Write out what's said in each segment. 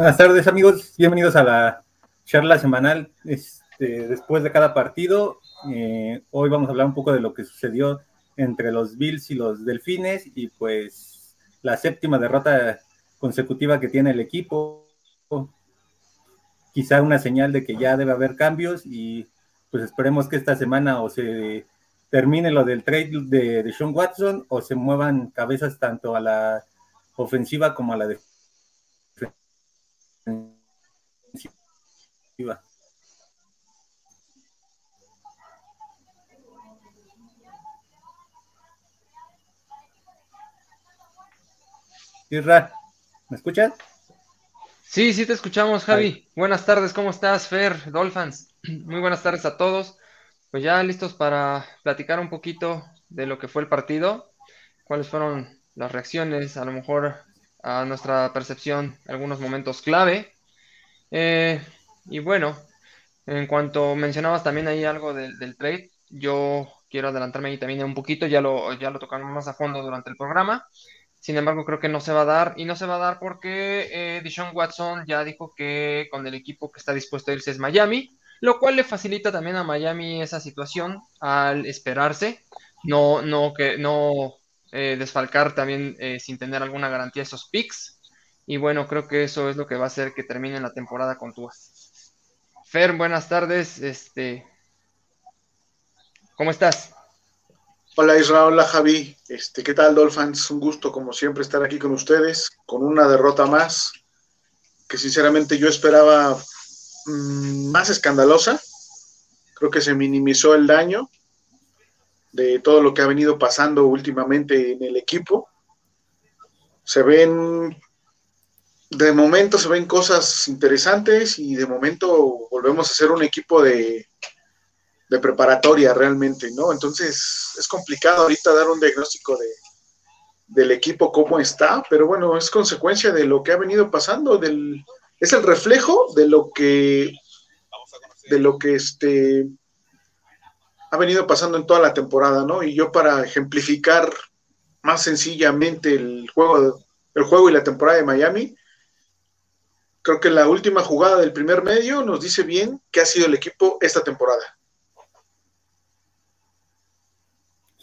Buenas tardes amigos, bienvenidos a la charla semanal este, después de cada partido. Eh, hoy vamos a hablar un poco de lo que sucedió entre los Bills y los Delfines y pues la séptima derrota consecutiva que tiene el equipo. Quizá una señal de que ya debe haber cambios y pues esperemos que esta semana o se termine lo del trade de, de Sean Watson o se muevan cabezas tanto a la ofensiva como a la defensiva ¿me escuchas? Sí, sí te escuchamos, Javi. Buenas tardes, ¿cómo estás, Fer, Dolphins? Muy buenas tardes a todos. Pues ya listos para platicar un poquito de lo que fue el partido, cuáles fueron las reacciones, a lo mejor a nuestra percepción, algunos momentos clave. Eh, y bueno, en cuanto mencionabas también ahí algo del, trade, yo quiero adelantarme ahí también un poquito, ya lo, ya lo tocamos más a fondo durante el programa. Sin embargo, creo que no se va a dar y no se va a dar porque eh, Watson ya dijo que con el equipo que está dispuesto a irse es Miami, lo cual le facilita también a Miami esa situación al esperarse, no, no, que, no eh, desfalcar también eh, sin tener alguna garantía esos picks. Y bueno, creo que eso es lo que va a hacer que termine la temporada con Tua. Fer, buenas tardes. Este, ¿Cómo estás? Hola Israel, hola Javi, este, ¿qué tal Dolphins? Un gusto como siempre estar aquí con ustedes, con una derrota más, que sinceramente yo esperaba mm, más escandalosa, creo que se minimizó el daño de todo lo que ha venido pasando últimamente en el equipo. Se ven, de momento se ven cosas interesantes y de momento volvemos a ser un equipo de, de preparatoria realmente, ¿no? Entonces es complicado ahorita dar un diagnóstico de, del equipo cómo está, pero bueno, es consecuencia de lo que ha venido pasando, del, es el reflejo de lo que de lo que este ha venido pasando en toda la temporada, ¿no? Y yo para ejemplificar más sencillamente el juego, el juego y la temporada de Miami, creo que la última jugada del primer medio nos dice bien qué ha sido el equipo esta temporada.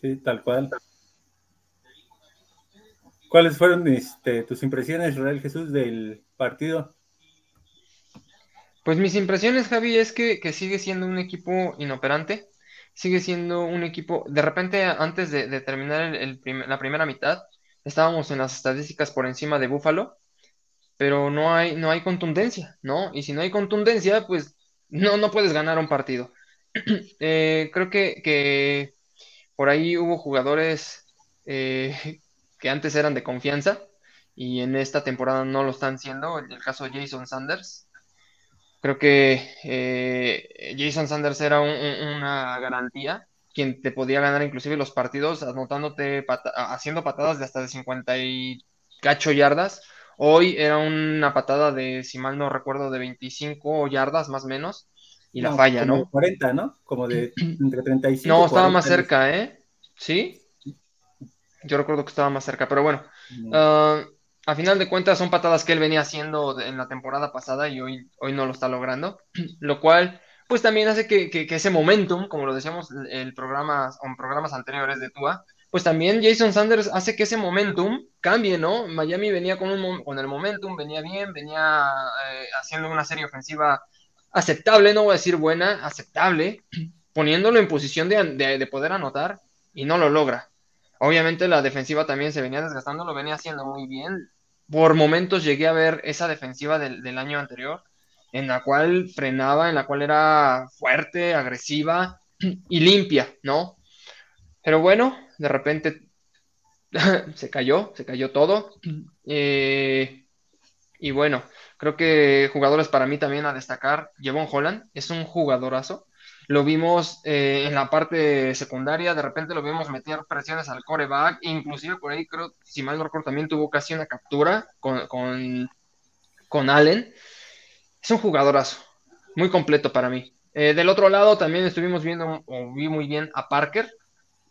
Sí, tal cual. ¿Cuáles fueron este, tus impresiones, Real Jesús, del partido? Pues mis impresiones, Javi, es que, sigue siendo un equipo inoperante, sigue siendo un equipo, de repente antes de, terminar la primera mitad, estábamos en las estadísticas por encima de Búfalo, pero no hay, no hay contundencia, ¿no? Y si no hay contundencia, pues no, no puedes ganar un partido. Eh, creo que, que por ahí hubo jugadores eh, que antes eran de confianza y en esta temporada no lo están siendo. En el caso de Jason Sanders. Creo que eh, Jason Sanders era una garantía, quien te podía ganar inclusive los partidos anotándote, haciendo patadas de hasta de 50 y cacho yardas. Hoy era una patada de, si mal no recuerdo, de 25 yardas más o menos y la falla, ¿no? 40, ¿no? Como de entre 35 No, estaba más cerca, ¿eh? ¿Sí? Yo recuerdo que estaba más cerca, pero bueno. Ah, a final de cuentas son patadas que él venía haciendo en la temporada pasada y hoy, hoy no lo está logrando, lo cual pues también hace que, ese momentum, como lo decíamos el programa, en programas anteriores de Tua, pues también Jason Sanders hace que ese momentum cambie, ¿no? Miami venía con, un, con el momentum, venía bien, venía eh, haciendo una serie ofensiva aceptable, no voy a decir buena, aceptable, poniéndolo en posición de, poder anotar y no lo logra. Obviamente la defensiva también se venía desgastando, lo venía haciendo muy bien. Por momentos llegué a ver esa defensiva del, año anterior, en la cual frenaba, en la cual era fuerte, agresiva y limpia, ¿no? Pero bueno, de repente se cayó, se cayó todo. Eh, y bueno, Creo que jugadores para mí también a destacar, Jevon Holland es un jugadorazo. Lo vimos eh, en la parte secundaria, de repente lo vimos meter presiones al coreback, inclusive por ahí creo, si mal no recuerdo, también tuvo casi una captura con, con, Allen. Es un jugadorazo, muy completo para mí. Eh, del otro lado también estuvimos viendo, o vi muy bien a Parker,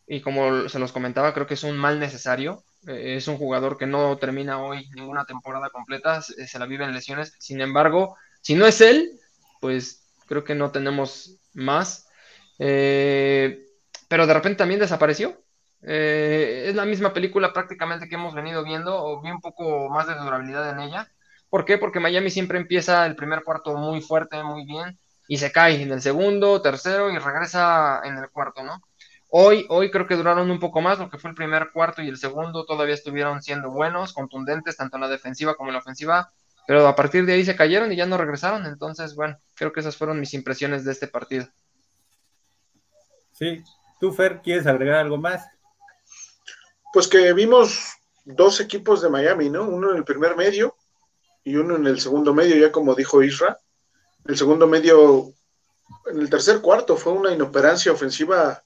y como se los comentaba, creo que es un mal necesario. Eh, es un jugador que no termina hoy ninguna temporada completa, se, la vive en lesiones. Sin embargo, si no es él, pues creo que no tenemos más. Eh, pero de repente también desapareció. Eh, es la misma película prácticamente que hemos venido viendo, o vi un poco más de durabilidad en ella. ¿Por qué? Porque Miami siempre empieza el primer cuarto muy fuerte, muy bien, y se cae en el segundo, tercero y regresa en el cuarto, ¿no? Hoy, hoy creo que duraron un poco más, lo que fue el primer cuarto y el segundo todavía estuvieron siendo buenos, contundentes, tanto en la defensiva como en la ofensiva, pero a partir de ahí se cayeron y ya no regresaron, entonces, bueno, creo que esas fueron mis impresiones de este partido. Sí, tú, Fer, ¿quieres agregar algo más? Pues que vimos dos equipos de Miami, ¿no? Uno en el primer medio y uno en el segundo medio, ya como dijo Isra. El segundo medio, en el tercer cuarto, fue una inoperancia ofensiva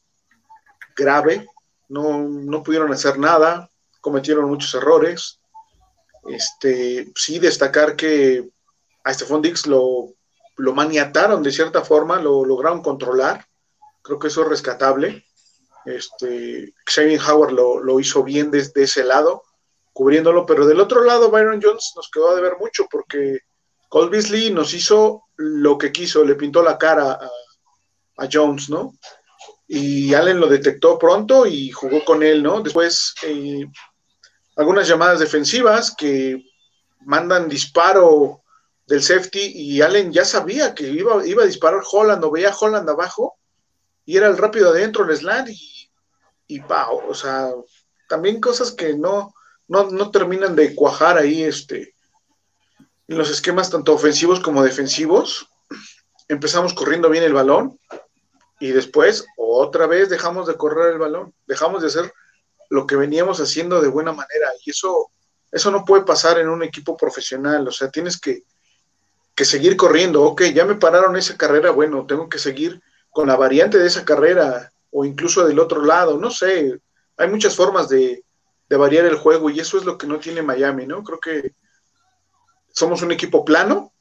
grave, no, no pudieron hacer nada, cometieron muchos errores. Este, sí, destacar que a Stephon Dix lo, lo maniataron de cierta forma, lo lograron controlar. Creo que eso es rescatable. Este, Shane Howard lo, lo, hizo bien desde ese lado, cubriéndolo, pero del otro lado Byron Jones nos quedó a deber mucho porque Cole Beasley nos hizo lo que quiso, le pintó la cara a, a Jones, ¿no? y Allen lo detectó pronto y jugó con él, ¿no? Después eh, algunas llamadas defensivas que mandan disparo del safety y Allen ya sabía que iba, iba a disparar Holland o veía Holland abajo y era el rápido adentro el slant y, y o sea, también cosas que no, no, no terminan de cuajar ahí este, en los esquemas tanto ofensivos como defensivos. Empezamos corriendo bien el balón, y después otra vez dejamos de correr el balón, dejamos de hacer lo que veníamos haciendo de buena manera. Y eso, eso no puede pasar en un equipo profesional, o sea, tienes que, que seguir corriendo, ok, ya me pararon esa carrera, bueno, tengo que seguir con la variante de esa carrera o incluso del otro lado, no sé, hay muchas formas de, de variar el juego y eso es lo que no tiene Miami, ¿no? Creo que somos un equipo plano,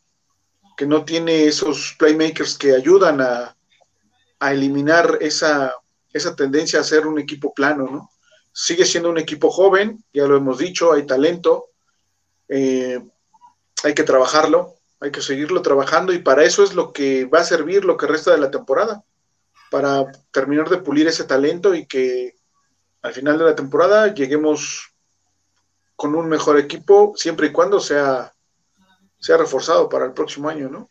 que no tiene esos playmakers que ayudan a, a eliminar esa, esa tendencia a ser un equipo plano, ¿no? Sigue siendo un equipo joven, ya lo hemos dicho, hay talento, eh, hay que trabajarlo, hay que seguirlo trabajando y para eso es lo que va a servir lo que resta de la temporada, para terminar de pulir ese talento y que al final de la temporada lleguemos con un mejor equipo, siempre y cuando sea, sea reforzado para el próximo año, ¿no?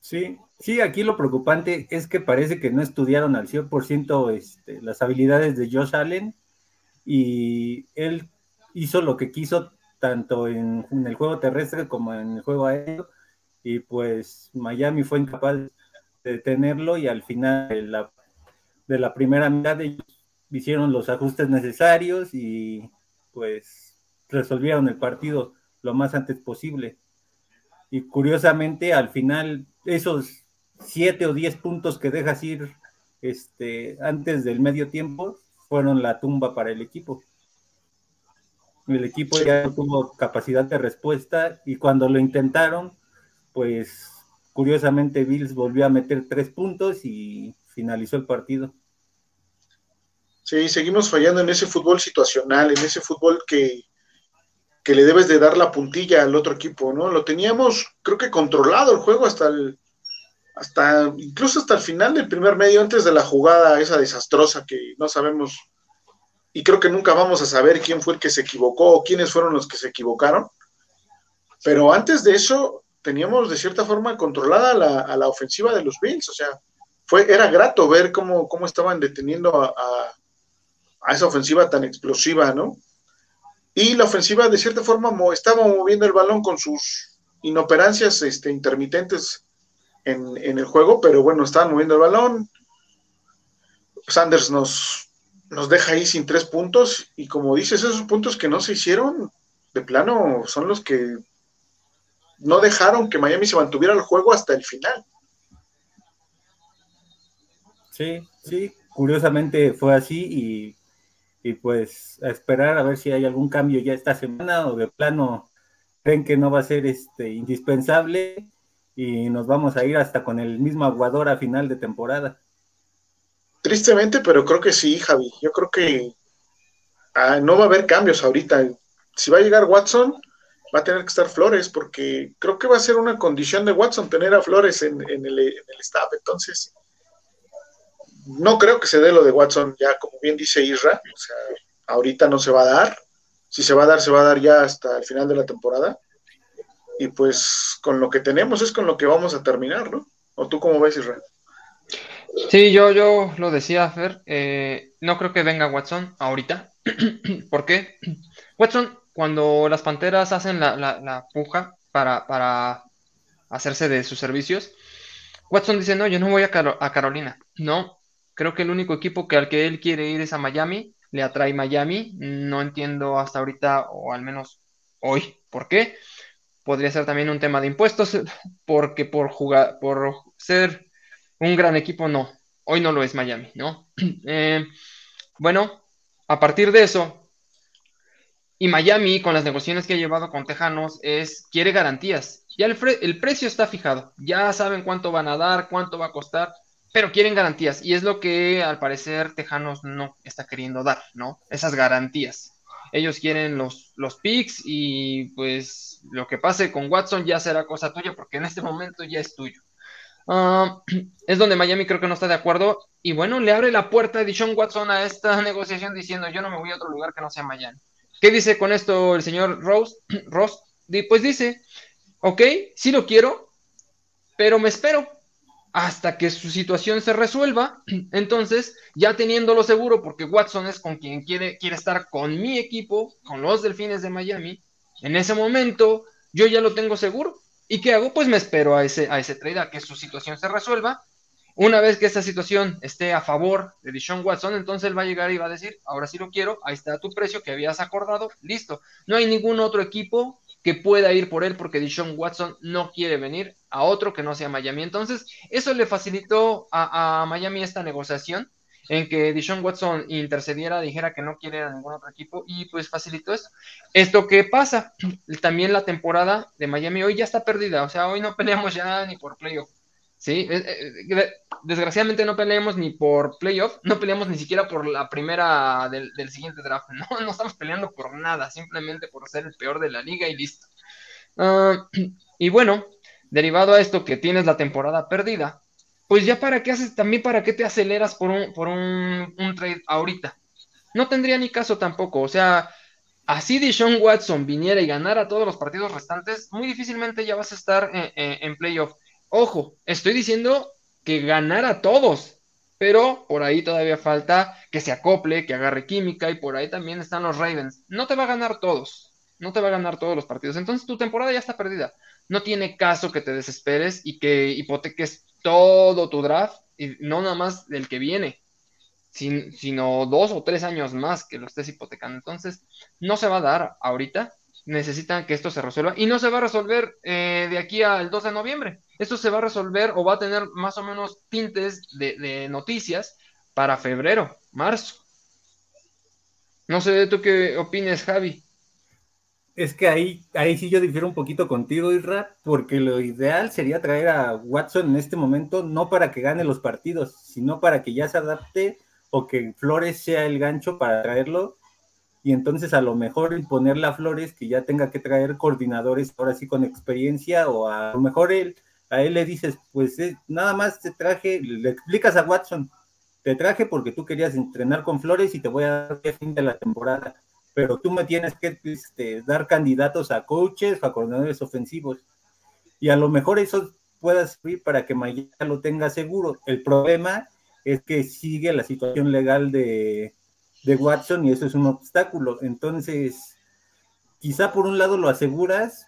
Sí, Sí, aquí lo preocupante es que parece que no estudiaron al 100% este, las habilidades de Josh Allen y él hizo lo que quiso tanto en, el juego terrestre como en el juego aéreo y pues Miami fue incapaz de detenerlo y al final de la, de la primera mitad ellos hicieron los ajustes necesarios y pues resolvieron el partido lo más antes posible. Y curiosamente al final esos siete o diez puntos que dejas ir este, antes del medio tiempo fueron la tumba para el equipo. El equipo ya tuvo capacidad de respuesta y cuando lo intentaron, pues curiosamente Bills volvió a meter tres puntos y finalizó el partido. Sí, seguimos fallando en ese fútbol situacional, en ese fútbol que, que le debes de dar la puntilla al otro equipo, ¿no? Lo teníamos, creo que controlado el juego hasta el, hasta incluso hasta el final del primer medio, antes de la jugada esa desastrosa que no sabemos y creo que nunca vamos a saber quién fue el que se equivocó o quiénes fueron los que se equivocaron. Pero antes de eso teníamos de cierta forma controlada la, a la ofensiva de los Bills, o sea, fue, era grato ver cómo, cómo estaban deteniendo a, a, esa ofensiva tan explosiva, ¿no? Y la ofensiva de cierta forma estaba moviendo el balón con sus inoperancias este, intermitentes en, el juego, pero bueno, estaban moviendo el balón. Sanders nos, nos deja ahí sin tres puntos y como dices, esos puntos que no se hicieron, de plano, son los que no dejaron que Miami se mantuviera el juego hasta el final. Sí, sí, curiosamente fue así y, y, pues a esperar a ver si hay algún cambio ya esta semana o de plano creen que no va a ser este indispensable y nos vamos a ir hasta con el mismo aguador a final de temporada. Tristemente, pero creo que sí, Javi. Yo creo que ah, no va a haber cambios ahorita. Si va a llegar Watson, va a tener que estar Flores, porque creo que va a ser una condición de Watson tener a Flores en, el, en el staff. Entonces, no creo que se dé lo de Watson ya, como bien dice Isra. O sea, ahorita no se va a dar. Si se va a dar, se va a dar ya hasta el final de la temporada. Y pues con lo que tenemos es con lo que vamos a terminar, ¿no? ¿O tú cómo ves, Isra? Sí, yo, yo lo decía, Fer. Eh, no creo que venga Watson ahorita. ¿Por qué? Watson, cuando las panteras hacen la, puja para, para, hacerse de sus servicios, Watson dice: No, yo no voy a, a Carolina. No, creo que el único equipo que al que él quiere ir es a Miami. Le atrae Miami. No entiendo hasta ahorita, o al menos hoy, por qué. Podría ser también un tema de impuestos, porque por jugar, por ser un gran equipo, no. Hoy no lo es Miami, ¿no? Eh, bueno, a partir de eso, y Miami, con las negociaciones que ha llevado con Tejanos, es, quiere garantías. Ya el, el precio está fijado, ya saben cuánto van a dar, cuánto va a costar, pero quieren garantías. Y es lo que al parecer Tejanos no está queriendo dar, ¿no? Esas garantías. Ellos quieren los, los picks y pues lo que pase con Watson ya será cosa tuya porque en este momento ya es tuyo. Ah, es donde Miami creo que no está de acuerdo. Y bueno, le abre la puerta a Dishon Watson a esta negociación diciendo yo no me voy a otro lugar que no sea Miami. ¿Qué dice con esto el señor Rose? Ross? Pues dice, ok, sí lo quiero, pero me espero hasta que su situación se resuelva. Entonces, ya teniéndolo seguro, porque Watson es con quien quiere, quiere estar con mi equipo, con los Delfines de Miami, en ese momento yo ya lo tengo seguro. ¿Y qué hago? Pues me espero a ese, a ese trade, a que su situación se resuelva. Una vez que esta situación esté a favor de Deshaun Watson, entonces él va a llegar y va a decir, ahora sí lo quiero, ahí está tu precio que habías acordado, listo. No hay ningún otro equipo que pueda ir por él porque Deshaun Watson no quiere venir a otro que no sea Miami. Entonces, eso le facilitó a, Miami esta negociación en que Dishon Watson intercediera, dijera que no quiere a ningún otro equipo y pues facilitó esto. Esto que pasa, también la temporada de Miami hoy ya está perdida, o sea, hoy no peleamos ya ni por playoff. Sí, eh, eh, desgraciadamente no peleamos ni por playoff, no peleamos ni siquiera por la primera del, siguiente draft, no, no estamos peleando por nada, simplemente por ser el peor de la liga y listo. Ah, y bueno, derivado a esto que tienes la temporada perdida, pues ya para qué haces, también para qué te aceleras por un, por un, trade ahorita. No tendría ni caso tampoco, o sea, así de Sean Watson viniera y ganara todos los partidos restantes, muy difícilmente ya vas a estar en, en playoff. Ojo, estoy diciendo que ganara todos, pero por ahí todavía falta que se acople, que agarre química y por ahí también están los Ravens. No te va a ganar todos, no te va a ganar todos los partidos, entonces tu temporada ya está perdida. No tiene caso que te desesperes y que hipoteques todo tu draft, y no nada más del que viene, sino dos o tres años más que lo estés hipotecando. Entonces, no se va a dar ahorita. Necesitan que esto se resuelva y no se va a resolver eh, de aquí al 2 de noviembre. Esto se va a resolver o va a tener más o menos tintes de, de noticias para febrero, marzo. No sé, ¿tú qué opines, Javi? Es que ahí, ahí sí yo difiero un poquito contigo, Isra, porque lo ideal sería traer a Watson en este momento, no para que gane los partidos, sino para que ya se adapte o que Flores sea el gancho para traerlo. Y entonces a lo mejor ponerle a Flores que ya tenga que traer coordinadores ahora sí con experiencia, o a lo mejor él, a él le dices, pues eh, nada más te traje, le explicas a Watson, te traje porque tú querías entrenar con Flores y te voy a dar el fin de la temporada pero tú me tienes que este, dar candidatos a coaches, a coordinadores ofensivos, y a lo mejor eso pueda servir para que Miami lo tenga seguro. El problema es que sigue la situación legal de, de Watson y eso es un obstáculo. Entonces, quizá por un lado lo aseguras,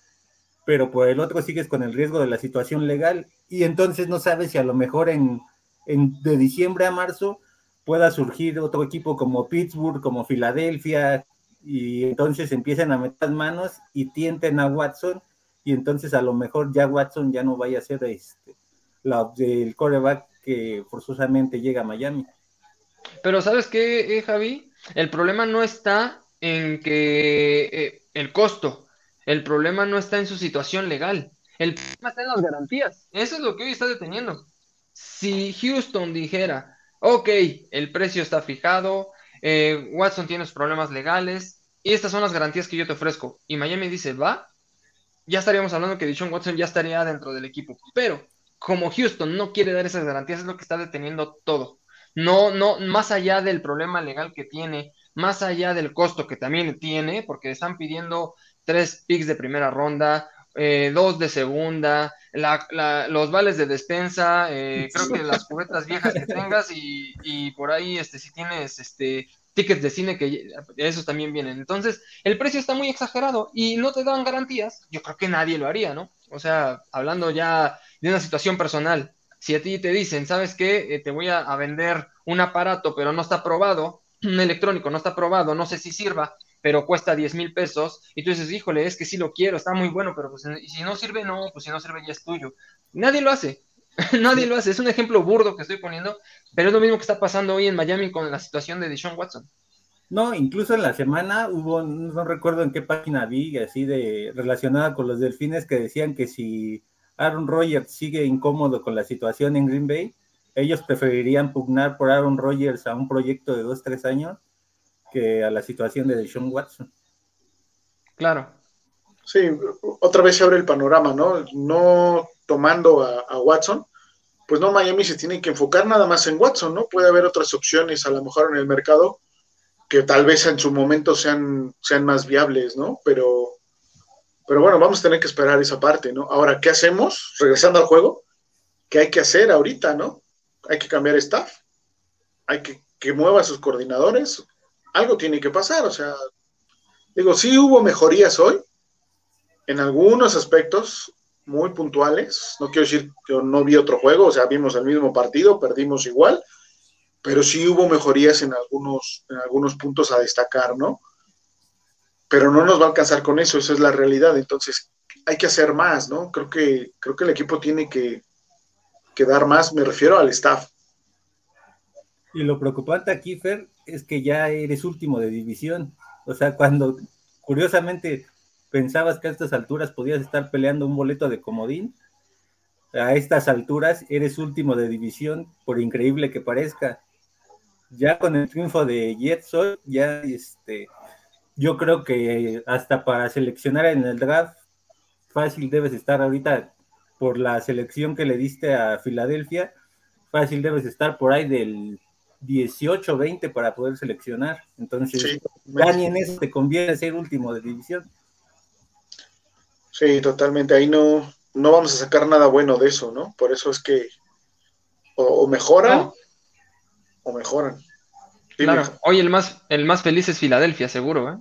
pero por el otro sigues con el riesgo de la situación legal y entonces no sabes si a lo mejor en, en de diciembre a marzo pueda surgir otro equipo como Pittsburgh, como Filadelfia, y entonces empiezan a meter manos y tienten a Watson y entonces a lo mejor ya Watson ya no vaya a ser este, la, el coreback que forzosamente llega a Miami. Pero sabes qué, eh, Javi, el problema no está en que eh, el costo, el problema no está en su situación legal, el problema está en las garantías. Eso es lo que hoy está deteniendo. Si Houston dijera, ok, el precio está fijado, eh, Watson tiene sus problemas legales, y estas son las garantías que yo te ofrezco. Y Miami dice, va, ya estaríamos hablando que Dishon Watson ya estaría dentro del equipo. Pero como Houston no quiere dar esas garantías, es lo que está deteniendo todo. No, no, más allá del problema legal que tiene, más allá del costo que también tiene, porque están pidiendo tres picks de primera ronda, eh, dos de segunda, los vales de despensa, eh, creo que las cubetas viejas que tengas y, y, por ahí, este, si tienes este tickets de cine, que esos también vienen. Entonces, el precio está muy exagerado y no te dan garantías, yo creo que nadie lo haría, ¿no? O sea, hablando ya de una situación personal, si a ti te dicen, ¿sabes qué? Eh, te voy a, vender un aparato, pero no está probado, un electrónico no está probado, no sé si sirva, pero cuesta 10 mil pesos, y tú dices, híjole, es que sí lo quiero, está muy bueno, pero pues si no sirve, no, pues si no sirve ya es tuyo. Nadie lo hace, nadie lo hace, es un ejemplo burdo que estoy poniendo, pero es lo mismo que está pasando hoy en Miami con la situación de Deshaun Watson. No, incluso en la semana hubo, no recuerdo en qué página vi, así de relacionada con los delfines, que decían que si Aaron Rodgers sigue incómodo con la situación en Green Bay, ellos preferirían pugnar por Aaron Rodgers a un proyecto de dos, tres años que a la situación de Deshaun Watson. Claro. Sí, otra vez se abre el panorama, ¿no? No tomando a, Watson, pues no, Miami se tiene que enfocar nada más en Watson, ¿no? Puede haber otras opciones a lo mejor en el mercado que tal vez en su momento sean, sean más viables, ¿no? Pero, pero bueno, vamos a tener que esperar esa parte, ¿no? Ahora, ¿qué hacemos? Regresando al juego, ¿qué hay que hacer ahorita, ¿no? Hay que cambiar staff, hay que que mueva sus coordinadores, algo tiene que pasar, o sea, digo, sí hubo mejorías hoy, en algunos aspectos muy puntuales, no quiero decir que no vi otro juego, o sea, vimos el mismo partido, perdimos igual, pero sí hubo mejorías en algunos, en algunos puntos a destacar, ¿no? Pero no nos va a alcanzar con eso, esa es la realidad, entonces hay que hacer más, ¿no? Creo que, creo que el equipo tiene que, que dar más, me refiero al staff. Y lo preocupante aquí, Fer, es que ya eres último de división. O sea, cuando curiosamente pensabas que a estas alturas podías estar peleando un boleto de comodín, a estas alturas eres último de división, por increíble que parezca. Ya con el triunfo de Jetson, ya este, yo creo que hasta para seleccionar en el draft, fácil debes estar ahorita por la selección que le diste a Filadelfia, fácil debes estar por ahí del 18, 20 para poder seleccionar. Entonces, sí, ni en eso te conviene ser último de división. Sí, totalmente. Ahí no, no vamos a sacar nada bueno de eso, ¿no? Por eso es que o, mejoran o mejoran. Claro, hoy el más, el más feliz es Filadelfia, seguro, ¿eh?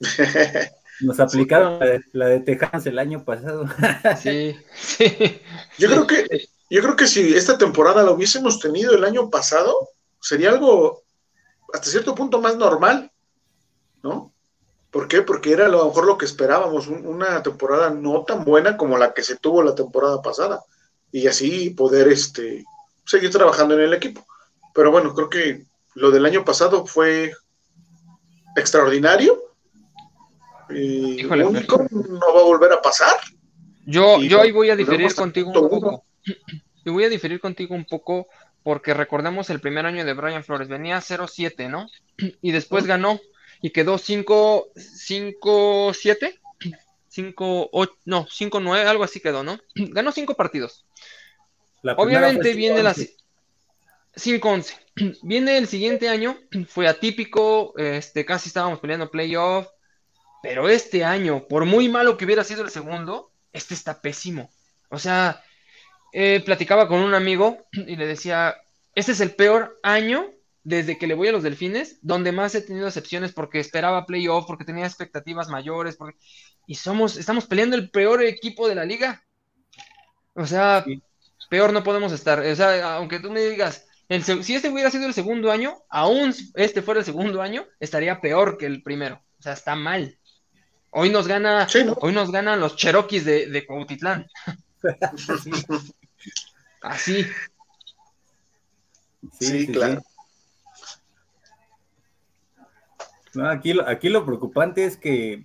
Nos aplicaron la de, la el año pasado. sí, sí. Yo creo que, yo creo que si esta temporada la hubiésemos tenido el año pasado, sería algo hasta cierto punto más normal, ¿no? ¿Por qué? Porque era a lo mejor lo que esperábamos, una temporada no tan buena como la que se tuvo la temporada pasada, y así poder este, seguir trabajando en el equipo. Pero bueno, creo que lo del año pasado fue extraordinario, y único, no va a volver a pasar. Yo, yo ahí voy a diferir contigo un poco. Yo voy a diferir contigo un poco porque recordemos el primer año de Brian Flores, venía 0-7, ¿no? Y después ganó y quedó 5-7, 5 no, 5-9, algo así quedó, ¿no? Ganó 5 partidos. Obviamente viene la 5-11. Viene el siguiente año, fue atípico, este, casi estábamos peleando playoff, pero este año, por muy malo que hubiera sido el segundo, este está pésimo. O sea, eh, platicaba con un amigo y le decía, este es el peor año desde que le voy a los delfines, donde más he tenido excepciones porque esperaba playoff, porque tenía expectativas mayores, y somos, estamos peleando el peor equipo de la liga. O sea, peor no podemos estar. O sea, aunque tú me digas, si este hubiera sido el segundo año, aún este fuera el segundo año, estaría peor que el primero. O sea, está mal. Hoy nos gana, hoy nos ganan los Cherokees de, de Cuautitlán. Así. Sí, claro. aquí, aquí lo preocupante es que,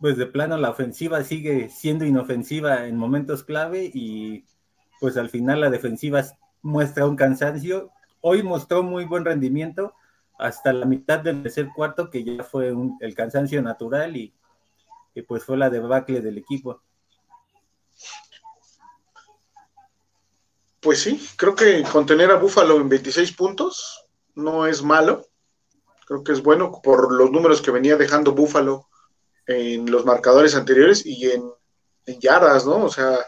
pues de plano, la ofensiva sigue siendo inofensiva en momentos clave y, pues al final, la defensiva muestra un cansancio. Hoy mostró muy buen rendimiento, hasta la mitad del tercer cuarto, que ya fue el cansancio natural y, pues fue la debacle del equipo. Pues sí, creo que contener a Búfalo en 26 puntos no es malo. Creo que es bueno por los números que venía dejando Búfalo en los marcadores anteriores y en, en yardas, ¿no? O sea,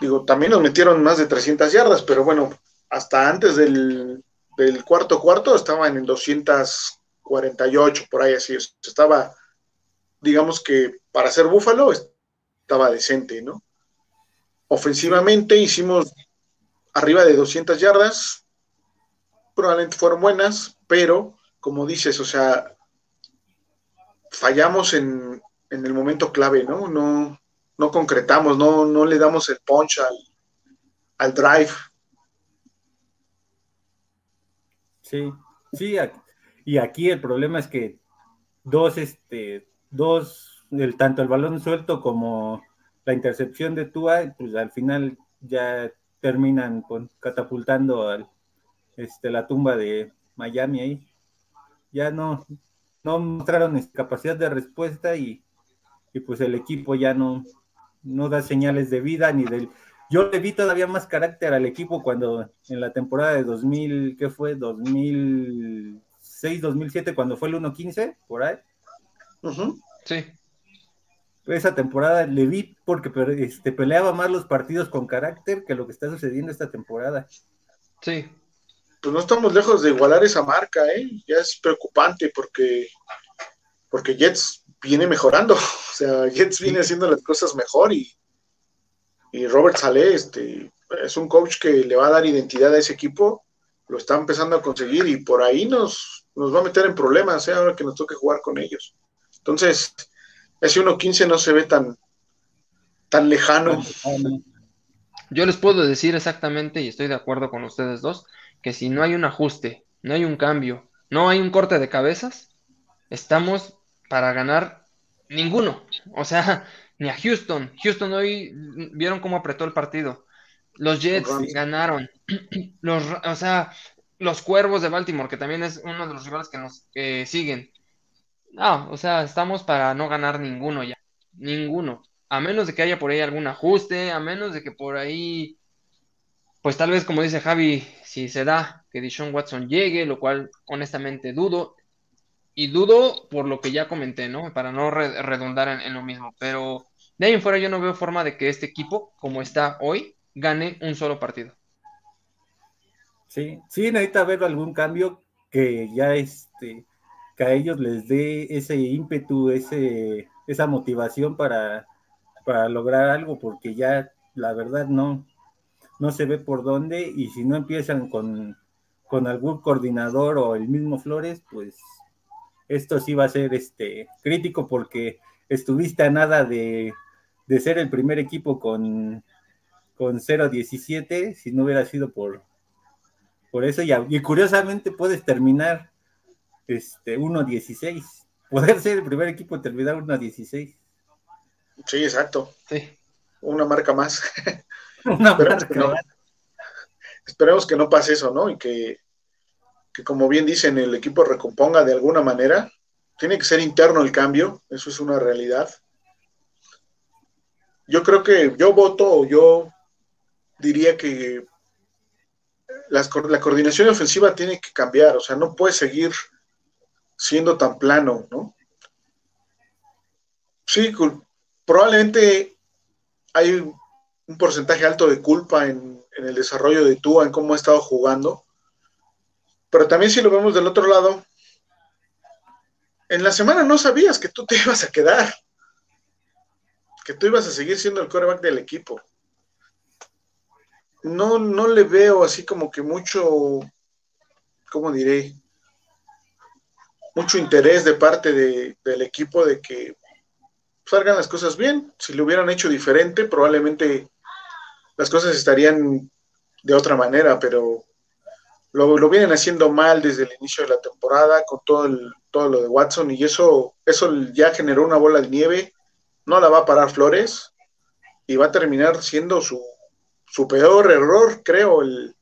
digo, también nos metieron más de 300 yardas, pero bueno, hasta antes del, del cuarto cuarto estaban en 248, por ahí así. Estaba, digamos que para ser Búfalo estaba decente, ¿no? Ofensivamente hicimos arriba de 200 yardas, probablemente fueron buenas, pero como dices, o sea, fallamos en, en el momento clave, ¿no? No, no concretamos, no, no le damos el punch al, al drive. Sí, sí, y aquí el problema es que dos, este, dos, el, tanto el balón suelto como la intercepción de Tua, pues al final ya terminan con, catapultando al, este, la tumba de Miami ahí. Ya no, no mostraron capacidad de respuesta y, y pues el equipo ya no, no da señales de vida ni del yo le vi todavía más carácter al equipo cuando en la temporada de 2000, ¿qué fue? 2006, 2007, cuando fue el 1-15, por ahí. Sí. Esa temporada le vi porque este, peleaba más los partidos con carácter que lo que está sucediendo esta temporada. Sí. Pues no estamos lejos de igualar esa marca, ¿eh? Ya es preocupante porque, porque Jets viene mejorando. O sea, Jets viene haciendo las cosas mejor y, y Robert Saleh este, es un coach que le va a dar identidad a ese equipo, lo está empezando a conseguir y por ahí nos, nos va a meter en problemas ¿eh? ahora que nos toque jugar con ellos. Entonces, ese 1-15 no se ve tan, tan lejano. Yo les puedo decir exactamente, y estoy de acuerdo con ustedes dos, que si no hay un ajuste, no hay un cambio, no hay un corte de cabezas, estamos para ganar ninguno. O sea, ni a Houston. Houston hoy vieron cómo apretó el partido. Los Jets ganaron. Los, o sea, los Cuervos de Baltimore, que también es uno de los rivales que nos siguen. No, o sea, estamos para no ganar ninguno ya. Ninguno. A menos de que haya por ahí algún ajuste, a menos de que por ahí, pues tal vez como dice Javi, si se da que Dishon Watson llegue, lo cual honestamente dudo, y dudo por lo que ya comenté, ¿no? Para no redundar en, lo mismo. Pero de ahí en fuera yo no veo forma de que este equipo, como está hoy, gane un solo partido. Sí, sí, necesita ver algún cambio que ya este, que a ellos les dé ese ímpetu, ese, esa motivación para, para lograr algo, porque ya la verdad no, no se ve por dónde, y si no empiezan con, con algún coordinador o el mismo Flores, pues esto sí va a ser este, crítico porque estuviste a nada de, ser el primer equipo con, con 0-17, si no hubiera sido por, por eso, y, y curiosamente puedes terminar este, 1-16, poder ser el primer equipo en terminar 1-16. Sí, exacto. Sí. Una marca más. Una marca más. Esperemos que no pase eso, ¿no? Y que que como bien dicen, el equipo recomponga de alguna manera. Tiene que ser interno el cambio, eso es una realidad. Yo creo que yo voto yo diría que la coordinación ofensiva tiene que cambiar, o sea, no puede seguir siendo tan plano, ¿no? Sí, probablemente hay un porcentaje alto de culpa en, en el desarrollo de Tua, en cómo ha estado jugando, pero también si lo vemos del otro lado, en la semana no sabías que tú te ibas a quedar, que tú ibas a seguir siendo el coreback del equipo. No, no le veo así como que mucho, ¿cómo diré? Mucho interés de parte del equipo de que salgan las cosas bien. Si lo hubieran hecho diferente, probablemente las cosas estarían de otra manera, pero lo, vienen haciendo mal desde el inicio de la temporada con todo, el, todo lo de Watson y eso, eso ya generó una bola de nieve. No la va a parar Flores y va a terminar siendo su, su peor error, creo, el,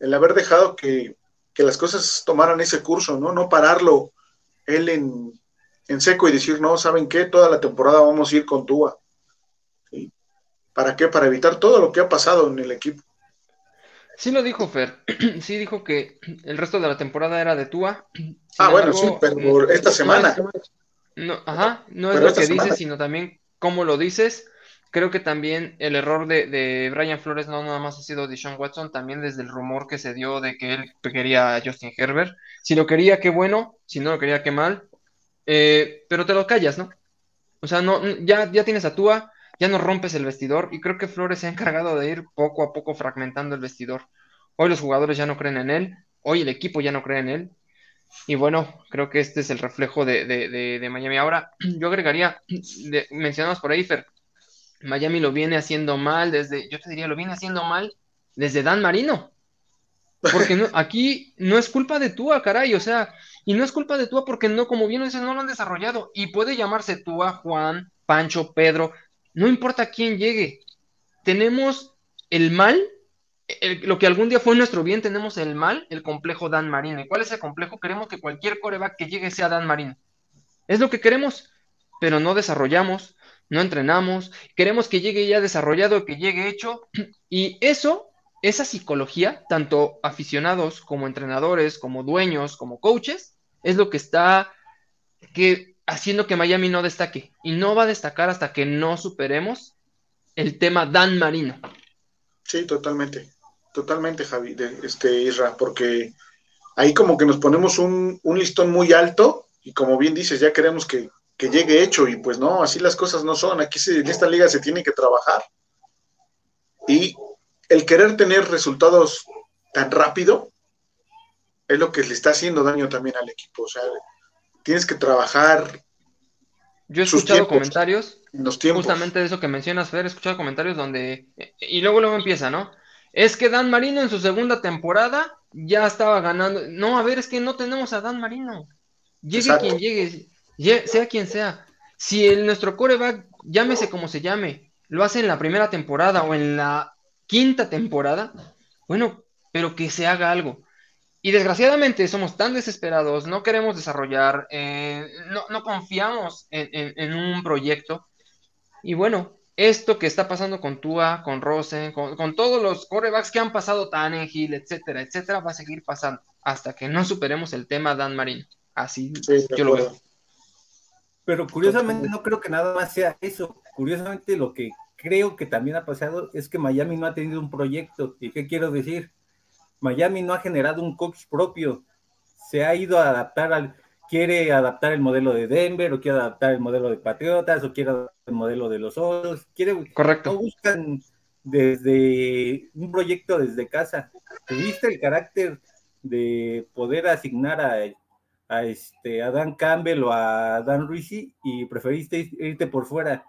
el haber dejado que que las cosas tomaran ese curso, ¿no? No pararlo él en, en seco y decir, no, ¿saben qué? Toda la temporada vamos a ir con Tua. ¿Para qué? Para evitar todo lo que ha pasado en el equipo. Sí lo dijo Fer, sí dijo que el resto de la temporada era de Tua. ah, bueno, sí, pero esta semana. No, ajá, no es lo que dices, sino también cómo lo dices. Creo que también el error de, de, Brian Flores no nada más ha sido de Sean Watson, también desde el rumor que se dio de que él quería a Justin Herbert. Si lo quería, qué bueno, si no lo quería, qué mal. Eh, pero te lo callas, ¿no? O sea, no, ya, ya tienes a Tua, ya no rompes el vestidor y creo que Flores se ha encargado de ir poco a poco fragmentando el vestidor. Hoy los jugadores ya no creen en él, hoy el equipo ya no cree en él. Y bueno, creo que este es el reflejo de, Miami. Ahora, yo agregaría, mencionamos por ahí, Fer, Miami lo viene haciendo mal desde, yo te diría, lo viene haciendo mal desde Dan Marino. Porque no, aquí no es culpa de Tua, caray, o sea, y no es culpa de Tua porque no, como bien dices, no lo han desarrollado. Y puede llamarse Tua, Juan, Pancho, Pedro, no importa quién llegue. Tenemos el mal, lo que algún día fue nuestro bien, tenemos el mal, el complejo Dan Marino. ¿Y cuál es el complejo? Queremos que cualquier coreback que llegue sea Dan Marino. Es lo que queremos, pero no desarrollamos, no entrenamos, queremos que llegue ya desarrollado, que llegue hecho. Y eso, esa psicología, tanto aficionados como entrenadores, como dueños, como coaches, es lo que está que haciendo que Miami no destaque. Y no va a destacar hasta que no superemos el tema Dan Marino. Sí, totalmente. Totalmente, Javi, de, este, Isra, porque ahí como que nos ponemos un, listón muy alto y como bien dices, ya queremos que, llegue hecho y pues no, así las cosas no son. Aquí en esta liga se tiene que trabajar. Y el querer tener resultados tan rápido es lo que le está haciendo daño también al equipo. O sea, tienes que trabajar. Yo he escuchado comentarios, justamente de eso que mencionas, Fer, he escuchado comentarios donde, y luego luego empieza, ¿no? Es que Dan Marino en su segunda temporada ya estaba ganando. No, a ver, es que no tenemos a Dan Marino. Llegue quien llegue, sea quien sea. Si el, nuestro coreback, llámese como se llame, lo hace en la primera temporada o en la quinta temporada, bueno, pero que se haga algo. Y desgraciadamente somos tan desesperados, no queremos desarrollar, eh, no, confiamos en, un proyecto. Y bueno, esto que está pasando con Tua, con Rosen, con, todos los corebacks que han pasado, Tannehill, etcétera, etcétera, va a seguir pasando hasta que no superemos el tema Dan Marino. Así yo lo veo. Pero curiosamente no creo que nada más sea eso. Curiosamente lo que creo que también ha pasado es que Miami no ha tenido un proyecto. ¿Y qué quiero decir? Miami no ha generado un coach propio, se ha ido a adaptar al, quiere adaptar el modelo de Denver, o quiere adaptar el modelo de Patriotas, o quiere adaptar el modelo de los otros, quiere, Correcto. no buscan desde un proyecto desde casa. Tuviste el carácter de poder asignar a, a, este, a Dan Campbell o a Dan Rizzi y preferiste irte por fuera.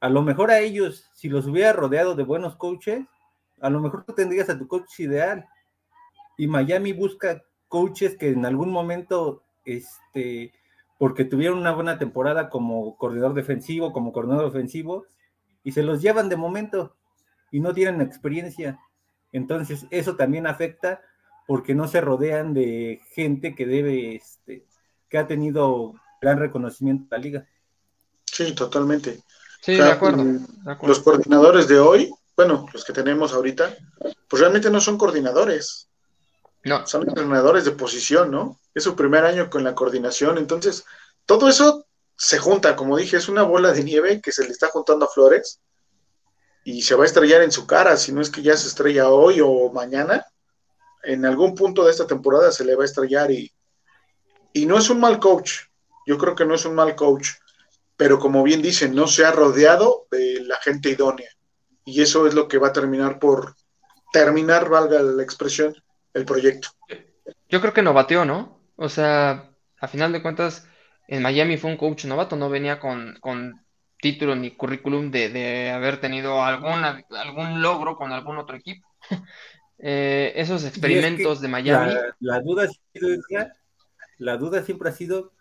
A lo mejor a ellos, si los hubiera rodeado de buenos coaches, a lo mejor tú tendrías a tu coach ideal y Miami busca coaches que en algún momento, este, porque tuvieron una buena temporada como coordinador defensivo, como coordinador ofensivo, y se los llevan de momento y no tienen experiencia. Entonces, eso también afecta porque no se rodean de gente que debe, este, que ha tenido gran reconocimiento en la liga. Sí, totalmente. Sí, de, acuerdo, Los coordinadores de hoy, bueno, los que tenemos ahorita, pues realmente no son coordinadores. No. Son entrenadores de posición, ¿no? Es su primer año con la coordinación. Entonces, todo eso se junta, como dije, es una bola de nieve que se le está juntando a Flores y se va a estrellar en su cara, si no es que ya se estrella hoy o mañana, en algún punto de esta temporada se le va a estrellar y, y no es un mal coach, yo creo que no es un mal coach, pero como bien dicen, no se ha rodeado de la gente idónea y eso es lo que va a terminar por terminar, valga la expresión, el proyecto. Yo creo que novateó, ¿no? O sea, a final de cuentas, en Miami fue un coach novato, no venía con, título ni currículum de, haber tenido alguna, algún logro con algún otro equipo. Eh, esos experimentos de Miami. La, duda la duda siempre ha sido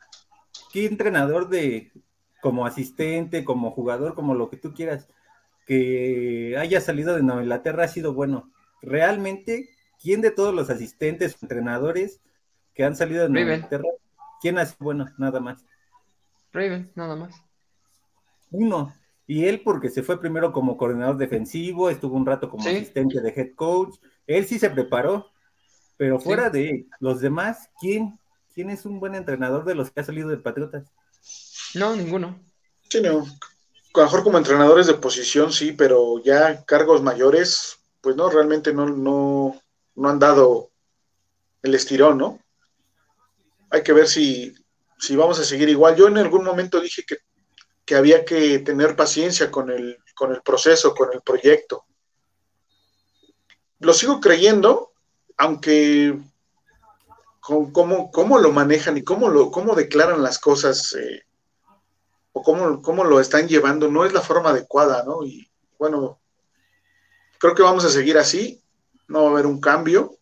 qué entrenador de como asistente, como jugador, como lo que tú quieras, que haya salido de Nueva Inglaterra ha sido bueno. Realmente ¿quién de todos los asistentes, entrenadores que han salido de Inglaterra, quién hace bueno? Nada más. Raven, nada más. Uno. Y él porque se fue primero como coordinador defensivo, estuvo un rato como asistente de head coach. Él sí se preparó, pero fuera de los demás, ¿quién? ¿Quién es un buen entrenador de los que ha salido de Patriotas? No, ninguno. Sí, no. A lo mejor como entrenadores de posición sí, pero ya cargos mayores, pues no, realmente no, no, no han dado el estirón, ¿no? Hay que ver si, si vamos a seguir igual. Yo en algún momento dije que que había que tener paciencia con el, con el proceso, con el proyecto. Lo sigo creyendo, aunque cómo, cómo lo manejan y cómo, lo, cómo declaran las cosas eh, o cómo, cómo, lo están llevando no es la forma adecuada, ¿no? Y bueno, creo que vamos a seguir así, no va a haber un cambio,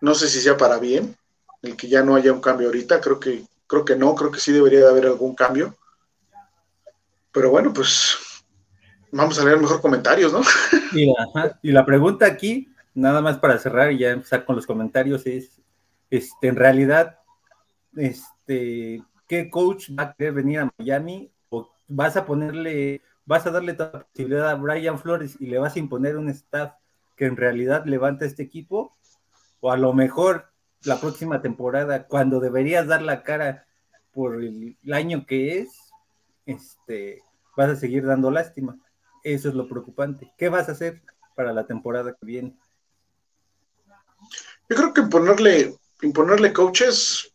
no sé si sea para bien, el que ya no haya un cambio ahorita, creo que, creo que no, creo que sí debería de haber algún cambio pero bueno, pues vamos a leer mejor comentarios, ¿no? Y la, pregunta aquí, nada más para cerrar y ya empezar con los comentarios, es, este, en realidad, este, ¿qué coach va a querer venir a Miami? ¿O vas a ponerle, vas a darle toda la posibilidad a Brian Flores y le vas a imponer un staff que en realidad levanta este equipo? O a lo mejor la próxima temporada, cuando deberías dar la cara por el año que es, este, vas a seguir dando lástima. Eso es lo preocupante. ¿Qué vas a hacer para la temporada que viene? Yo creo que imponerle, imponerle coaches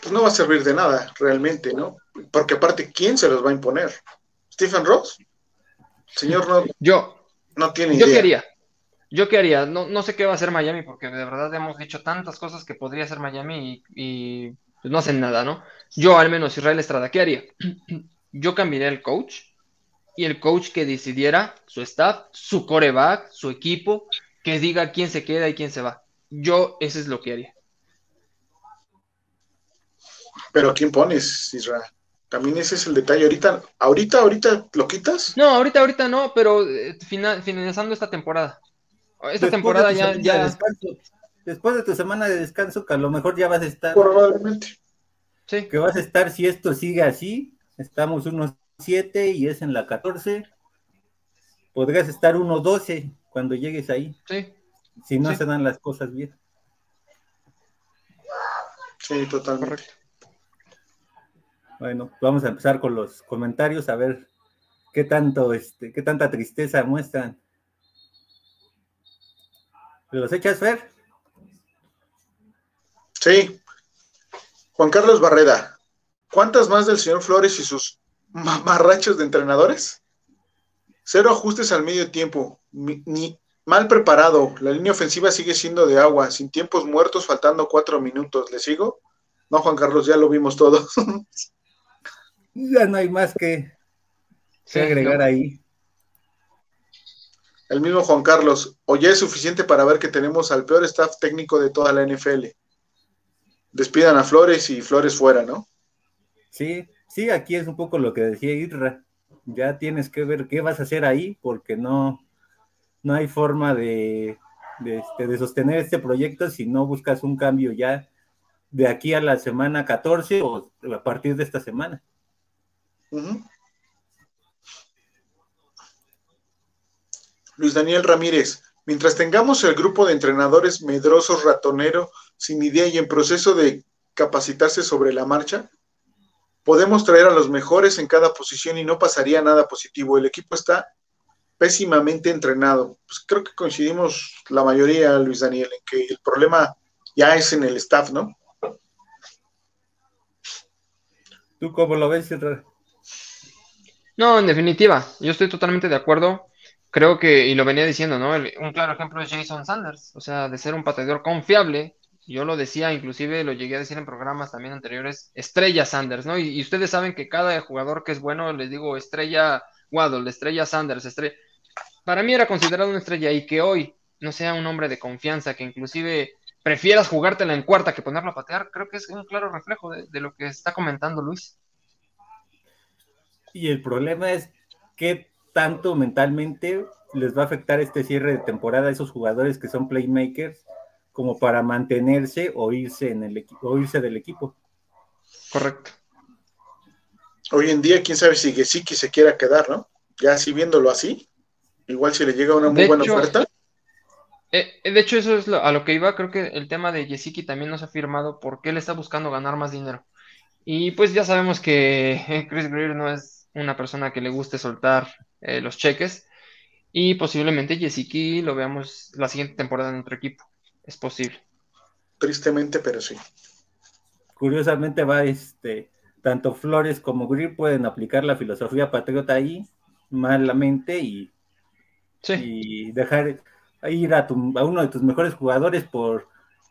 pues no va a servir de nada realmente, ¿no? Porque aparte, ¿quién se los va a imponer? ¿Stephen Ross? Señor, no, yo, no tiene yo quería. Yo qué haría, no, no sé qué va a hacer Miami, porque de verdad hemos dicho tantas cosas que podría hacer Miami y, y pues no hacen nada, ¿no? Yo al menos, Israel Estrada, ¿qué haría? yo cambiaría el coach y el coach que decidiera su staff, su coreback, su equipo, que diga quién se queda y quién se va. Yo, eso es lo que haría. Pero ¿quién pones, Israel? También ese es el detalle. Ahorita, ahorita, ahorita lo quitas. No, ahorita, ahorita no, pero eh, finalizando esta temporada. Esta temporada ya, ya... Después de tu semana de descanso, que a lo mejor ya vas a estar. Probablemente. Sí. Que vas a estar si esto sigue así, Estamos 1.7 y es en la 14. Podrías estar 1.12 cuando llegues ahí. Sí. Si no se dan las cosas bien. Sí, totalmente. Bueno, vamos a empezar con los comentarios a ver qué tanto, este, qué tanta tristeza muestran. ¿Los echas, Fer? Sí. Juan Carlos Barreda, ¿Cuántas más del señor Flores y sus mamarrachos de entrenadores? Cero ajustes al medio tiempo, ni mal preparado. La línea ofensiva sigue siendo de agua, sin tiempos muertos, faltando cuatro minutos. ¿Le sigo? No, Juan Carlos, ya lo vimos todos. ya no hay más que, agregar ahí. El mismo Juan Carlos, o ya es suficiente para ver que tenemos al peor staff técnico de toda la NFL. Despidan a Flores y Flores fuera, ¿no? Sí, sí, aquí es un poco lo que decía Irra. Ya tienes que ver qué vas a hacer ahí, porque no, no hay forma de, de, este, sostener este proyecto si no buscas un cambio ya de aquí a la semana 14 o a partir de esta semana. Luis Daniel Ramírez, mientras tengamos el grupo de entrenadores medrosos, ratonero, sin idea y en proceso de capacitarse sobre la marcha, podemos traer a los mejores en cada posición y no pasaría nada positivo. El equipo está pésimamente entrenado. Pues creo que coincidimos la mayoría, Luis Daniel, en que el problema ya es en el staff, ¿no? ¿Tú cómo lo ves, No, en definitiva, yo estoy totalmente de acuerdo. Creo que, y lo venía diciendo, ¿no? un claro ejemplo es Jason Sanders, o sea, de ser un pateador confiable, yo lo decía, inclusive lo llegué a decir en programas también anteriores, estrella Sanders, ¿no? Y, ustedes saben que cada jugador que es bueno, les digo, estrella Waddle, estrella Sanders, estrella... Para mí era considerado una estrella y que hoy no sea un hombre de confianza, que inclusive prefieras jugártela en cuarta que ponerlo a patear, creo que es un claro reflejo de, lo que está comentando Luis. Y el problema es qué tanto mentalmente les va a afectar este cierre de temporada a esos jugadores que son playmakers como para mantenerse o irse, en el equipo, o irse del equipo. Correcto. Hoy en día, quién sabe si Gesicki se quiera quedar, ¿no? Ya así viéndolo así, igual si le llega una muy buena oferta. Eh, de hecho, eso es a lo que iba. Creo que el tema de Gesicki también nos ha firmado porque él está buscando ganar más dinero. Y pues ya sabemos que Chris Greer no es una persona que le guste soltar eh, los cheques. Y posiblemente Gesicki lo veamos la siguiente temporada en otro equipo. Es posible. Tristemente, pero sí. Curiosamente va este tanto Flores como Greer pueden aplicar la filosofía patriota ahí malamente y, y dejar ir a, uno de tus mejores jugadores por,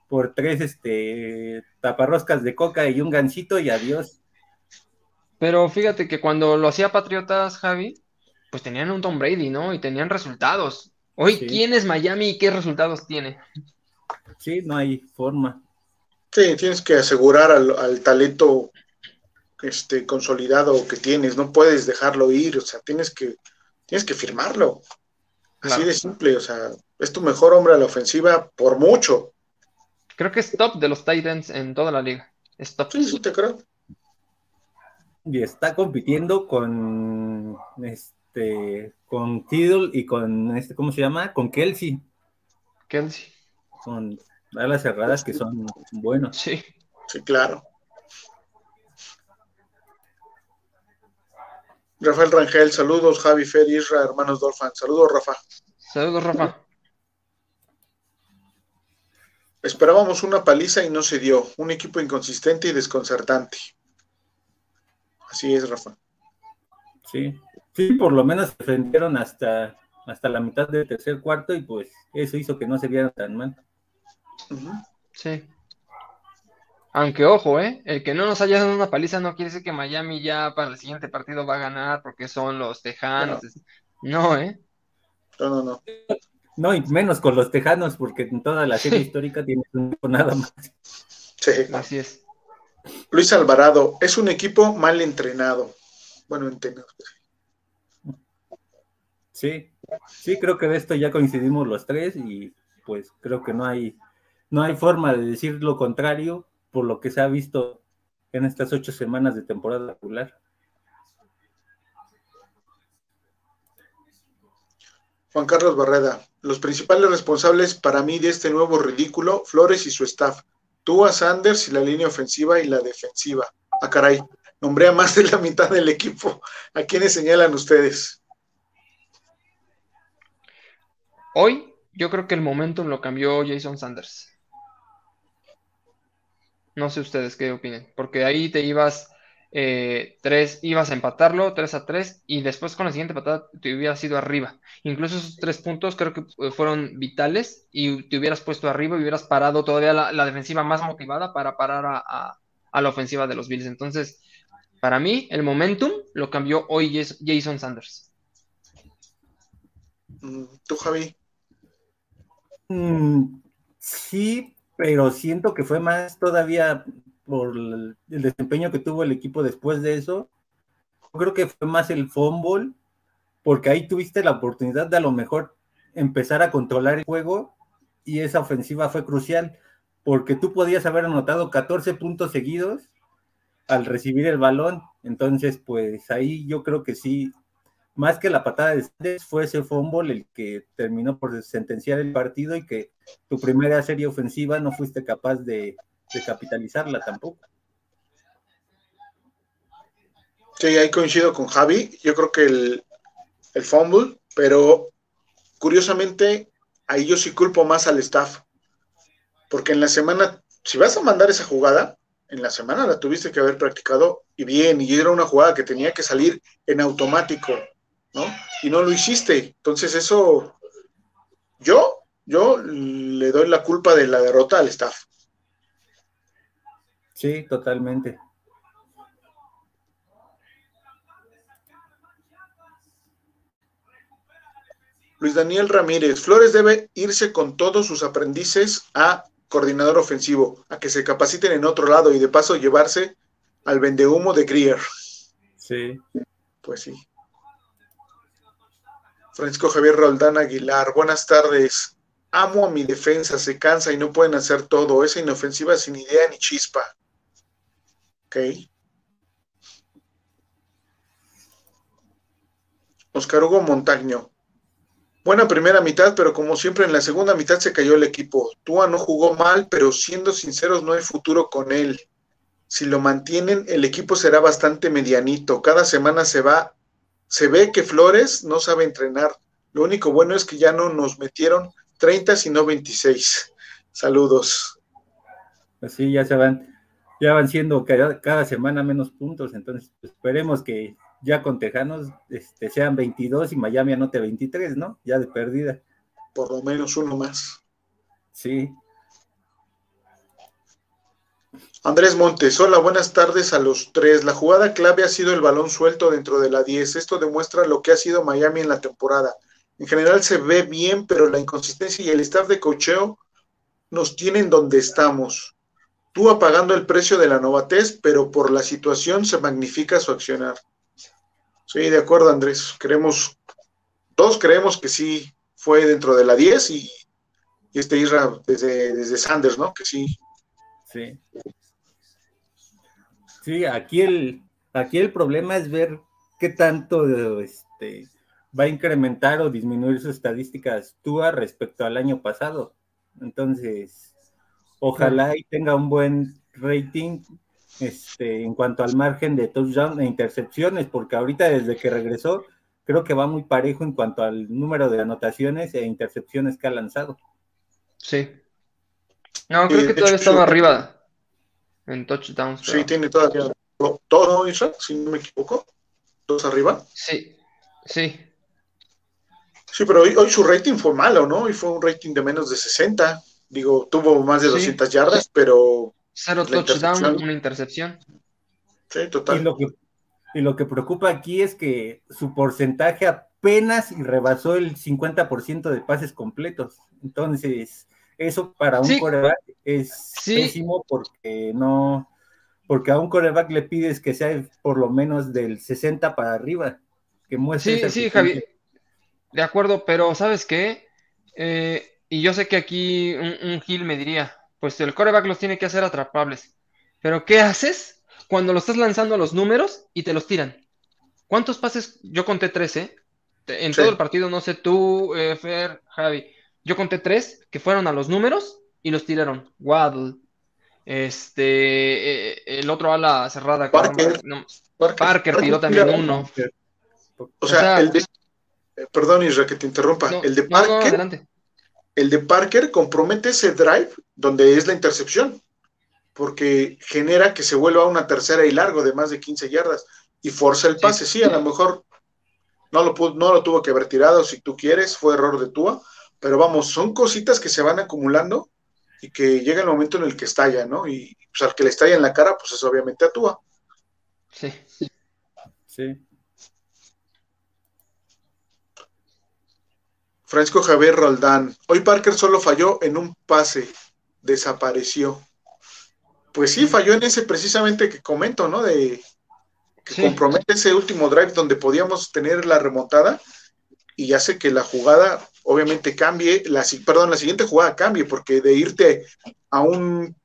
por tres este, taparroscas de coca y un gancito y adiós. Pero fíjate que cuando lo hacía Patriotas, Javi, pues tenían un Tom Brady, ¿no? Y tenían resultados. Hoy, ¿quién es Miami y qué resultados tiene? Sí, no hay forma. Sí, tienes que asegurar al, al talento este, consolidado que tienes, no puedes dejarlo ir, o sea, tienes que, tienes que firmarlo. Así de simple, o sea, es tu mejor hombre a la ofensiva por mucho. Creo que es top de los Titans en toda la liga. Es top. Sí, sí, te creo. Y está compitiendo con este con Tiddle y con este, ¿cómo se llama? Con Kelsey. Kelsey. Con alas cerradas que son buenos. Sí. Sí, claro. Rafael Rangel, saludos, Javi Fer, Isra, hermanos Dolphin. Saludos, Rafa. Saludos, Rafa. Esperábamos una paliza y no se dio. Un equipo inconsistente y desconcertante. Así es, Rafa. Sí, sí, por lo menos defendieron hasta, hasta la mitad del tercer cuarto y pues eso hizo que no se vieran tan mal. Sí. Aunque ojo, ¿eh? El que no nos haya dado una paliza no quiere decir que Miami ya para el siguiente partido va a ganar porque son los Tejanos. No, ¿eh? No, no, no. No, y menos con los Tejanos porque en toda la serie histórica tiene un nada más. Sí. Así es. Luis Alvarado, es un equipo mal entrenado. Bueno, entrenado. Sí, sí, creo que de esto ya coincidimos los tres y pues creo que no hay, no hay forma de decir lo contrario por lo que se ha visto en estas ocho semanas de temporada regular. Juan Carlos Barreda, los principales responsables para mí de este nuevo ridículo, Flores y su staff, tú a Sanders y la línea ofensiva y la defensiva. Ah, caray, nombré a más de la mitad del equipo. ¿A quiénes señalan ustedes? Hoy yo creo que el momentum lo cambió Jason Sanders. No sé ustedes qué opinen, porque ahí te ibas eh, tres, ibas a empatarlo 3 a 3 y después con la siguiente patada te hubieras ido arriba. Incluso esos tres puntos creo que eh, fueron vitales y te hubieras puesto arriba y hubieras parado todavía la, defensiva más motivada para parar a, la ofensiva de los Bills. Entonces, para mí, el momentum lo cambió hoy Jason Sanders. Mm, ¿Tú, Javi? Mm, sí, pero siento que fue más todavía por el desempeño que tuvo el equipo después de eso. Creo que fue más el fumble, porque ahí tuviste la oportunidad de a lo mejor empezar a controlar el juego y esa ofensiva fue crucial, porque tú podías haber anotado 14 puntos seguidos al recibir el balón. Entonces, pues ahí yo creo que sí más que la patada de Sanders, fue ese fumble el que terminó por sentenciar el partido y que tu primera serie ofensiva no fuiste capaz de, capitalizarla tampoco. Sí, ahí coincido con Javi. Yo creo que el, el fumble, pero curiosamente, ahí yo sí culpo más al staff. Porque en la semana, si vas a mandar esa jugada, en la semana la tuviste que haber practicado y bien, y era una jugada que tenía que salir en automático. ¿No? Y no lo hiciste. Entonces eso, yo, yo le doy la culpa de la derrota al staff. Sí, totalmente. Luis Daniel Ramírez, Flores debe irse con todos sus aprendices a coordinador ofensivo, a que se capaciten en otro lado y de paso llevarse al vendehumo de Grier. Sí. Pues sí. Francisco Javier Roldán Aguilar, buenas tardes. Amo a mi defensa, se cansa y no pueden hacer todo. Esa inofensiva sin idea ni chispa. Ok. Oscar Hugo Montaño. Buena primera mitad, pero como siempre en la segunda mitad se cayó el equipo. Tua no jugó mal, pero siendo sinceros no hay futuro con él. Si lo mantienen, el equipo será bastante medianito. Cada semana se va, se ve que Flores no sabe entrenar. Lo único bueno es que ya no nos metieron 30, sino 26. Saludos. Pues ya se van, ya van siendo cada, cada semana menos puntos, entonces pues, esperemos que ya con Tejanos este, sean 22 y Miami anote 23, ¿no? Ya de perdida. Por lo menos uno más. Sí. Andrés Montes, hola, buenas tardes a los tres. La jugada clave ha sido el balón suelto dentro de la 10. Esto demuestra lo que ha sido Miami en la temporada. En general se ve bien, pero la inconsistencia y el staff de cocheo nos tienen donde estamos. Tú apagando el precio de la novatez, pero por la situación se magnifica su accionar. Sí, de acuerdo, Andrés. Creemos, todos creemos que sí fue dentro de la 10 y, este Isra desde, desde Sanders, ¿no? Que sí. Sí. Sí, aquí el, aquí el problema es ver qué tanto este, va a incrementar o disminuir sus estadísticas TUA respecto al año pasado. Entonces, ojalá y tenga un buen rating este, en cuanto al margen de touchdown e intercepciones, porque ahorita desde que regresó, creo que va muy parejo en cuanto al número de anotaciones e intercepciones que ha lanzado. Sí. No, creo que todavía estaba arriba en touchdowns. Sí, tiene todavía todo, eso, si no me equivoco. Dos arriba. Sí, sí. Sí, pero hoy, hoy, su rating fue malo, ¿no? Y fue un rating de menos de 60. Digo, tuvo más de 200 yardas, pero Cero touchdown, una intercepción. Sí, total. Y lo, que, y lo que preocupa aquí es que su porcentaje apenas rebasó el 50% de pases completos. Entonces, eso para un coreback es pésimo porque no, porque a un coreback le pides que sea por lo menos del 60 para arriba, que muestre. Sí, sí, Javi, de acuerdo, pero ¿sabes qué? Eh, y yo sé que aquí un, un Gil me diría, pues el coreback los tiene que hacer atrapables. Pero ¿qué haces cuando lo estás lanzando a los números y te los tiran? ¿Cuántos pases? Yo conté tres, ¿eh? En todo el partido, no sé tú, eh, Fer, Javi. Yo conté tres que fueron a los números y los tiraron. Waddle. Este, eh, el otro ala cerrada. Parker, Parker, tiró también uno. O sea, el de, perdón, Isra, que te interrumpa. el de Parker el de Parker compromete ese drive donde es la intercepción, porque genera que se vuelva una tercera y largo de más de 15 yardas y forza el pase. Sí, a lo mejor no lo, no lo tuvo que haber tirado si tú quieres, fue error de Tua, pero vamos, son cositas que se van acumulando y que llega el momento en el que estalla, ¿no? Y pues, al que le estalla en la cara, pues es obviamente a Tua. Sí. Sí. Francisco Javier Roldán. Hoy Parker solo falló en un pase, desapareció. Pues sí, falló en ese precisamente que comento, ¿no? De que compromete ese último drive donde podíamos tener la remontada y hace que la jugada obviamente cambie, la, perdón, la siguiente jugada cambie, porque de irte a un,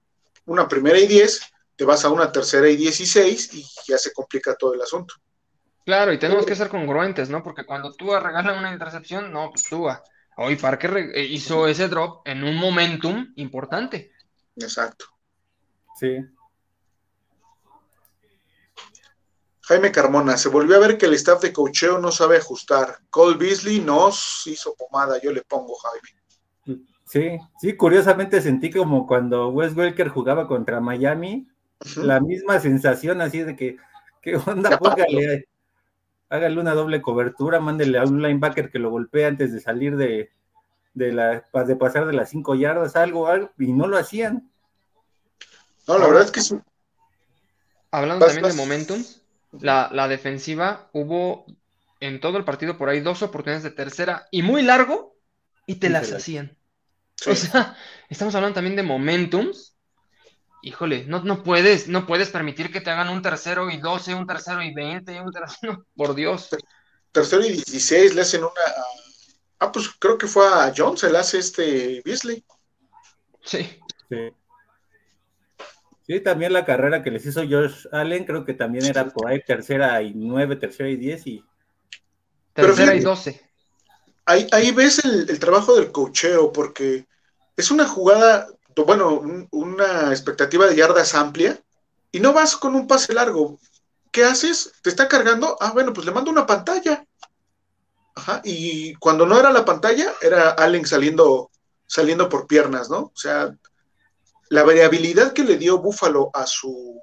una primera y diez, te vas a una tercera y dieciséis y ya se complica todo el asunto. Claro, y tenemos que ser congruentes, ¿no? Porque cuando tú regalas una intercepción, no, pues tú Hoy Parker eh, hizo ese drop en un momentum importante. Exacto. Sí. Jaime Carmona, se volvió a ver que el staff de cocheo no sabe ajustar. Cole Beasley nos hizo pomada, yo le pongo Jaime. Sí, sí, curiosamente sentí como cuando Wes Welker jugaba contra Miami, la misma sensación así de que, ¿qué onda? Póngale, hágale una doble cobertura, mándele a un linebacker que lo golpee antes de salir de, de, la, de pasar de las cinco yardas, algo, algo, y no lo hacían. No, la verdad es que sí. Hablando también de momentum, la, la, defensiva hubo en todo el partido por ahí dos oportunidades de tercera y muy largo y te las hacían. O sea, estamos hablando también de momentums híjole, no, no puedes, no puedes permitir que te hagan un tercero y doce, un tercero y veinte, un tercero, por Dios. Tercero y dieciséis le hacen una Ah, pues creo que fue a Jones el hace este Beasley. Sí. Sí. Sí, también la carrera que les hizo Josh Allen, creo que también era por ahí tercera y nueve, tercera y diez y tercera y doce. Ahí, ahí ves el, el, trabajo del cocheo, porque es una jugada, bueno, un, una expectativa de yardas amplia, y no vas con un pase largo. ¿Qué haces? ¿Te está cargando? Ah, bueno, pues le mando una pantalla. Ajá, y cuando no era la pantalla, era Allen saliendo, saliendo por piernas, ¿no? O sea, la variabilidad que le dio Buffalo a su,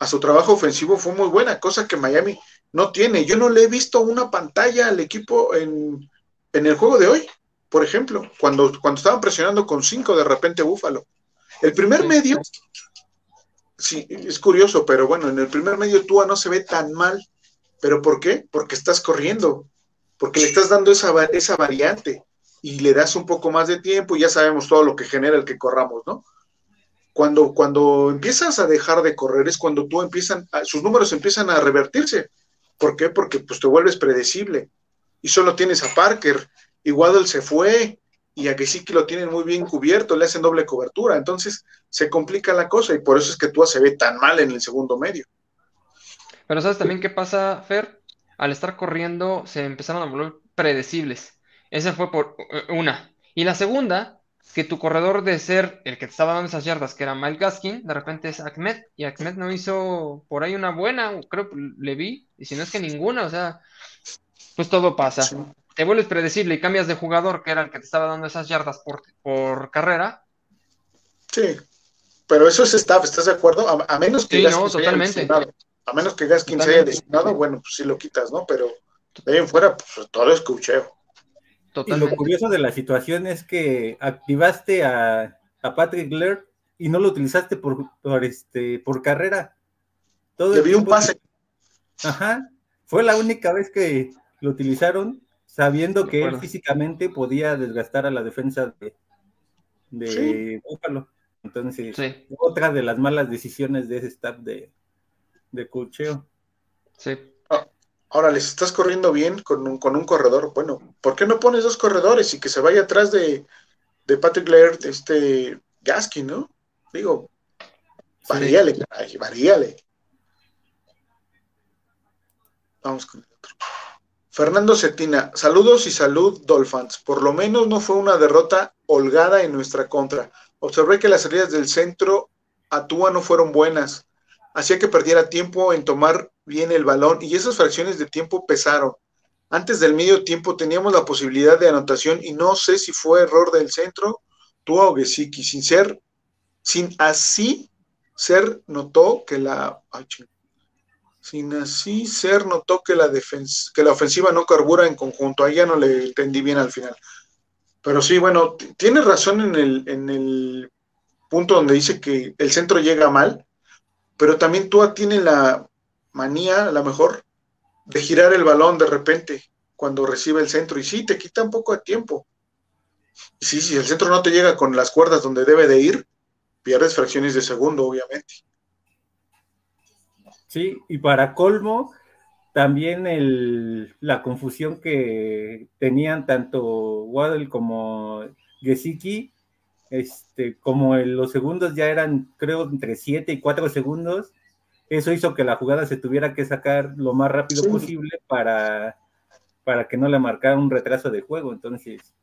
a su trabajo ofensivo fue muy buena, cosa que Miami no tiene. Yo no le he visto una pantalla al equipo en, en el juego de hoy, por ejemplo, cuando, cuando estaban presionando con cinco de repente Buffalo. El primer medio, sí, es curioso, pero bueno, en el primer medio Tua no se ve tan mal. ¿Pero por qué? Porque estás corriendo, porque le estás dando esa, esa variante y le das un poco más de tiempo y ya sabemos todo lo que genera el que corramos, ¿no? Cuando, cuando empiezas a dejar de correr es cuando tú empiezan, sus números empiezan a revertirse. ¿Por qué? Porque pues te vuelves predecible. Y solo tienes a Parker, y Waddle se fue, y a que sí que lo tienen muy bien cubierto, le hacen doble cobertura. Entonces se complica la cosa y por eso es que tú se ve tan mal en el segundo medio. Pero ¿sabes también qué pasa, Fer? Al estar corriendo se empezaron a volver predecibles. Esa fue por una. Y la segunda, que tu corredor de ser el que te estaba dando esas yardas, que era Mike Gaskin, de repente es Ahmed, y Ahmed no hizo por ahí una buena, creo que le vi, y si no es que ninguna, o sea, pues todo pasa. Sí. Te vuelves predecible y cambias de jugador, que era el que te estaba dando esas yardas por, por carrera. Sí, pero eso es staff, ¿estás de acuerdo? A, a menos que sí, no, totalmente. A menos que Gaskin se haya designado, bueno, pues sí lo quitas, ¿no? Pero de ahí en fuera, pues todo es cucheo. Totalmente. Y lo curioso de la situación es que activaste a, a Patrick Laird y no lo utilizaste por, por, este, por carrera. Todo Le vi un pase. Ajá. Fue la única vez que lo utilizaron, sabiendo que él físicamente podía desgastar a la defensa de, de sí. Búfalo. Entonces, sí. otra de las malas decisiones de ese staff de, de cocheo. Sí. Ahora les estás corriendo bien con un, con un corredor. Bueno, ¿por qué no pones dos corredores y que se vaya atrás de, de Patrick Laird, este Gaskin, ¿no? Digo, varíale, sí. caray, varíale. Vamos con el otro. Fernando Cetina, saludos y salud, Dolphins. Por lo menos no fue una derrota holgada en nuestra contra. Observé que las salidas del centro a Tua no fueron buenas hacía que perdiera tiempo en tomar bien el balón y esas fracciones de tiempo pesaron. Antes del medio tiempo teníamos la posibilidad de anotación y no sé si fue error del centro, tú o Gesicki, sin ser, sin así ser notó que la sin así ser notó que la defensa, que la ofensiva no carbura en conjunto, ahí ya no le entendí bien al final. Pero sí, bueno, tiene razón en el, en el punto donde dice que el centro llega mal, pero también Tua tiene la manía, a lo mejor, de girar el balón de repente cuando recibe el centro, y sí, te quita un poco de tiempo. Y sí, si el centro no te llega con las cuerdas donde debe de ir, pierdes fracciones de segundo, obviamente. Sí, y para colmo, también el, la confusión que tenían tanto Waddle como Gesicki este, como en los segundos ya eran, creo, entre 7 y 4 segundos, eso hizo que la jugada se tuviera que sacar lo más rápido sí. posible para, para que no le marcara un retraso de juego. Entonces,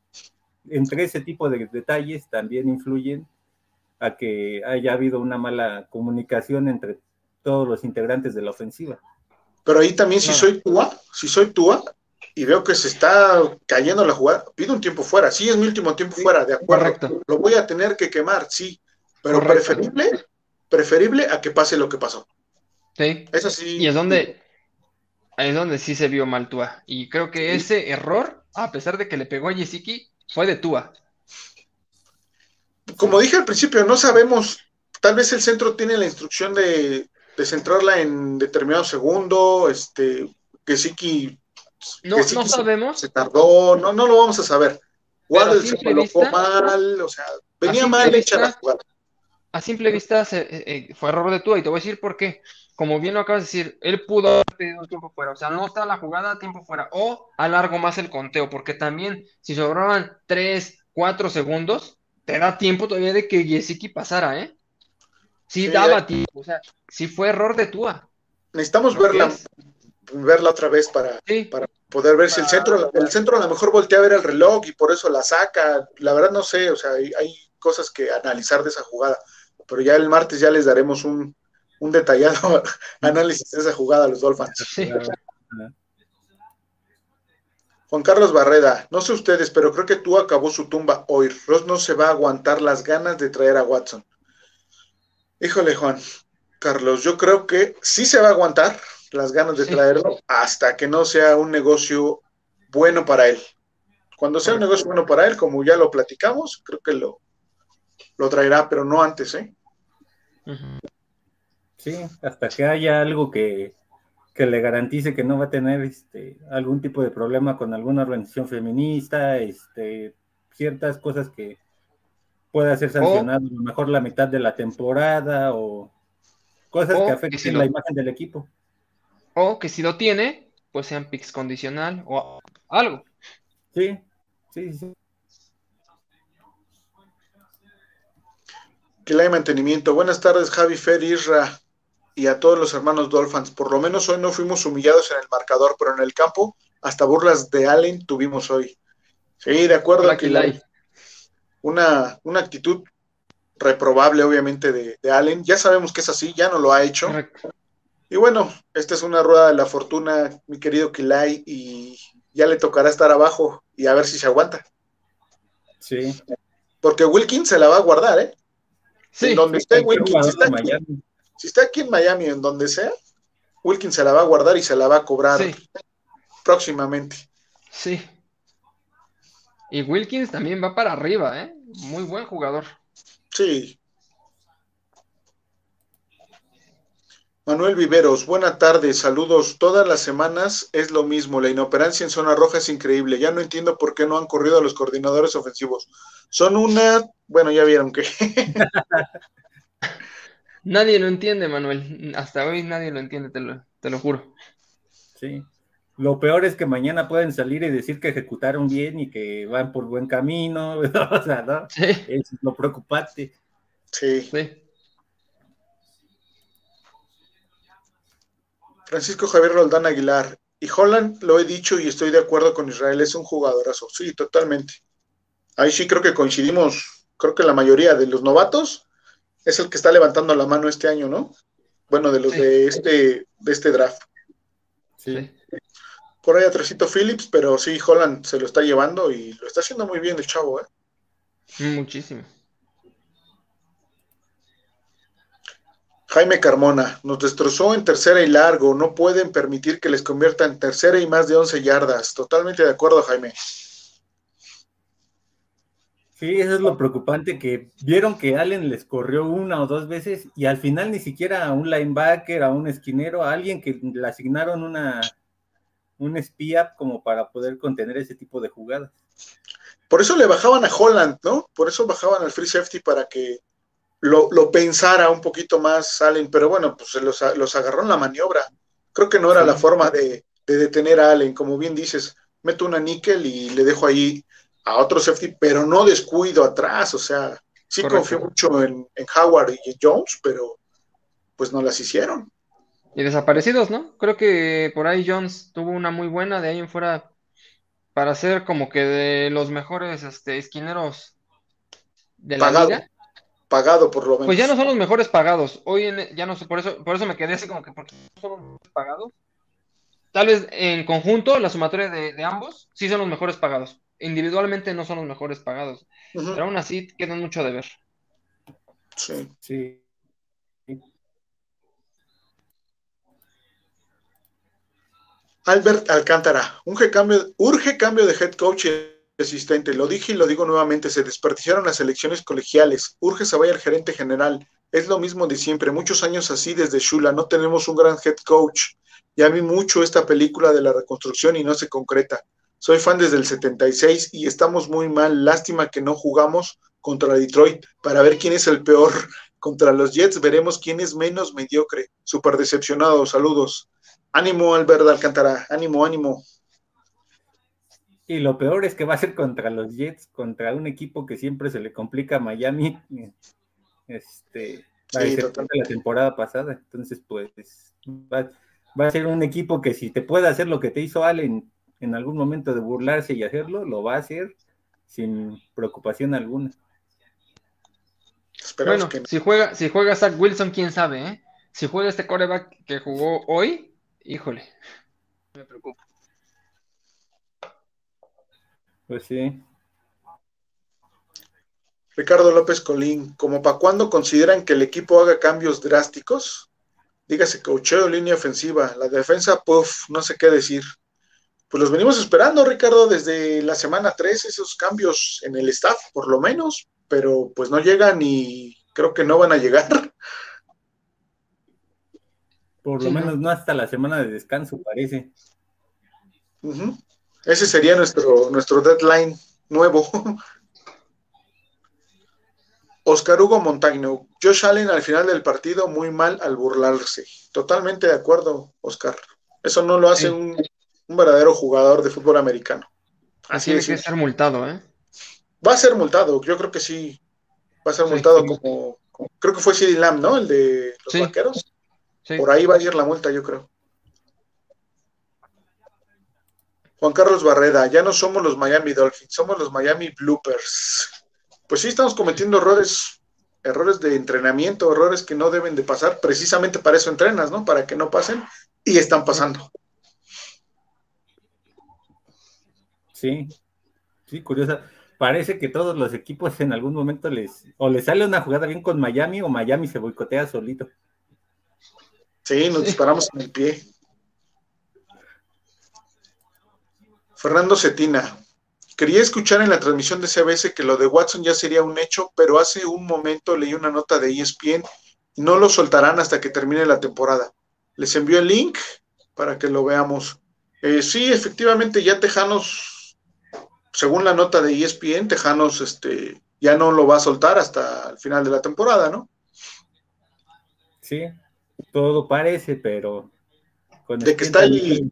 entre ese tipo de detalles también influyen a que haya habido una mala comunicación entre todos los integrantes de la ofensiva. Pero ahí también, si soy Tua, si soy Tua, y veo que se está cayendo la jugada, pido un tiempo fuera. Sí, es mi último tiempo sí, fuera, de acuerdo. Correcto. Lo voy a tener que quemar, sí. Pero correcto. preferible, preferible a que pase lo que pasó. Sí. Es así. Y es donde, es donde sí se vio mal Tua. Y creo que sí. ese error, a pesar de que le pegó a Yesiki, fue de Tua. Como dije al principio, no sabemos, tal vez el centro tiene la instrucción de, de centrarla en determinado segundo, este, no, sí sabemos. Se tardó, no, no lo vamos a saber. Waddle se colocó vista, mal, o sea, venía mal hecha la jugada. a simple vista eh, eh, fue error de Tua y te voy a decir por qué. Como bien lo acabas de decir, él pudo haber pedido tiempo fuera, o sea, no está la jugada tiempo fuera, o alargo más el conteo, porque también si sobraban 3, 4 segundos, te da tiempo todavía de que Yesiki pasara, ¿eh? Sí, daba tiempo, o sea, sí fue error de Tua. Necesitamos verla, verla otra vez para, para poder ver si el centro, el centro a lo mejor voltea a ver el reloj y por eso la saca. La verdad no sé, o sea, hay, hay cosas que analizar de esa jugada pero ya el martes ya les daremos un, detallado análisis de esa jugada a los Dolphins. Juan Carlos Barreda, no sé ustedes, pero creo que tú acabó su tumba hoy. Ross no se va a aguantar las ganas de traer a Watson. Híjole, Juan Carlos, yo creo que sí se va a aguantar las ganas de traerlo hasta que no sea un negocio bueno para él. Cuando sea un negocio bueno para él, como ya lo platicamos, creo que lo, lo traerá, pero no antes, ¿eh? Sí, hasta que haya algo que, le garantice que no va a tener este, algún tipo de problema con alguna organización feminista, este, ciertas cosas que pueda ser sancionado a lo mejor la mitad de la temporada o cosas que afecten la imagen del equipo. O que si lo tiene, pues sean picks condicional o algo. Sí, sí, sí. que hay mantenimiento. Buenas tardes, Javi Fer, Isra y a todos los hermanos Dolphins. Por lo menos hoy no fuimos humillados en el marcador, pero en el campo hasta burlas de Allen tuvimos hoy. Sí, de acuerdo. que una, una actitud reprobable, obviamente, de, Allen. Ya sabemos que es así, ya no lo ha hecho. Y bueno, esta es una rueda de la fortuna, mi querido Kilay, y ya le tocará estar abajo y a ver si se aguanta. Sí. Porque Wilkins se la va a guardar, ¿eh? Sí, donde esté Wilkins, si está, aquí, en Miami, en donde sea, Wilkins se la va a guardar y se la va a cobrar próximamente. Sí. Y Wilkins también va para arriba, ¿eh? Muy buen jugador. Sí. Manuel Viveros, buena tarde, saludos. Todas las semanas es lo mismo, la inoperancia en zona roja es increíble. Ya no entiendo por qué no han corrido a los coordinadores ofensivos. Son una, bueno, ya vieron que... nadie lo entiende, Manuel. Hasta hoy nadie lo entiende, te lo, te lo juro. Sí. Lo peor es que mañana pueden salir y decir que ejecutaron bien y que van por buen camino. o sea, ¿no? Sí. Eso es lo preocupante. Sí. sí. Francisco Javier Roldán Aguilar. Y Holland, lo he dicho y estoy de acuerdo con Israel, es un jugadorazo. Sí, totalmente. Ahí sí creo que coincidimos, creo que la mayoría de los novatos es el que está levantando la mano este año, ¿no? Bueno, de los de este de este draft. Sí. Por ahí atrásito Phillips, pero sí, Holland se lo está llevando y lo está haciendo muy bien el chavo, ¿eh? Muchísimo. Jaime Carmona, nos destrozó en tercera y largo, no pueden permitir que les convierta en tercera y más de 11 yardas. Totalmente de acuerdo, Jaime. Sí, eso es lo preocupante, que vieron que Allen les corrió una o dos veces y al final ni siquiera a un linebacker, a un esquinero, a alguien que le asignaron una, un espía como para poder contener ese tipo de jugadas. Por eso le bajaban a Holland, ¿no? Por eso bajaban al free safety para que lo, pensara un poquito más Allen, pero bueno, pues los, los agarró en la maniobra. Creo que no era la forma de, detener a Allen, como bien dices, meto una níquel y le dejo ahí a otro safety, pero no descuido atrás, o sea, sí confío mucho en, Howard y Jones, pero pues no las hicieron. Y desaparecidos, ¿no? Creo que por ahí Jones tuvo una muy buena, de ahí en fuera, para ser como que de los mejores este, esquineros de la liga pagado por lo menos. Pues ya no son los mejores pagados. Hoy en, ya no sé, por eso, por eso me quedé así como que porque no son los mejores pagados. Tal vez en conjunto, la sumatoria de, ambos, sí son los mejores pagados. Individualmente no son los mejores pagados. Pero aún así quedan mucho de ver. Sí. Sí. Albert Alcántara, un cambio, urge cambio de head coach asistente. Lo dije y lo digo nuevamente, se desperdiciaron las elecciones colegiales. Urge se vaya el gerente general. Es lo mismo de siempre, muchos años así desde Shula, no tenemos un gran head coach. Ya vi mucho esta película de la reconstrucción y no se concreta. Soy fan desde el 76 y estamos muy mal. Lástima que no jugamos contra Detroit para ver quién es el peor contra los Jets veremos quién es menos mediocre. Súper decepcionado, saludos. Ánimo, Alberto Alcántara, ánimo, ánimo. Y lo peor es que va a ser contra los Jets, contra un equipo que siempre se le complica a Miami. Este, va a ser la temporada pasada. Entonces, pues, va, va, a ser un equipo que si te puede hacer lo que te hizo Allen en algún momento de burlarse y hacerlo, lo va a hacer sin preocupación alguna bueno, si juega, si juega Zach Wilson, quién sabe, ¿eh? Si juega este coreback que jugó hoy, híjole, me preocupa. Pues sí. Ricardo López Colín, ¿como para cuándo consideran que el equipo haga cambios drásticos? Dígase cocheo, línea ofensiva, la defensa, puff, no sé qué decir. Pues los venimos esperando, Ricardo, desde la semana 3, esos cambios en el staff, por lo menos, pero pues no llegan y creo que no van a llegar. Por lo menos no hasta la semana de descanso, parece. Ese sería nuestro, nuestro deadline nuevo. Oscar Hugo Montagno, Josh Allen al final del partido muy mal al burlarse. Totalmente de acuerdo, Oscar. Eso no lo hace un, verdadero jugador de fútbol americano. Así Tiene que ser multado, ¿eh? Va a ser multado, yo creo que sí. Va a ser multado como, Creo que fue CD Lamb, ¿no? El de los vaqueros. Por ahí va a ir la multa, yo creo. Juan Carlos Barrera, ya no somos los Miami Dolphins, somos los Miami Bloopers. Pues sí, estamos cometiendo errores, errores de entrenamiento, errores que no deben de pasar. Precisamente para eso entrenas, ¿no? Para que no pasen y están pasando. Sí, sí, curiosa parece que todos los equipos en algún momento les o les sale una jugada bien con Miami o Miami se boicotea solito. Sí, nos disparamos en el pie. Fernando Cetina. Quería escuchar en la transmisión de CBS que lo de Watson ya sería un hecho, pero hace un momento leí una nota de ESPN y no lo soltarán hasta que termine la temporada. Les envío el link para que lo veamos. Eh, sí, efectivamente, ya Tejanos según la nota de ESPN, Tejanos este, ya no lo va a soltar hasta el final de la temporada, ¿no? Sí, todo parece, pero con de que está ahí.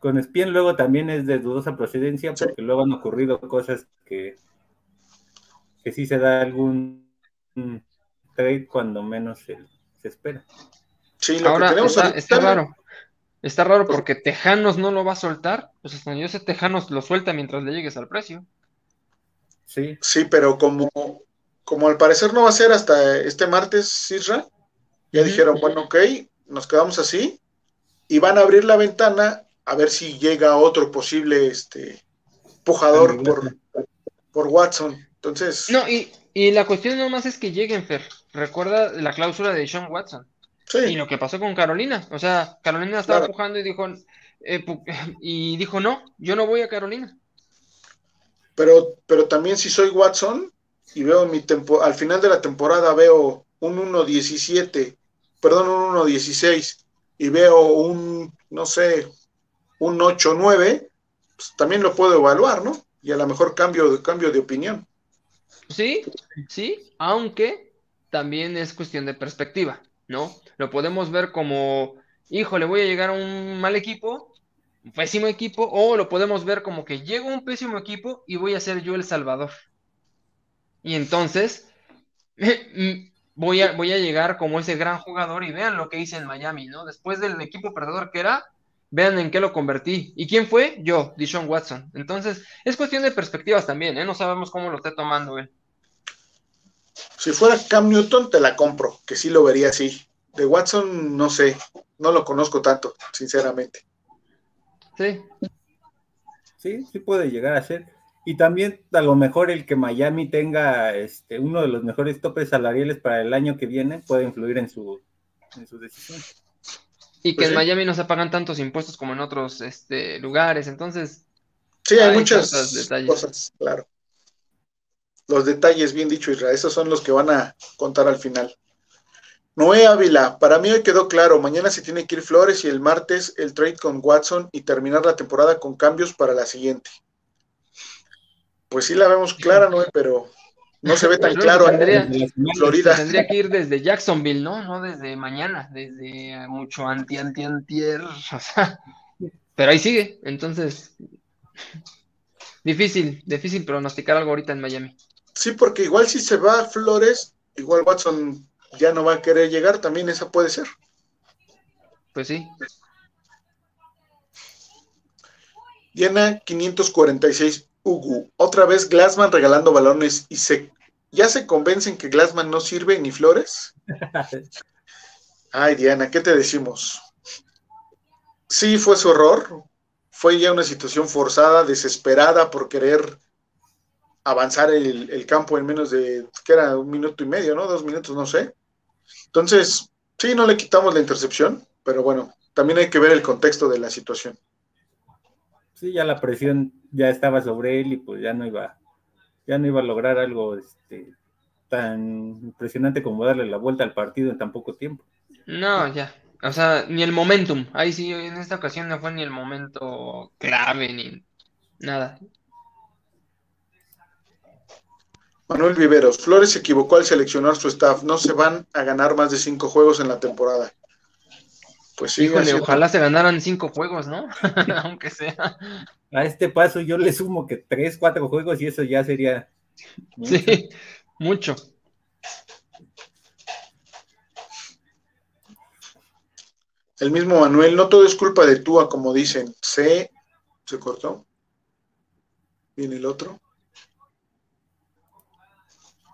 Con Spien luego también es de dudosa procedencia, porque luego han ocurrido cosas que, que sí se da algún trade cuando menos se, espera. Sí, lo Ahora, que tenemos está, está raro. Está raro pues porque Tejanos no lo va a soltar. Pues hasta yo sé, Tejanos lo suelta mientras le llegues al precio. Sí. Sí, pero como, como al parecer no va a ser hasta este martes, Isra, ya dijeron, bueno, ok, nos quedamos así y van a abrir la ventana a ver si llega otro posible este pujador por, por Watson. Entonces. No, y, y la cuestión nomás es que lleguen, Fer. Recuerda la cláusula de Sean Watson. Y lo que pasó con Carolina. O sea, Carolina estaba empujando y dijo, eh, y dijo, no, yo no voy a Carolina. Pero, pero también si soy Watson y veo mi tempo, al final de la temporada veo un 1.17, perdón, un 1.16 y veo un, no sé, un 8.9, pues también lo puedo evaluar, ¿no? Y a lo mejor cambio, cambio de opinión. Sí, sí, aunque también es cuestión de perspectiva. ¿No? Lo podemos ver como, hijo, le voy a llegar a un mal equipo, un pésimo equipo, o lo podemos ver como que llego un pésimo equipo y voy a ser yo el salvador. Y entonces voy a, voy a llegar como ese gran jugador y vean lo que hice en Miami, ¿no? Después del equipo perdedor que era, vean en qué lo convertí. ¿Y quién fue? Yo, Dishon Watson. Entonces, es cuestión de perspectivas también, ¿eh? No sabemos cómo lo esté tomando él. Si fuera Cam Newton, te la compro, que sí lo vería así. De Watson, no sé, no lo conozco tanto, sinceramente. Sí. Sí, sí puede llegar a ser. Y también a lo mejor el que Miami tenga este, uno de los mejores topes salariales para el año que viene puede influir en su, en su decisión. Y que pues en Miami no se pagan tantos impuestos como en otros este, lugares, entonces... Sí, hay, muchas cosas, claro los detalles, bien dicho Israel, esos son los que van a contar al final. Noé Ávila, para mí hoy quedó claro, mañana se tiene que ir Flores y el martes el trade con Watson y terminar la temporada con cambios para la siguiente. Pues sí la vemos clara, Noé, pero No se ve tan claro tendría, Florida. Tendría que ir desde Jacksonville, ¿no? No desde mañana, desde mucho anti, anti, antier. O sea, pero ahí sigue, entonces. Difícil, difícil pronosticar algo ahorita en Miami. Sí, porque igual si se va Flores, igual Watson ya no va a querer llegar, también esa puede ser. Pues sí. Diana 546 Ugu. Otra vez Glassman regalando balones y se ya se convencen que Glassman no sirve ni flores. Ay, Diana, ¿qué te decimos? Sí, fue su error. Fue ya una situación forzada, desesperada por querer avanzar el, el campo en menos de, que era un minuto y medio, ¿no? Dos minutos, no sé. Entonces, sí, no le quitamos la intercepción, pero bueno, también hay que ver el contexto de la situación. Sí, ya la presión ya estaba sobre él y pues ya no iba, ya no iba a lograr algo este, tan impresionante como darle la vuelta al partido en tan poco tiempo. No, ya. O sea, ni el momentum. Ahí sí, en esta ocasión no fue ni el momento clave ni nada. Manuel Viveros, Flores se equivocó al seleccionar su staff. No se van a ganar más de cinco juegos en la temporada. Pues sí, ojalá se ganaran cinco juegos, ¿no? Aunque sea. A este paso yo le sumo que tres, cuatro juegos y eso ya sería. Sí, mucho. El mismo Manuel, no todo es culpa de Tua, como dicen. Se, se cortó. Viene el otro.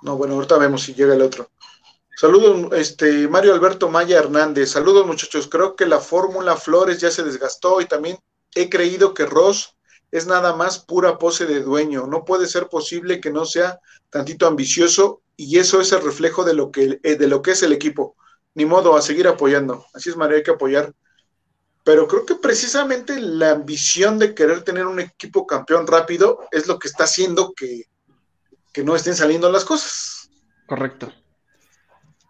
No, bueno, ahorita vemos si llega el otro. Saludos, este, Mario Alberto Maya Hernández. Saludos, muchachos. Creo que la fórmula Flores ya se desgastó y también he creído que Ross es nada más pura pose de dueño. No puede ser posible que no sea tantito ambicioso y eso es el reflejo de lo que, eh, de lo que es el equipo. Ni modo, a seguir apoyando. Así es, Mario, hay que apoyar. Pero creo que precisamente la ambición de querer tener un equipo campeón rápido es lo que está haciendo que, que no estén saliendo las cosas. Correcto.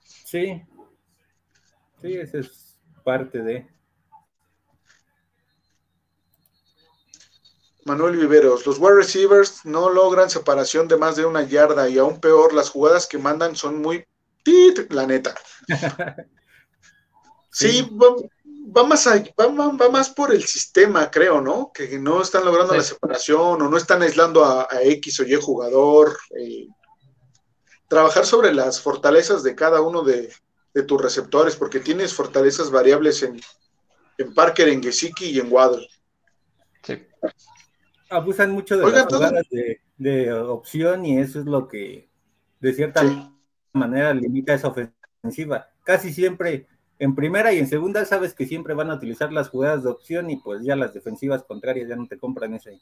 Sí, sí, esa es parte de. Manuel Viveros, los wide receivers no logran separación de más de una yarda y aún peor, las jugadas que mandan son muy tit, la neta. sí, va, más va, más por el sistema, creo, ¿no? Que no están logrando la separación o no están aislando a, X o Y jugador. Eh, trabajar sobre las fortalezas de cada uno de, tus receptores, porque tienes fortalezas variables en, Parker, en Gesicki y en Waddle. Sí. Abusan mucho de las jugadas de, opción y eso es lo que de cierta manera limita esa ofensiva. Casi siempre en primera y en segunda sabes que siempre van a utilizar las jugadas de opción y pues ya las defensivas contrarias ya no te compran ese,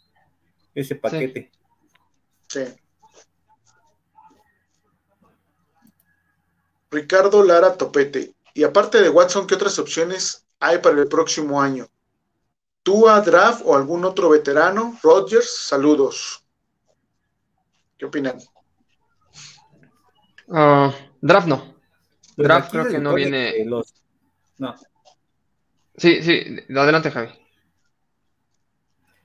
ese paquete. sí. Ricardo Lara Topete. Y aparte de Watson, ¿qué otras opciones hay para el próximo año? ¿Tua, Draft o algún otro veterano? Rodgers, saludos. ¿Qué opinan? Ah, draft no. Pues draft creo que no viene. No. Sí, sí, adelante, Javi.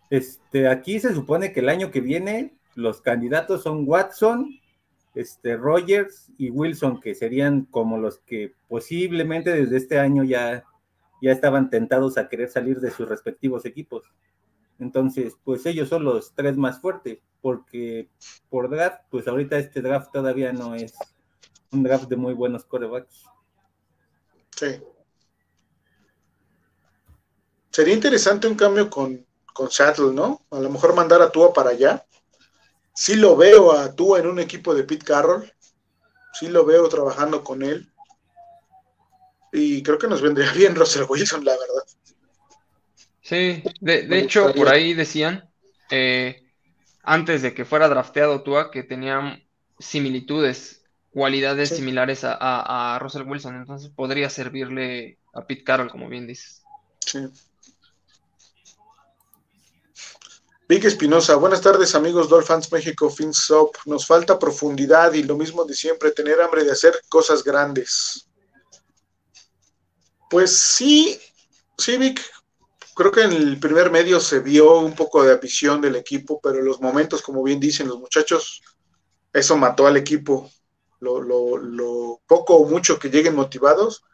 Este, aquí se supone que el año que viene los candidatos son Watson, este, Rogers y Wilson, que serían como los que posiblemente desde este año ya, ya estaban tentados a querer salir de sus respectivos equipos. Entonces, pues ellos son los tres más fuertes, porque por draft, pues ahorita este draft todavía no es un draft de muy buenos corebacks. Sí. Sería interesante un cambio con, con Seattle, ¿no? A lo mejor mandar a Tua para allá sí lo veo a tú en un equipo de Pete Carroll, sí lo veo trabajando con él. Y creo que nos vendría bien Russell Wilson, la verdad. Sí, de, hecho, por ahí decían, eh, antes de que fuera drafteado Tua, que tenían similitudes, cualidades similares a, a, a, Russell Wilson, entonces podría servirle a Pete Carroll, como bien dices. Sí. Vic Espinosa, buenas tardes amigos Dolphins México FinSop. Nos falta profundidad y lo mismo de siempre, tener hambre de hacer cosas grandes. Pues sí, sí Vic, creo que en el primer medio se vio un poco de afición del equipo, pero los momentos, como bien dicen los muchachos, eso mató al equipo. Lo, poco o mucho que lleguen motivados,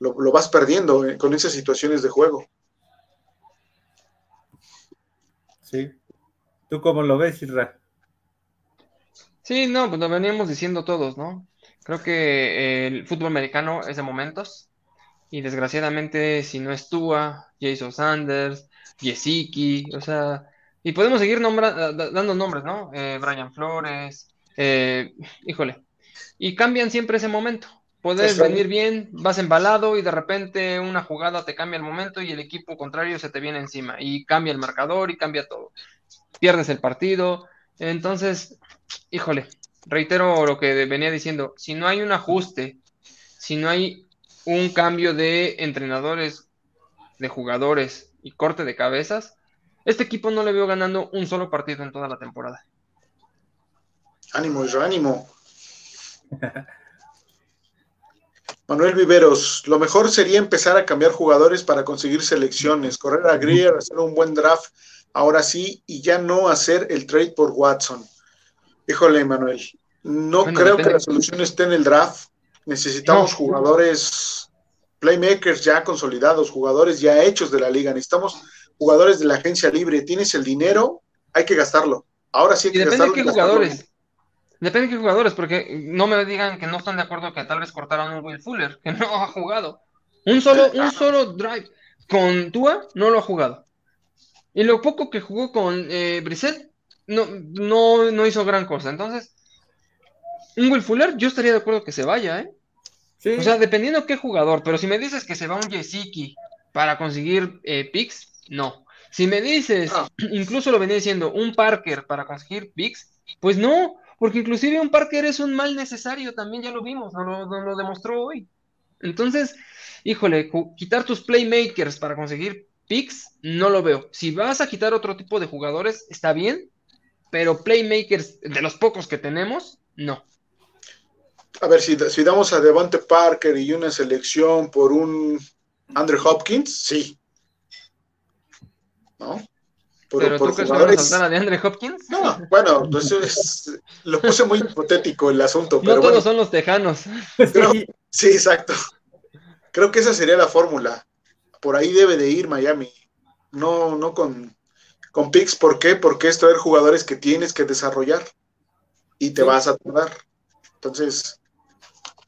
lo, vas perdiendo eh, con esas situaciones de juego. Sí. ¿Tú cómo lo ves, Isra? Sí, no, pues lo veníamos diciendo todos, ¿no? Creo que el fútbol americano es de momentos y desgraciadamente si no es Tua, Jason Sanders, Yesiki, o sea, y podemos seguir dando nombres, ¿no? Eh, Brian Flores, eh, híjole, y cambian siempre ese momento. Puedes venir bien, vas embalado y de repente una jugada te cambia el momento y el equipo contrario se te viene encima y cambia el marcador y cambia todo. Pierdes el partido. Entonces, híjole, reitero lo que venía diciendo, si no hay un ajuste, si no hay un cambio de entrenadores, de jugadores y corte de cabezas, este equipo no le veo ganando un solo partido en toda la temporada. Ánimo, Isra, ánimo. Manuel Viveros, lo mejor sería empezar a cambiar jugadores para conseguir selecciones, correr a Greer, hacer un buen draft, ahora sí, y ya no hacer el trade por Watson. Híjole, Manuel, no creo que la solución esté en el draft. Necesitamos jugadores, playmakers ya consolidados, jugadores ya hechos de la liga. Necesitamos jugadores de la agencia libre. Tienes el dinero, hay que gastarlo. Ahora sí hay que depende gastarlo. De qué jugadores. Depende de qué jugadores, porque no me digan que no están de acuerdo que tal vez cortaron un Will Fuller, que no ha jugado. Un solo, un solo drive con Tua no lo ha jugado. Y lo poco que jugó con eh, no, no, no hizo gran cosa. Entonces, un Will Fuller, yo estaría de acuerdo que se vaya, ¿eh? O sea, dependiendo qué jugador, pero si me dices que se va un Yesiki para conseguir eh, picks, no. Si me dices, ah. incluso lo venía diciendo, un Parker para conseguir picks, pues no, porque inclusive un Parker es un mal necesario, también ya lo vimos, nos lo, demostró hoy. Entonces, híjole, quitar tus playmakers para conseguir picks, no lo veo. Si vas a quitar otro tipo de jugadores, está bien, pero playmakers de los pocos que tenemos, no. A ver, si, si damos a Devante Parker y una selección por un Andrew Hopkins, sí. ¿No? ¿Pero tú crees que a saltar a DeAndre Hopkins? No, bueno, pues lo puse muy hipotético el asunto. No todos son los tejanos. sí, exacto. Creo que esa sería la fórmula. Por ahí debe de ir Miami. No, no con, con picks. ¿Por qué? Porque es traer jugadores que tienes que desarrollar y te vas a tardar. Entonces,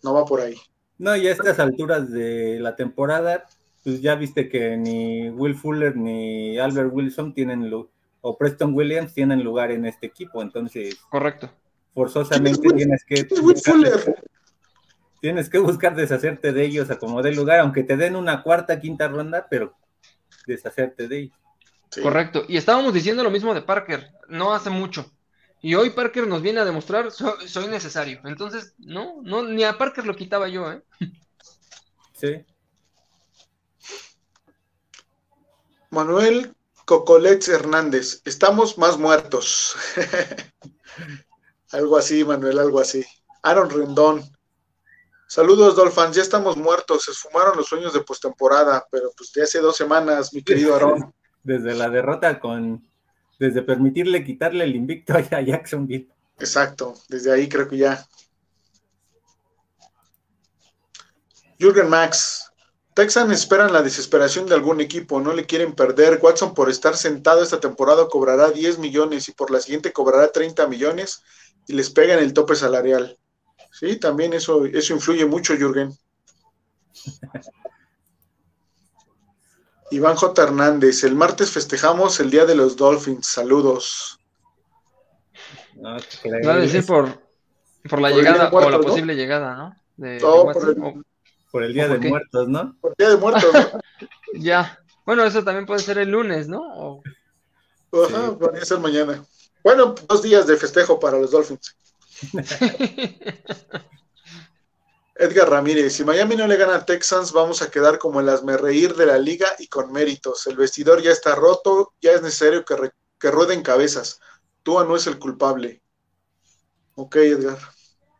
no va por ahí. No, y a estas alturas de la temporada, pues ya viste que ni Will Fuller ni Albert Wilson tienen o Preston Williams tienen lugar en este equipo, entonces correcto. Forzosamente tienes que tienes que buscar deshacerte de ellos a como dé lugar, aunque te den una cuarta, quinta ronda, pero deshacerte de ellos. Correcto. Y estábamos diciendo lo mismo de Parker, no hace mucho. Y hoy Parker nos viene a demostrar, soy necesario. Entonces, no, no, ni a Parker lo quitaba yo, ¿eh? Sí. Manuel Cocolets Hernández, estamos más muertos. algo así, Manuel, algo así. Aaron Rendón. Saludos, Dolphins. Ya estamos muertos. Se esfumaron los sueños de postemporada, pero pues de hace dos semanas, mi querido Aaron. Desde la derrota con. Desde permitirle quitarle el invicto a Jacksonville. Exacto, desde ahí creo que ya. Jürgen Max, Texan esperan la desesperación de algún equipo, no le quieren perder. Watson por estar sentado esta temporada cobrará 10 millones y por la siguiente cobrará 30 millones y les pegan el tope salarial. Sí, también eso, eso influye mucho, Jürgen. Iván J. Hernández, el martes festejamos el Día de los Dolphins. Saludos. Va a decir por, por la llegada o la posible llegada, ¿no? De, por el Día de Muertos, ¿no? Por el Día de Muertos, ¿no? ya. Bueno, eso también puede ser el lunes, ¿no? Ajá, podría ser mañana. Bueno, dos días de festejo para los Dolphins. Edgar Ramírez, si Miami no le gana a Texans, vamos a quedar como el reír de la liga y con méritos. El vestidor ya está roto, ya es necesario que, que rueden cabezas. Tua no es el culpable. Ok, Edgar.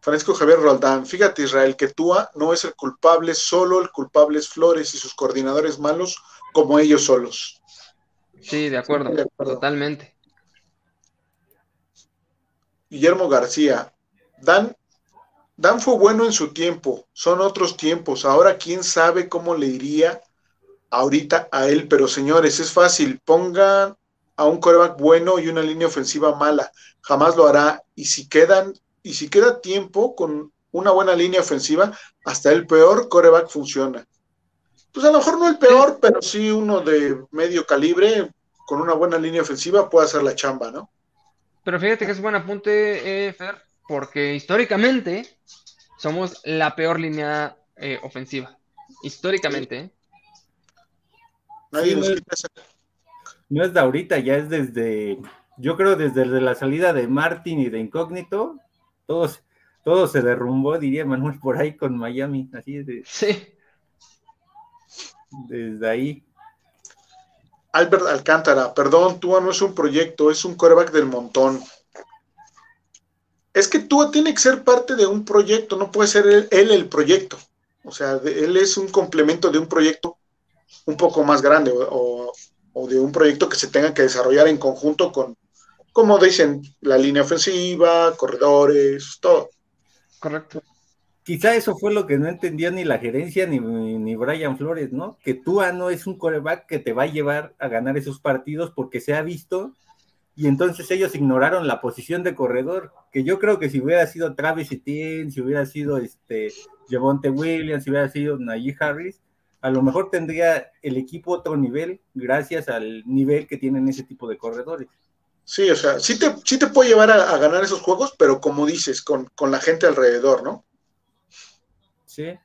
Francisco Javier Roldán, fíjate Israel que Tua no es el culpable, solo el culpable es Flores y sus coordinadores malos como ellos solos. Sí, de acuerdo, totalmente. Guillermo García, Dan, Dan fue bueno en su tiempo, son otros tiempos. Ahora quién sabe cómo le iría ahorita a él, pero señores, es fácil, pongan a un coreback bueno y una línea ofensiva mala, jamás lo hará. Y si quedan, y si queda tiempo con una buena línea ofensiva, hasta el peor coreback funciona. Pues a lo mejor no el peor, pero sí uno de medio calibre, con una buena línea ofensiva, puede hacer la chamba, ¿no? Pero fíjate que es buen apunte, eh, Fer, porque históricamente somos la peor línea eh, ofensiva. Históricamente. ¿eh? Nadie nos quita esa no es de ahorita, ya es desde, yo creo desde la salida de Martin y de Incógnito, todos, todo se derrumbó, diría Manuel, por ahí con Miami, así de. Sí. Desde ahí. Albert Alcántara, perdón, Tua no es un proyecto, es un coreback del montón. Es que Tua tiene que ser parte de un proyecto, no puede ser él, el proyecto. O sea, él es un complemento de un proyecto un poco más grande o, o de un proyecto que se tenga que desarrollar en conjunto con, como dicen, la línea ofensiva, corredores, todo. Correcto. Quizá eso fue lo que no entendió ni la gerencia ni, ni Brian Flores, ¿no? Que Tua no es un coreback que te va a llevar a ganar esos partidos porque se ha visto y entonces ellos ignoraron la posición de corredor, que yo creo que si hubiera sido Travis Etienne, si hubiera sido este Javonte Williams, si hubiera sido Najee Harris, a lo mejor tendría el equipo otro nivel gracias al nivel que tienen ese tipo de corredores. Sí, o sea, sí te, sí te puede llevar a, ganar esos juegos, pero como dices, con, la gente alrededor, ¿no? Sí.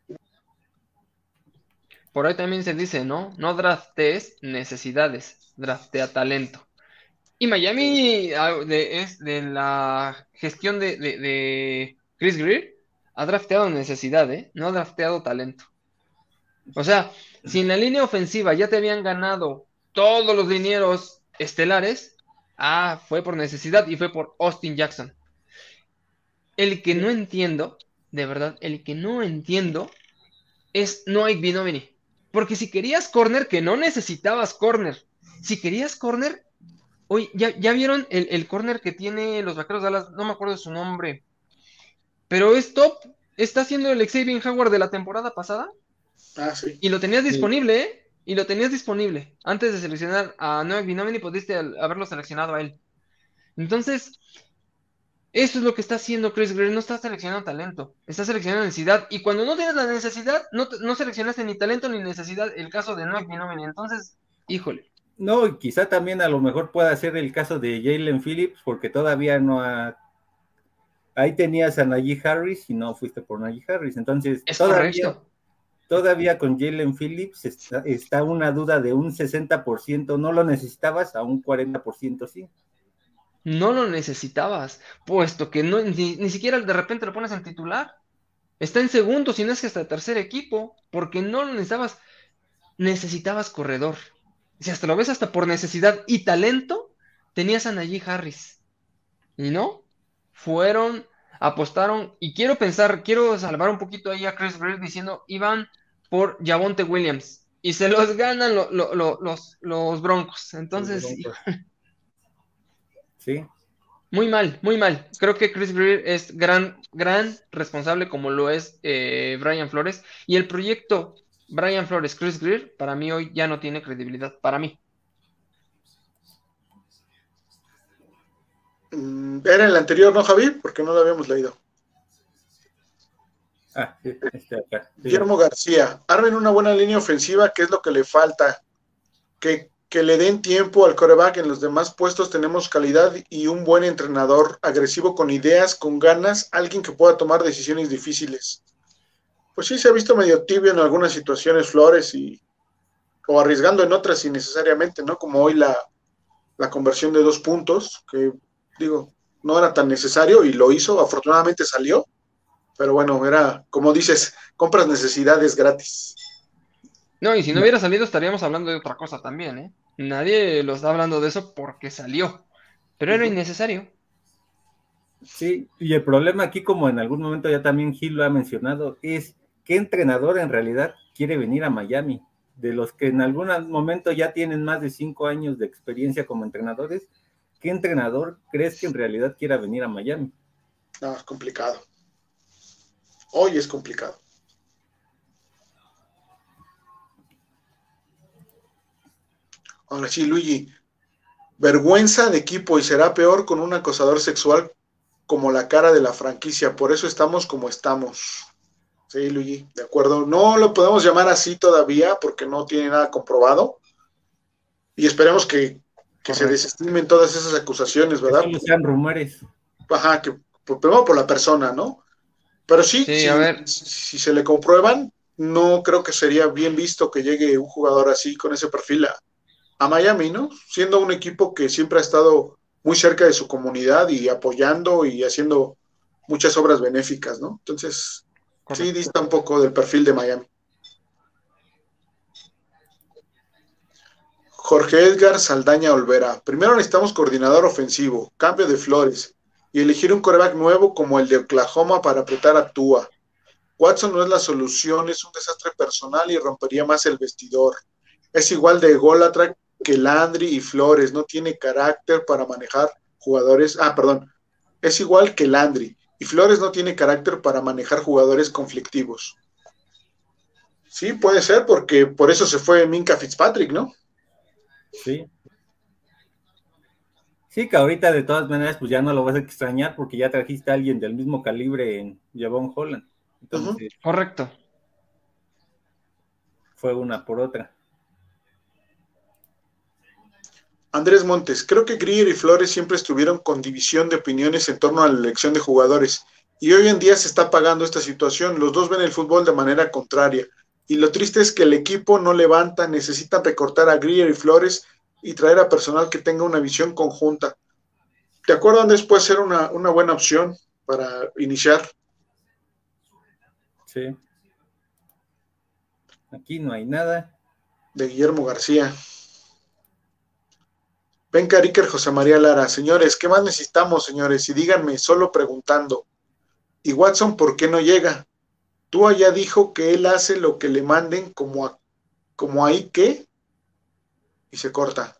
Por ahí también se dice, ¿no? No draftees necesidades, draftea talento. Y Miami ah, de, es de la gestión de, de Chris Greer ha drafteado necesidad, ¿eh? No ha drafteado talento. O sea, si en la línea ofensiva ya te habían ganado todos los dineros estelares, ah, fue por necesidad y fue por Austin Jackson. El que no entiendo, de verdad, el que no entiendo es Noah Binomini. Porque si querías corner, que no necesitabas corner. Si querías corner, oye, ¿ya, ya vieron el, el, corner que tiene los vaqueros de Dallas? No me acuerdo de su nombre. Pero es top. Está haciendo el Xavier Howard de la temporada pasada. Ah, y lo tenías disponible, ¿eh? Y lo tenías disponible. Antes de seleccionar a Noah Binomini, pudiste haberlo seleccionado a él. Entonces, eso es lo que está haciendo Chris Greer. No está seleccionando talento, está seleccionando necesidad. Y cuando no tienes la necesidad, no, no seleccionaste ni talento ni necesidad. El caso de Noah Binomini. Entonces, híjole. No, quizá también a lo mejor pueda ser el caso de Jalen Phillips, porque todavía no ha. Ahí tenías a Najee Harris y no fuiste por Najee Harris. Entonces, es todavía, Todavía con Jalen Phillips está, una duda de un 60%, no lo necesitabas, a un 40% sí. No lo necesitabas, puesto que no, ni, siquiera de repente lo pones en titular. Está en segundo, si no es que hasta tercer equipo, porque no lo necesitabas. Necesitabas corredor. Si hasta lo ves hasta por necesidad y talento, tenías a Najee Harris. Y no, fueron, apostaron, y quiero pensar, quiero salvar un poquito ahí a Chris Greer diciendo, iban por Javonte Williams y se los ganan los, los, Broncos. Entonces, sí. Muy mal, muy mal. Creo que Chris Greer es gran, gran responsable como lo es eh, Brian Flores. Y el proyecto Brian Flores, Chris Greer, para mí hoy ya no tiene credibilidad. Para mí. Mm, era el anterior, ¿no, Javi? Porque no lo habíamos leído. Ah, este Guillermo García, armen una buena línea ofensiva, ¿qué es lo que le falta? Que, que le den tiempo al coreback. En los demás puestos tenemos calidad y un buen entrenador, agresivo con ideas, con ganas, alguien que pueda tomar decisiones difíciles. Pues sí, se ha visto medio tibio en algunas situaciones Flores y o arriesgando en otras innecesariamente, ¿no? Como hoy la, la conversión de dos puntos, que digo, no era tan necesario y lo hizo, afortunadamente salió pero bueno, era, como dices, compras necesidades gratis. No, y si no hubiera salido estaríamos hablando de otra cosa también, ¿eh? Nadie lo está hablando de eso porque salió, pero era innecesario. Sí, y el problema aquí, como en algún momento ya también Gil lo ha mencionado, es qué entrenador en realidad quiere venir a Miami. De los que en algún momento ya tienen más de cinco años de experiencia como entrenadores, ¿qué entrenador crees que en realidad quiera venir a Miami? No, es complicado. Hoy es complicado. Ahora sí, Luigi. Vergüenza de equipo y será peor con un acosador sexual como la cara de la franquicia. Por eso estamos como estamos. Sí, Luigi, de acuerdo. No lo podemos llamar así todavía porque no tiene nada comprobado. Y esperemos que, se desestimen todas esas acusaciones, ¿verdad? Que sean rumores. Ajá, que primero por la persona, ¿no? Pero sí, sí a ver. si se le comprueban, no creo que sería bien visto que llegue un jugador así con ese perfil a, a Miami, ¿no? Siendo un equipo que siempre ha estado muy cerca de su comunidad y apoyando y haciendo muchas obras benéficas, ¿no? Entonces, sí dista un poco del perfil de Miami. Jorge Edgar Saldaña Olvera. Primero necesitamos coordinador ofensivo, cambio de flores y elegir un coreback nuevo como el de Oklahoma para apretar a Tua. Watson no es la solución, es un desastre personal y rompería más el vestidor. Es igual de ególatra que Landry y Flores, no tiene carácter para manejar jugadores. Ah, perdón. Es igual que Landry y Flores no tiene carácter para manejar jugadores conflictivos. Sí, puede ser, porque por eso se fue Minka Fitzpatrick, ¿no? Sí. Sí, que ahorita de todas maneras, pues ya no lo vas a extrañar porque ya trajiste a alguien del mismo calibre en Javon Holland. Entonces, Correcto. Fue una por otra. Andrés Montes, creo que Grier y Flores siempre estuvieron con división de opiniones en torno a la elección de jugadores y hoy en día se está pagando esta situación. Los dos ven el fútbol de manera contraria y lo triste es que el equipo no levanta, necesitan recortar a Grier y Flores y traer a personal que tenga una visión conjunta. ¿De acuerdo, Andrés? Puede ser una, una buena opción para iniciar. Sí. Aquí no hay nada. De Guillermo García. Ven Iker José María Lara, señores, ¿qué más necesitamos, señores? Y díganme, solo preguntando. ¿Y Watson por qué no llega? Tú allá dijo que él hace lo que le manden como, como ahí que y se corta.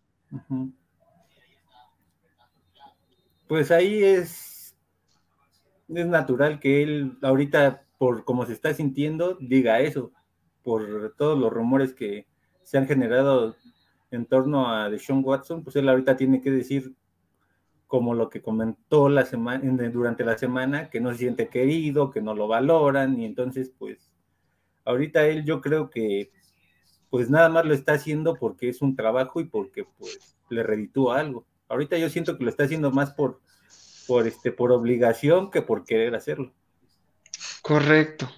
Pues ahí es, es natural que él ahorita, por como se está sintiendo, diga eso, por todos los rumores que se han generado en torno a Deshaun Watson, pues él ahorita tiene que decir como lo que comentó la semana, durante la semana, que no se siente querido, que no lo valoran, y entonces, pues, ahorita él yo creo que, pues nada más lo está haciendo porque es un trabajo y porque, pues, le reditúa algo. Ahorita yo siento que lo está haciendo más por, por, este, por obligación que por querer hacerlo. Correcto.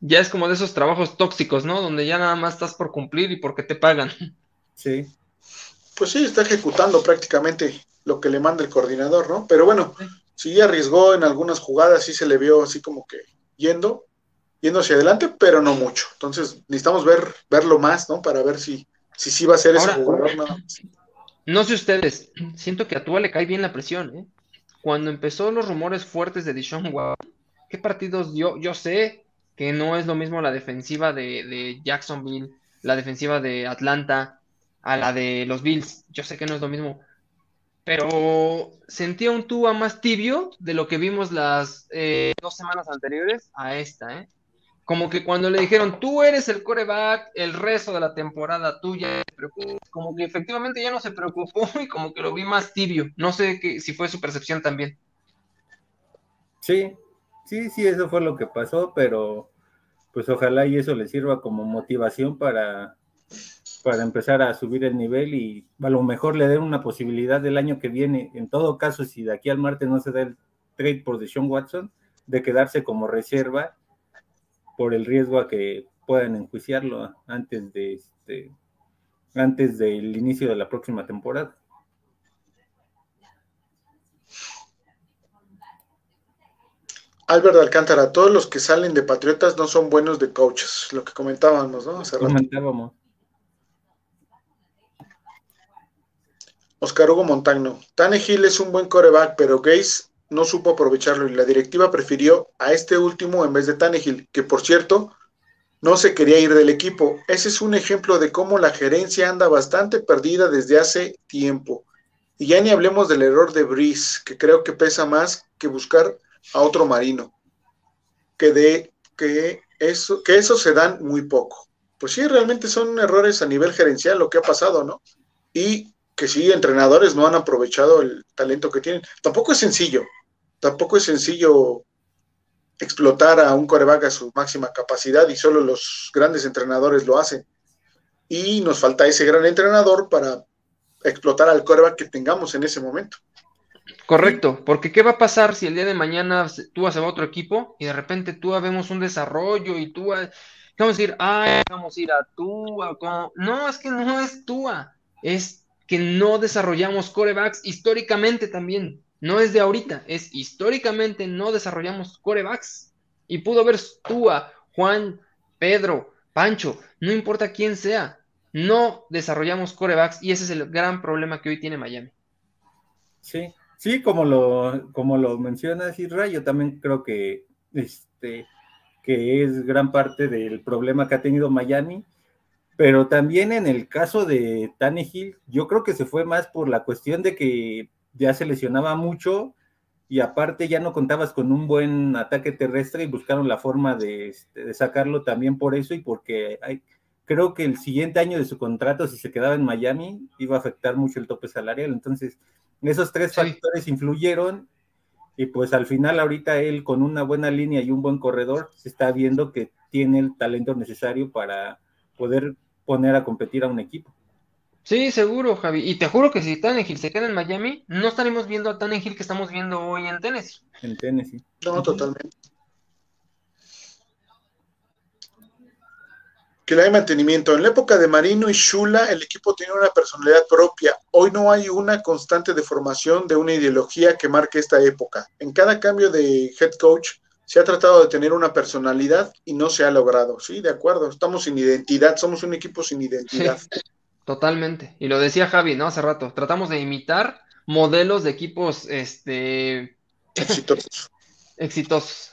Ya es como de esos trabajos tóxicos, ¿no? Donde ya nada más estás por cumplir y porque te pagan. Sí. Pues sí, está ejecutando prácticamente lo que le manda el coordinador, ¿no? Pero bueno, sí arriesgó en algunas jugadas, sí se le vio así como que yendo, yendo hacia adelante, pero no mucho. Entonces necesitamos ver, verlo más, ¿no? Para ver si, si sí va a ser ese jugador. ¿no? no sé ustedes, siento que a Tua le cae bien la presión, ¿eh? Cuando empezó los rumores fuertes de Dishon Watson, ¿qué partidos dio? Yo sé que no es lo mismo la defensiva de, de Jacksonville, la defensiva de Atlanta, a la de los Bills. Yo sé que no es lo mismo, pero sentía un Tua más tibio de lo que vimos las eh, dos semanas anteriores a esta, ¿eh? Como que cuando le dijeron, tú eres el coreback, el resto de la temporada tuya, como que efectivamente ya no se preocupó y como que lo vi más tibio. No sé que, si fue su percepción también. Sí, sí, sí, eso fue lo que pasó, pero pues ojalá y eso le sirva como motivación para para empezar a subir el nivel y a lo mejor le den una posibilidad del año que viene, en todo caso, si de aquí al martes no se da el trade por Deshaun Watson, de quedarse como reserva por el riesgo a que puedan enjuiciarlo antes de este antes del inicio de la próxima temporada. Álvaro Alcántara, todos los que salen de Patriotas no son buenos de coaches, lo que comentábamos, ¿no? comentábamos. Oscar Hugo Montagno. Tannehill es un buen coreback, pero Gaze no supo aprovecharlo y la directiva prefirió a este último en vez de Tannehill, que por cierto no se quería ir del equipo. Ese es un ejemplo de cómo la gerencia anda bastante perdida desde hace tiempo. Y ya ni hablemos del error de Breeze, que creo que pesa más que buscar a otro marino, que, de, que, eso, que eso se dan muy poco. Pues sí, realmente son errores a nivel gerencial lo que ha pasado, ¿no? Y que sí, entrenadores no han aprovechado el talento que tienen. Tampoco es sencillo, tampoco es sencillo explotar a un coreback a su máxima capacidad y solo los grandes entrenadores lo hacen. Y nos falta ese gran entrenador para explotar al coreback que tengamos en ese momento. Correcto, porque ¿qué va a pasar si el día de mañana tú vas a otro equipo y de repente tú vemos un desarrollo y tú vamos a ir, ah, vamos a ir a Tua? No, es que no es Tua, es que no desarrollamos corebacks históricamente también. No es de ahorita, es históricamente no desarrollamos corebacks. Y pudo haber Tua, Juan, Pedro, Pancho, no importa quién sea, no desarrollamos corebacks y ese es el gran problema que hoy tiene Miami. Sí, sí, como lo, como lo mencionas, Isra, yo también creo que, este, que es gran parte del problema que ha tenido Miami pero también en el caso de Tannehill, yo creo que se fue más por la cuestión de que ya se lesionaba mucho y aparte ya no contabas con un buen ataque terrestre y buscaron la forma de, este, sacarlo también por eso y porque hay, creo que el siguiente año de su contrato, si se quedaba en Miami, iba a afectar mucho el tope salarial. Entonces, esos tres factores influyeron y pues al final ahorita él con una buena línea y un buen corredor se está viendo que tiene el talento necesario para poder poner a competir a un equipo. Sí, seguro, Javi. Y te juro que si Tannehill se queda en Miami, no estaremos viendo a Tannehill que estamos viendo hoy en Tennessee. En Tennessee. No, totalmente. Que le hay mantenimiento. En la época de Marino y Shula, el equipo tenía una personalidad propia. Hoy no hay una constante de formación de una ideología que marque esta época. En cada cambio de head coach, se ha tratado de tener una personalidad y no se ha logrado. Sí, de acuerdo, estamos sin identidad, somos un equipo sin identidad. totalmente. Y lo decía Javi, ¿no? Hace rato, tratamos de imitar modelos de equipos este exitosos. exitosos.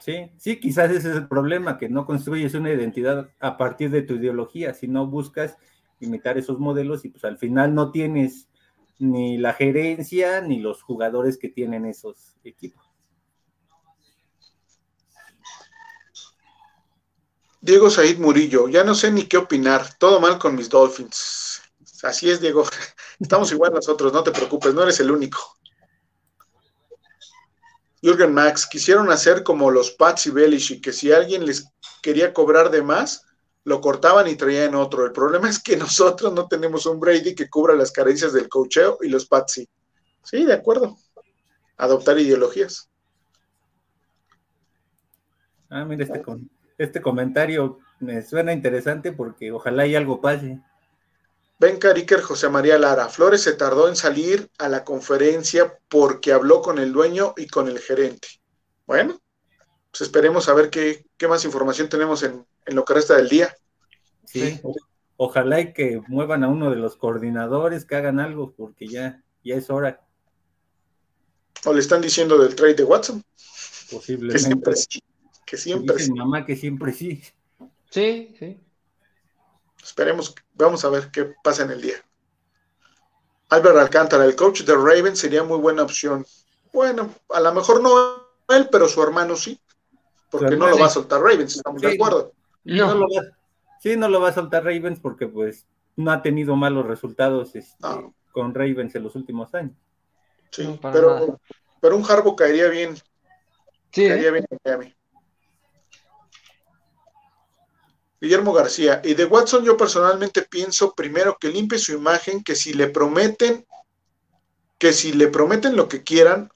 Sí, sí, quizás ese es el problema, que no construyes una identidad a partir de tu ideología, sino buscas imitar esos modelos y pues al final no tienes ni la gerencia ni los jugadores que tienen esos equipos. Diego Said Murillo, ya no sé ni qué opinar, todo mal con mis Dolphins. Así es, Diego. Estamos igual nosotros, no te preocupes, no eres el único. Jürgen Max, quisieron hacer como los Pats y y que si alguien les quería cobrar de más, lo cortaban y traían otro. El problema es que nosotros no tenemos un Brady que cubra las carencias del cocheo y los Pats sí. Sí, de acuerdo. Adoptar ideologías. Ah, mira este con este comentario me suena interesante porque ojalá y algo pase. Ben Cariker José María Lara. Flores se tardó en salir a la conferencia porque habló con el dueño y con el gerente. Bueno, pues esperemos a ver qué, más información tenemos en, lo que resta del día. Sí, ojalá y que muevan a uno de los coordinadores, que hagan algo, porque ya, ya es hora. O le están diciendo del trade de Watson. Posiblemente que siempre sí. Mamá que siempre sí. Sí, sí. Esperemos, vamos a ver qué pasa en el día. Albert Alcántara, el coach de Raven sería muy buena opción. Bueno, a lo mejor no él, pero su hermano sí. Porque no lo va a soltar Ravens, estamos de acuerdo. No. lo va, sí, no lo va a soltar Ravens porque pues no ha tenido malos resultados este, con Ravens en los últimos años. Sí, pero, pero un Harbo caería bien. Sí, caería ¿eh? bien en Miami. Guillermo García, y de Watson yo personalmente pienso primero que limpie su imagen, que si le prometen, que si le prometen lo que quieran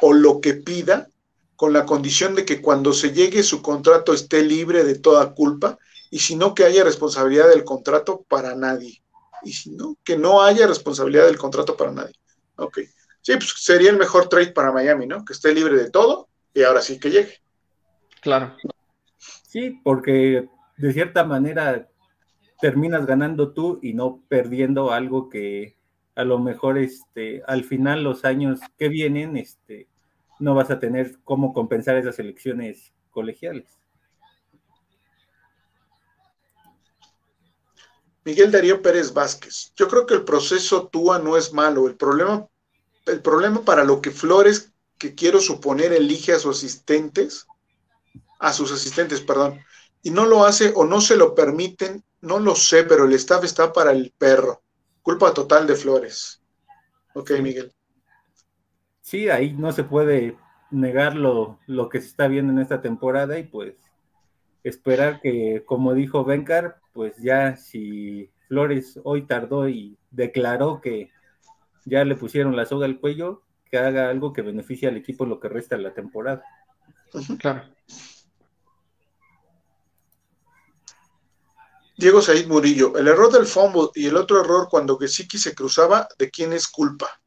o lo que pida, con la condición de que cuando se llegue su contrato esté libre de toda culpa, y si no que haya responsabilidad del contrato para nadie. Y si no, que no haya responsabilidad del contrato para nadie. Ok. Sí, pues sería el mejor trade para Miami, ¿no? Que esté libre de todo y ahora sí que llegue. Claro. Sí, porque de cierta manera terminas ganando tú y no perdiendo algo que a lo mejor este, al final los años que vienen este, no vas a tener cómo compensar esas elecciones colegiales. Miguel Darío Pérez Vázquez. Yo creo que el proceso TUA no es malo. El problema, el problema para lo que Flores que quiero suponer elige a sus asistentes, a sus asistentes, perdón, y no lo hace o no se lo permiten, no lo sé, pero el staff está para el perro. Culpa total de Flores. Ok, Miguel. Sí, ahí no se puede negar lo, lo que se está viendo en esta temporada y pues esperar que, como dijo Bencar, pues ya si Flores hoy tardó y declaró que ya le pusieron la soga al cuello, que haga algo que beneficie al equipo lo que resta de la temporada. Claro. Diego Said Murillo, el error del fumble y el otro error cuando Gesicki se cruzaba, ¿de quién es culpa?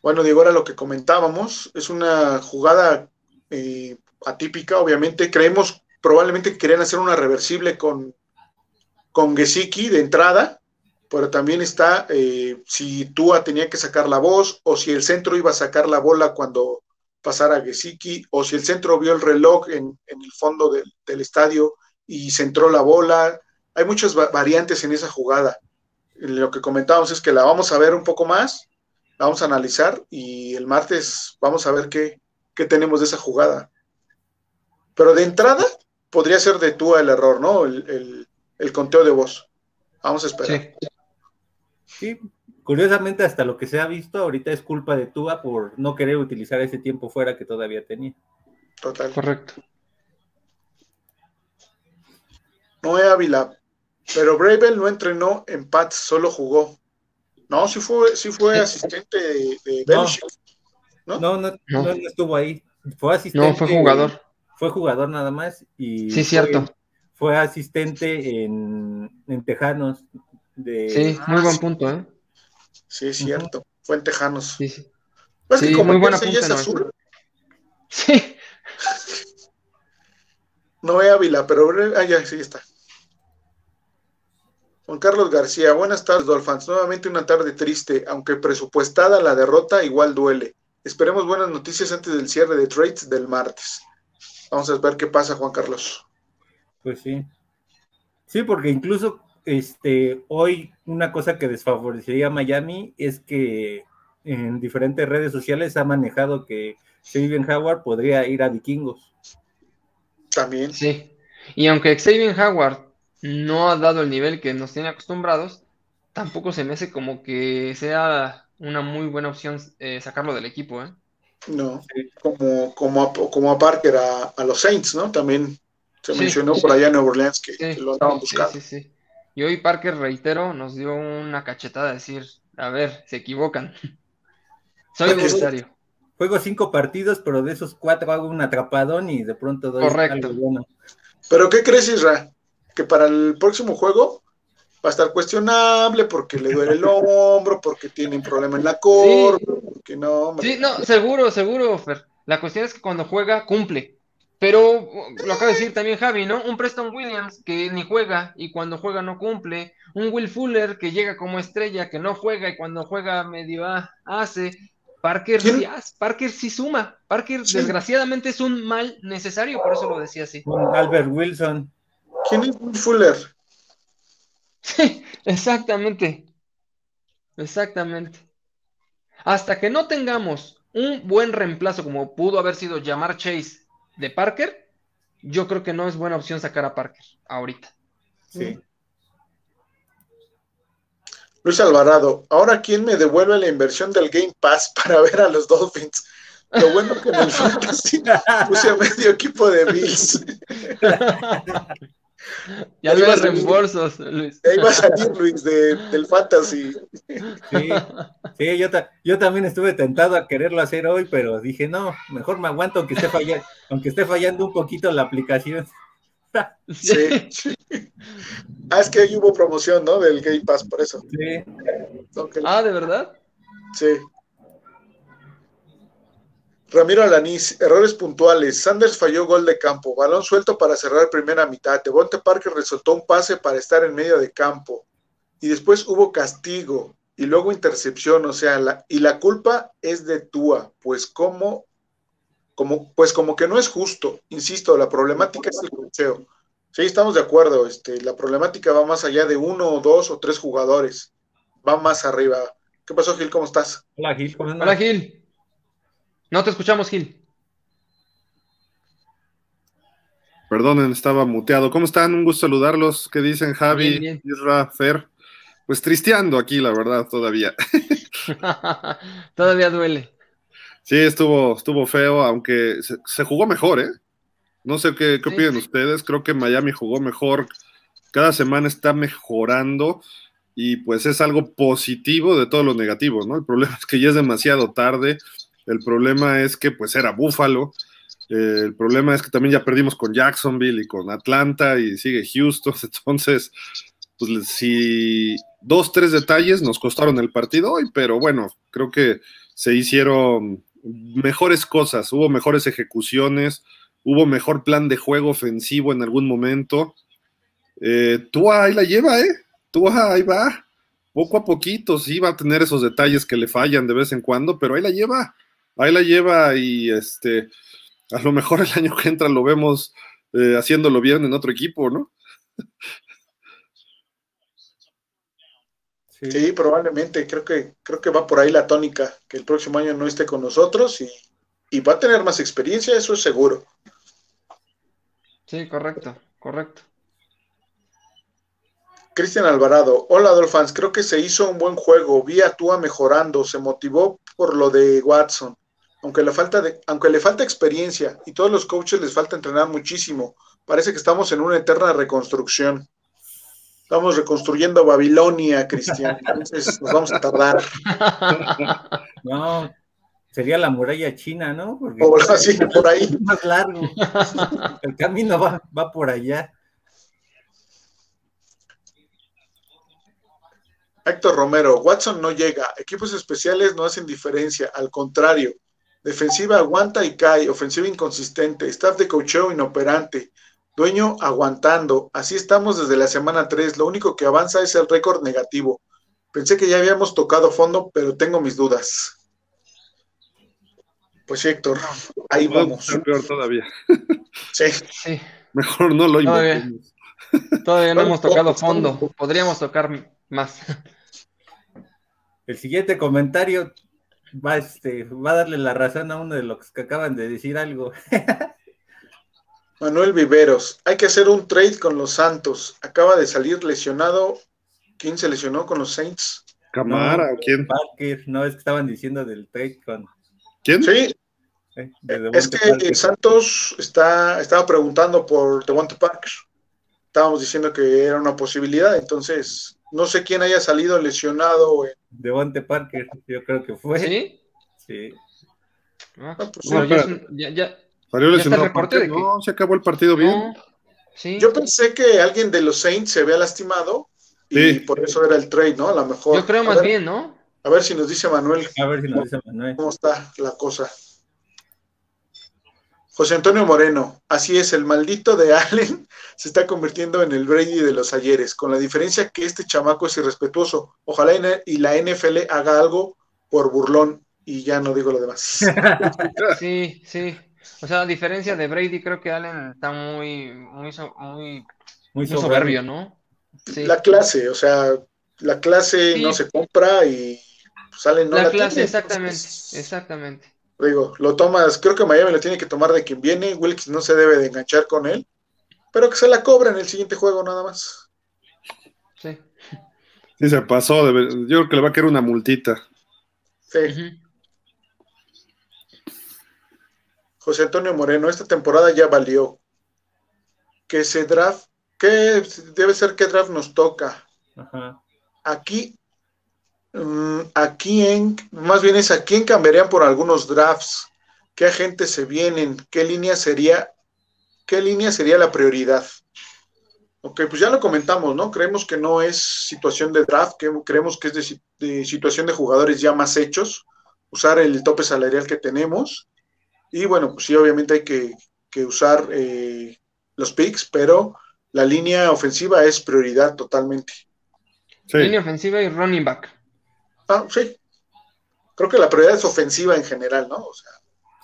Bueno, Diego, ahora lo que comentábamos, es una jugada eh, atípica, obviamente. Creemos probablemente que querían hacer una reversible con, con Gesicki de entrada, pero también está eh, si Tua tenía que sacar la voz o si el centro iba a sacar la bola cuando pasara Gesicki o si el centro vio el reloj en, el fondo del, estadio y centró la bola. Hay muchas variantes en esa jugada. Lo que comentábamos es que la vamos a ver un poco más, la vamos a analizar y el martes vamos a ver qué, qué tenemos de esa jugada. Pero de entrada podría ser de Tua el error, ¿no? El, el conteo de voz. Vamos a esperar. Sí. Sí, curiosamente hasta lo que se ha visto ahorita es culpa de Tua por no querer utilizar ese tiempo fuera que todavía tenía. Total. Correcto. Noé Ávila, pero Bravel no entrenó en Pats, solo jugó. No, sí fue, sí fue asistente de, de no. ¿no? No, no, estuvo ahí. Fue asistente. No, fue jugador. Fue jugador nada más. Y sí, cierto. Fue asistente en, en Tejanos Sí, muy buen punto, ¿eh? Sí, es cierto. Fue en Tejanos. Sí, sí. Pues que como muy buena punta, es azul. Sí. No es Ávila, pero ah, ya, sí está. Juan Carlos García, buenas tardes, Dolphins. Nuevamente una tarde triste, aunque presupuestada la derrota, igual duele. Esperemos buenas noticias antes del cierre de trades del martes. Vamos a ver qué pasa, Juan Carlos. Pues sí. Sí, porque incluso este, hoy una cosa que desfavorecería a Miami es que en diferentes redes sociales ha manejado que Xavier Howard podría ir a Vikingos. También. Sí. Y aunque Xavier Howard no ha dado el nivel que nos tiene acostumbrados, tampoco se me hace como que sea una muy buena opción eh, sacarlo del equipo, ¿eh? No, como, como, a, como a Parker a, los Saints, ¿no? También se mencionó por allá en Nueva Orleans que, lo andaban buscando. Sí, sí, sí. Y hoy Parker, reitero, nos dio una cachetada de decir, a ver, se equivocan. Soy necesario. Juego cinco partidos, pero de esos cuatro hago un atrapadón y de pronto doy Correcto. bueno. ¿Pero qué crees, Isra? Que para el próximo juego va a estar cuestionable porque le duele el hombro, porque tiene un problema en la cor, sí. no. Sí, no, seguro, seguro, Fer. La cuestión es que cuando juega, cumple. Pero lo acaba de decir también Javi, ¿no? Un Preston Williams que ni juega y cuando juega no cumple. Un Will Fuller que llega como estrella, que no juega y cuando juega medio hace. Parker sí, Parker sí suma. Parker desgraciadamente es un mal necesario, por eso lo decía así. Albert Wilson. ¿Quién es Will Fuller? Sí, exactamente. Exactamente. Hasta que no tengamos un buen reemplazo como pudo haber sido llamar Chase de Parker, yo creo que no es buena opción sacar a Parker ahorita. Sí. Luis Alvarado, ahora quién me devuelve la inversión del Game Pass para ver a los Dolphins. Lo bueno que en el fantasy puse a medio equipo de Bills. Ya no hay reembolsos, Luis. Ahí va a salir, Luis, del fantasy. Sí, sí yo, yo, también estuve tentado a quererlo hacer hoy, pero dije, no, mejor me aguanto aunque esté fallando, aunque esté fallando un poquito la aplicación. Sí. Ah, es que ahí hubo promoción, ¿no? Del Game Pass, por eso. Sí. Ah, ¿de verdad? Sí. Ramiro Alanís, errores puntuales. Sanders falló gol de campo. Balón suelto para cerrar primera mitad. Devonte Parker resultó un pase para estar en medio de campo. Y después hubo castigo. Y luego intercepción. O sea, la, y la culpa es de Tua. Pues como, como, pues como que no es justo. Insisto, la problemática es el cocheo. Sí, estamos de acuerdo. Este, la problemática va más allá de uno o dos o tres jugadores. Va más arriba. ¿Qué pasó, Gil? ¿Cómo estás? Hola, Gil. Hola, Gil. No te escuchamos, Gil. Perdonen, estaba muteado. ¿Cómo están? Un gusto saludarlos. ¿Qué dicen Javi, Isra, Fer? Pues tristeando aquí, la verdad, todavía. todavía duele. Sí, estuvo, estuvo feo, aunque se, jugó mejor, ¿eh? No sé qué, qué opinan ustedes. Creo que Miami jugó mejor. Cada semana está mejorando y pues es algo positivo de todo lo negativo, ¿no? El problema es que ya es demasiado tarde. El problema es que pues era Búfalo eh, el problema es que también ya perdimos con Jacksonville y con Atlanta y sigue Houston. Entonces, pues si dos, tres detalles nos costaron el partido hoy, pero bueno, creo que se hicieron mejores cosas, hubo mejores ejecuciones, hubo mejor plan de juego ofensivo en algún momento. Eh, ahí la lleva, ¿eh? Tua ahí va. Poco a poquito, sí va a tener esos detalles que le fallan de vez en cuando, pero ahí la lleva. Ahí la lleva y este a lo mejor el año que entra lo vemos eh, haciéndolo bien en otro equipo, ¿no? Sí. probablemente. Creo que, creo que va por ahí la tónica, que el próximo año no esté con nosotros y, y va a tener más experiencia, eso es seguro. Sí, correcto, correcto. Cristian Alvarado, hola Dolphins, creo que se hizo un buen juego, vi a Tua mejorando, se motivó por lo de Watson aunque le falta de, aunque le falta experiencia y todos los coaches les falta entrenar muchísimo, parece que estamos en una eterna reconstrucción. Estamos reconstruyendo Babilonia, Cristian. Entonces nos vamos a tardar. No, sería la muralla china, ¿no? Porque o así, por ahí. Más largo. El camino va, va por allá. Héctor Romero, Watson no llega, equipos especiales no hacen diferencia, al contrario, Defensiva aguanta y cae, ofensiva inconsistente, staff de cocheo inoperante, dueño aguantando. Así estamos desde la semana 3. Lo único que avanza es el récord negativo. Pensé que ya habíamos tocado fondo, pero tengo mis dudas. Pues Héctor, ahí vamos. peor todavía. Sí. sí. Mejor no lo Todavía, todavía no hemos tocado fondo. Podríamos tocar más. El siguiente comentario va, este, va a darle la razón a uno de los que acaban de decir algo. Manuel Viveros, hay que hacer un trade con los Santos. Acaba de salir lesionado. ¿Quién se lesionó con los Saints? Camara, ¿quién? Parker, no, es que estaban diciendo del trade con. ¿Quién? Sí. es que Santos está, estaba preguntando por Devonta Parker. Estábamos diciendo que era una posibilidad, entonces no sé quién haya salido lesionado. De Devonte Parker, yo creo que fue. ¿Sí? Sí. Ah, pues no, ya, ya, Salió lesionado. No, se acabó el partido bien. ¿Sí? Yo pensé que alguien de los Saints se había lastimado y por eso era el trade, ¿no? A lo mejor. Yo creo más bien, ¿no? A ver si nos dice Manuel. A ver si nos dice Manuel. ¿Cómo está la cosa? José Antonio Moreno, así es, el maldito de Allen se está convirtiendo en el Brady de los ayeres, con la diferencia que este chamaco es irrespetuoso. Ojalá y la NFL haga algo por burlón y ya no digo lo demás. Sí, sí. O sea, a diferencia de Brady, creo que Allen está muy, muy, muy, muy soberbio, ¿no? La clase, o sea, la clase no se compra y salen no la, clase, exactamente, exactamente. Digo, lo tomas, creo que Miami lo tiene que tomar de quien viene, Wilkes no se debe de enganchar con él, pero que se la cobra en el siguiente juego nada más. Sí. Sí, se pasó, yo creo que le va a quedar una multita. Sí. José Antonio Moreno, esta temporada ya valió. Que se draft, ¿qué debe ser qué draft nos toca? Ajá. Aquí ¿A quién, más bien es a quién cambiarían por algunos drafts? ¿Qué agentes se vienen? ¿Qué línea sería, qué línea sería la prioridad? Ok, pues ya lo comentamos, ¿no? Creemos que no es situación de draft, que creemos que es de, situación de jugadores ya más hechos, usar el tope salarial que tenemos. Y bueno, pues sí, obviamente hay que, usar eh, los picks, pero la línea ofensiva es prioridad totalmente. Línea ofensiva y running back. Ah, sí. Creo que la prioridad es ofensiva en general, ¿no? O sea,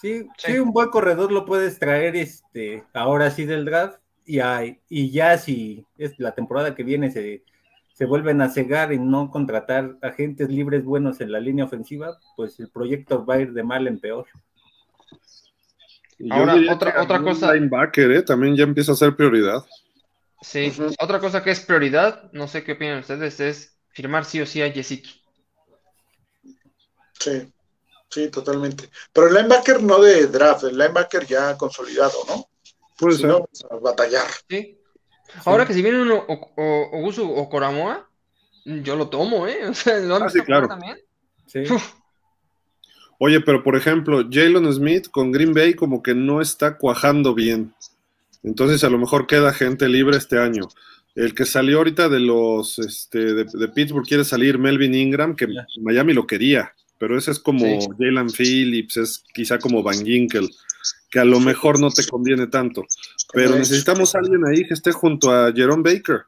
sí, sí, un buen corredor lo puedes traer este, ahora sí del draft y, hay, y ya si es la temporada que viene se, se vuelven a cegar en no contratar agentes libres buenos en la línea ofensiva, pues el proyecto va a ir de mal en peor. Ahora, otra, otra cosa. Linebacker, ¿eh? También ya empieza a ser prioridad. Sí, otra cosa que es prioridad, no sé qué opinan ustedes, es firmar sí o sí a Yesiki. Sí, sí, totalmente. Pero el linebacker no de draft, el linebacker ya consolidado, ¿no? Puede ser. batallar. Sí. Ahora que si viene uno Ogusu o Koramoa, yo lo tomo, ¿eh? O sea, ¿lo ah, sí, claro. también? Sí. Oye, pero por ejemplo, Jalen Smith con Green Bay como que no está cuajando bien. Entonces a lo mejor queda gente libre este año. El que salió ahorita de los este, de, Pittsburgh quiere salir Melvin Ingram, que Miami lo quería, pero ese es como Jalen Phillips, es quizá como Van Ginkel, que a lo mejor no te conviene tanto. Pero necesitamos a alguien ahí que esté junto a Jerome Baker.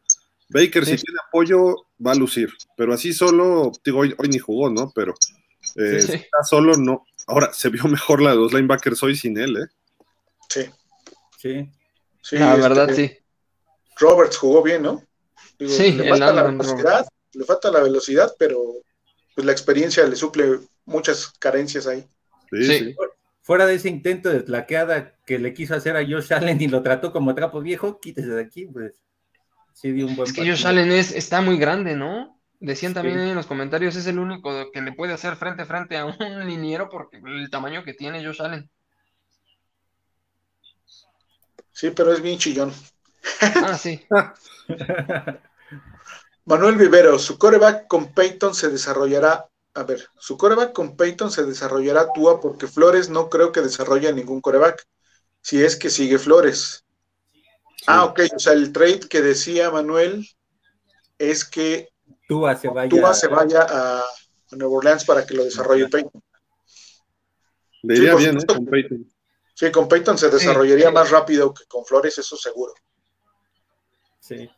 Baker, si tiene apoyo, va a lucir. Pero así solo, digo, hoy, ni jugó, ¿no? Pero eh, si está solo, no. Ahora, se vio mejor la de los linebackers hoy sin él, ¿eh? Sí. Sí. sí la verdad, este, sí. Roberts jugó bien, ¿no? sí, le falta la velocidad, le falta la velocidad, pero pues la experiencia le suple muchas carencias ahí. Sí, sí. Fuera de ese intento de tlaqueada que le quiso hacer a Josh Allen y lo trató como trapo viejo, quítese de aquí, pues sí dio un buen Es que Josh Allen es, está muy grande, ¿no? Decían también en los comentarios, es el único que le puede hacer frente a frente a un liniero porque el tamaño que tiene Josh Allen. Sí, pero es bien chillón. Ah, sí. Manuel Vivero, su coreback con Peyton se desarrollará a ver, su coreback con Peyton se desarrollará Tua porque Flores no creo que desarrolle ningún coreback, si es que sigue Flores. Ah, ok, o sea, el trade que decía Manuel es que Tua se vaya, se vaya a, Nueva Orleans para que lo desarrolle Peyton. Le iría bien, ¿eh? Con Peyton. Sí, con Peyton se desarrollaría más rápido que con Flores, eso seguro. Sí.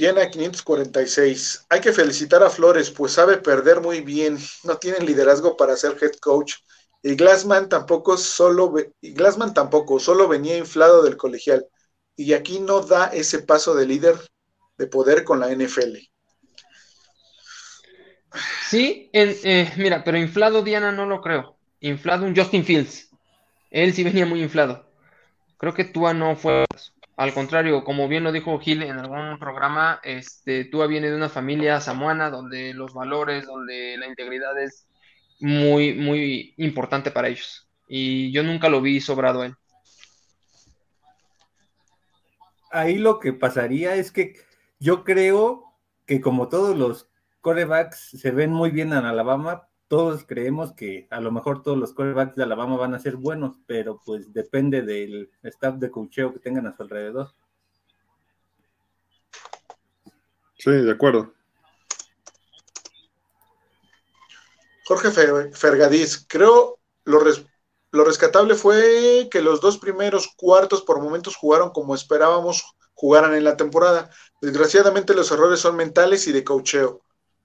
Diana 546. Hay que felicitar a Flores, pues sabe perder muy bien. No tiene liderazgo para ser head coach. Y Glassman tampoco solo y Glassman tampoco, solo venía inflado del colegial. Y aquí no da ese paso de líder de poder con la NFL. Sí, eh, mira, pero inflado Diana no lo creo. Inflado un Justin Fields. Él sí venía muy inflado. Creo que Tua no fue al contrario, como bien lo dijo Gil en algún programa, este, tú viene de una familia samuana donde los valores, donde la integridad es muy, muy importante para ellos. Y yo nunca lo vi sobrado él. Ahí lo que pasaría es que yo creo que como todos los corebacks se ven muy bien en Alabama, todos creemos que a lo mejor todos los quarterbacks de Alabama van a ser buenos, pero pues depende del staff de cocheo que tengan a su alrededor. Sí, de acuerdo. Jorge Fergadís, creo lo, lo rescatable fue que los dos primeros cuartos por momentos jugaron como esperábamos jugaran en la temporada. Desgraciadamente los errores son mentales y de cocheo.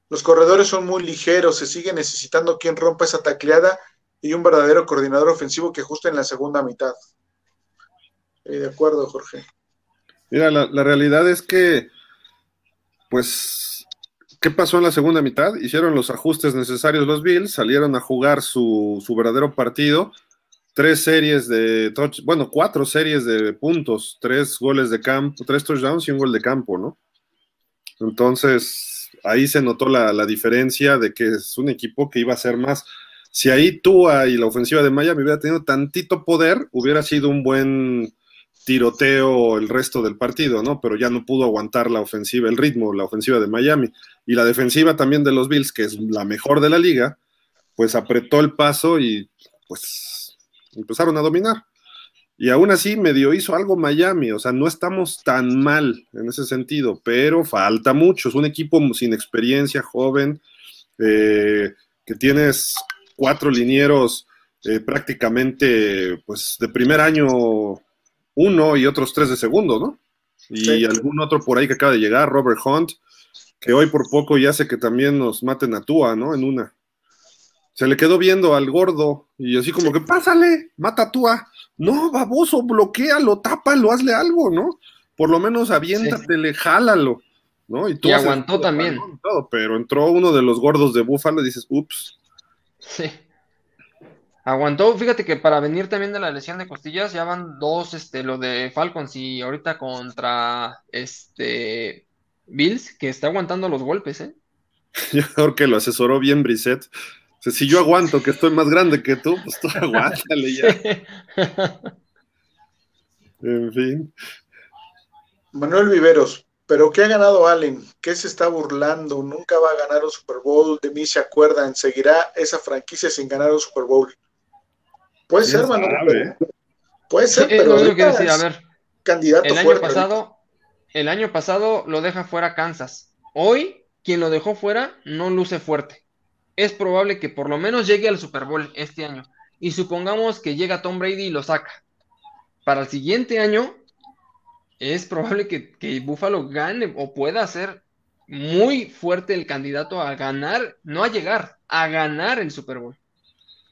Los corredores son muy ligeros, se sigue necesitando quien rompa esa tacleada y un verdadero coordinador ofensivo que ajuste en la segunda mitad. de acuerdo, Jorge. Mira, la, realidad es que, pues, ¿qué pasó en la segunda mitad? Hicieron los ajustes necesarios los Bills, salieron a jugar su, su verdadero partido, tres series de, bueno, cuatro series de puntos, tres goles de campo, tres touchdowns y un gol de campo, ¿no? Entonces, ahí se notó la, diferencia de que es un equipo que iba a ser más. Si ahí Tua y la ofensiva de Miami hubiera tenido tantito poder, hubiera sido un buen tiroteo el resto del partido, ¿no? Pero ya no pudo aguantar la ofensiva, el ritmo, la ofensiva de Miami. Y la defensiva también de los Bills, que es la mejor de la liga, pues apretó el paso y pues empezaron a dominar. Y aún así medio hizo algo Miami, o sea, no estamos tan mal en ese sentido, pero falta mucho. Es un equipo sin experiencia, joven, eh, que tienes cuatro linieros eh, prácticamente pues de primer año uno y otros tres de segundo, ¿no? Y algún otro por ahí que acaba de llegar, Robert Hunt, que hoy por poco ya hace que también nos maten a Tua, ¿no? En una. Se le quedó viendo al gordo y así como que, pásale, mata a Tua. No, baboso, bloquealo, tápalo, hazle algo, ¿no? Por lo menos aviéntatele, jálalo, ¿no? Y, tú aguantó también. pero entró uno de los gordos de Búfalo y dices, ups, Sí. Aguantó, fíjate que para venir también de la lesión de costillas ya van dos, este, lo de Falcons y ahorita contra este Bills, que está aguantando los golpes, ¿eh? Yo creo que lo asesoró bien Brissett. Si yo aguanto que estoy más grande que tú, pues tú aguántale ya. en fin. Manuel Viveros, ¿pero qué ha ganado Allen? ¿Qué se está burlando? Nunca va a ganar un Super Bowl. De mí se acuerdan. Seguirá esa franquicia sin ganar un Super Bowl. Puede ser, Manuel. Puede ser, pero. que decir, a ver. Candidato el año pasado, el año pasado lo deja fuera Kansas. Hoy, quien lo dejó fuera no luce fuerte. Es probable que por lo menos llegue al Super Bowl este año. Y supongamos que llega Tom Brady y lo saca. Para el siguiente año, es probable que, que Buffalo gane o pueda ser muy fuerte el candidato a ganar, no a llegar, a ganar el Super Bowl.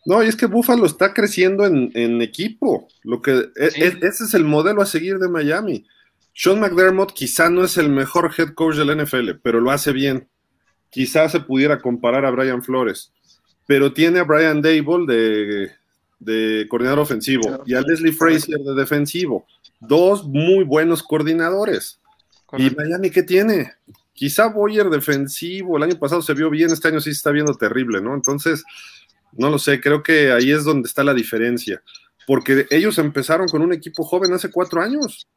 No, y es que Buffalo está creciendo en, equipo. Lo que e, e, ese es el modelo a seguir de Miami. Sean McDermott quizá no es el mejor head coach del NFL, pero lo hace bien. Quizá se pudiera comparar a Brian Flores, pero tiene a Brian Dable de, coordinador ofensivo y a Leslie Frazier de defensivo. Dos muy buenos coordinadores. ¿Y Miami qué tiene? Quizá Boyer defensivo, el año pasado se vio bien, este año sí se está viendo terrible, ¿no? Entonces, no lo sé, creo que ahí es donde está la diferencia, porque ellos empezaron con un equipo joven hace cuatro años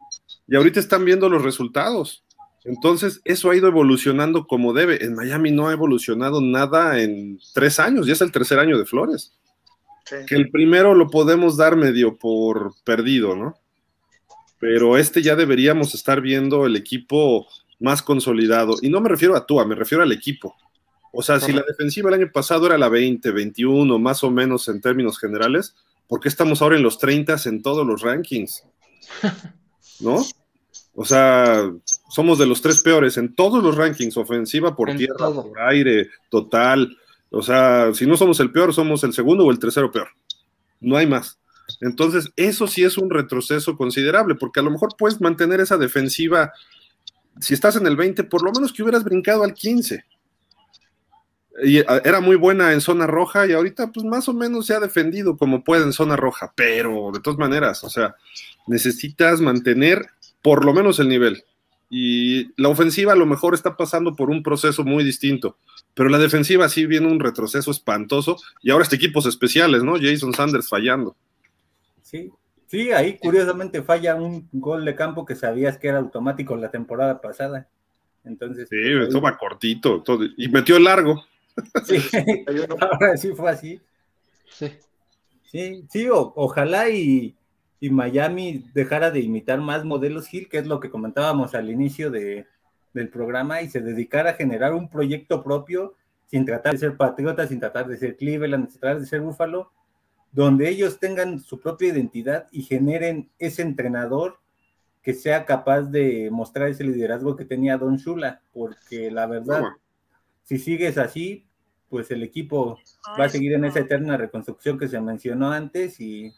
y ahorita están viendo los resultados. Entonces, eso ha ido evolucionando como debe. En Miami no ha evolucionado nada en tres años, ya es el tercer año de Flores. Que el primero lo podemos dar medio por perdido, ¿no? Pero este ya deberíamos estar viendo el equipo más consolidado. Y no me refiero a Tua, me refiero al equipo. O sea, si la defensiva el año pasado era la 20, 21, más o menos en términos generales, ¿por qué estamos ahora en los 30 en todos los rankings? ¿No? O sea, somos de los tres peores en todos los rankings, ofensiva por tierra, por aire, total. O sea, si no somos el peor, somos el segundo o el tercero peor. No hay más. Entonces, eso sí es un retroceso considerable, porque a lo mejor puedes mantener esa defensiva, si estás en el 20, por lo menos que hubieras brincado al 15 y ah, era muy buena en zona roja y ahorita pues más o menos se ha defendido como puede en zona roja, pero de todas maneras, o sea, necesitas mantener por lo menos el nivel. Y la ofensiva a lo mejor está pasando por un proceso muy distinto, pero la defensiva sí viene un retroceso espantoso y ahora este equipos especiales, ¿no? Jason Sanders fallando. Sí, sí, ahí curiosamente falla un gol de campo que sabías que era automático la temporada pasada. Entonces, sí, pues, toma cortito todo, y metió el largo. Sí, ahora sí fue así. Sí, sí, sí ojalá y, Miami dejara de imitar más modelos Hill, que es lo que comentábamos al inicio de, del programa, y se dedicara a generar un proyecto propio sin tratar de ser patriota, sin tratar de ser Cleveland, sin tratar de ser Buffalo, donde ellos tengan su propia identidad y generen ese entrenador que sea capaz de mostrar ese liderazgo que tenía Don Shula, porque la verdad, si sigues así, pues el equipo va a seguir en esa eterna reconstrucción que se mencionó antes y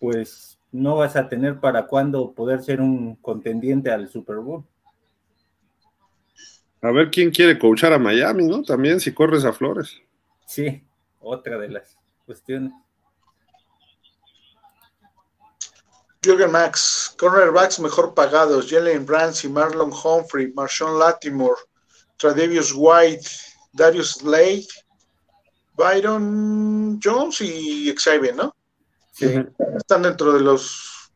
pues no vas a tener para cuándo poder ser un contendiente al Super Bowl. A ver quién quiere coachar a Miami, ¿no? También si corres a Flores. Sí, otra de las cuestiones. Jürgen Max, cornerbacks mejor pagados, Jalen y Marlon Humphrey, Marshawn Latimore, Tradevius White, Darius Slade, Byron Jones y Xavier, ¿no? Sí. Están dentro de los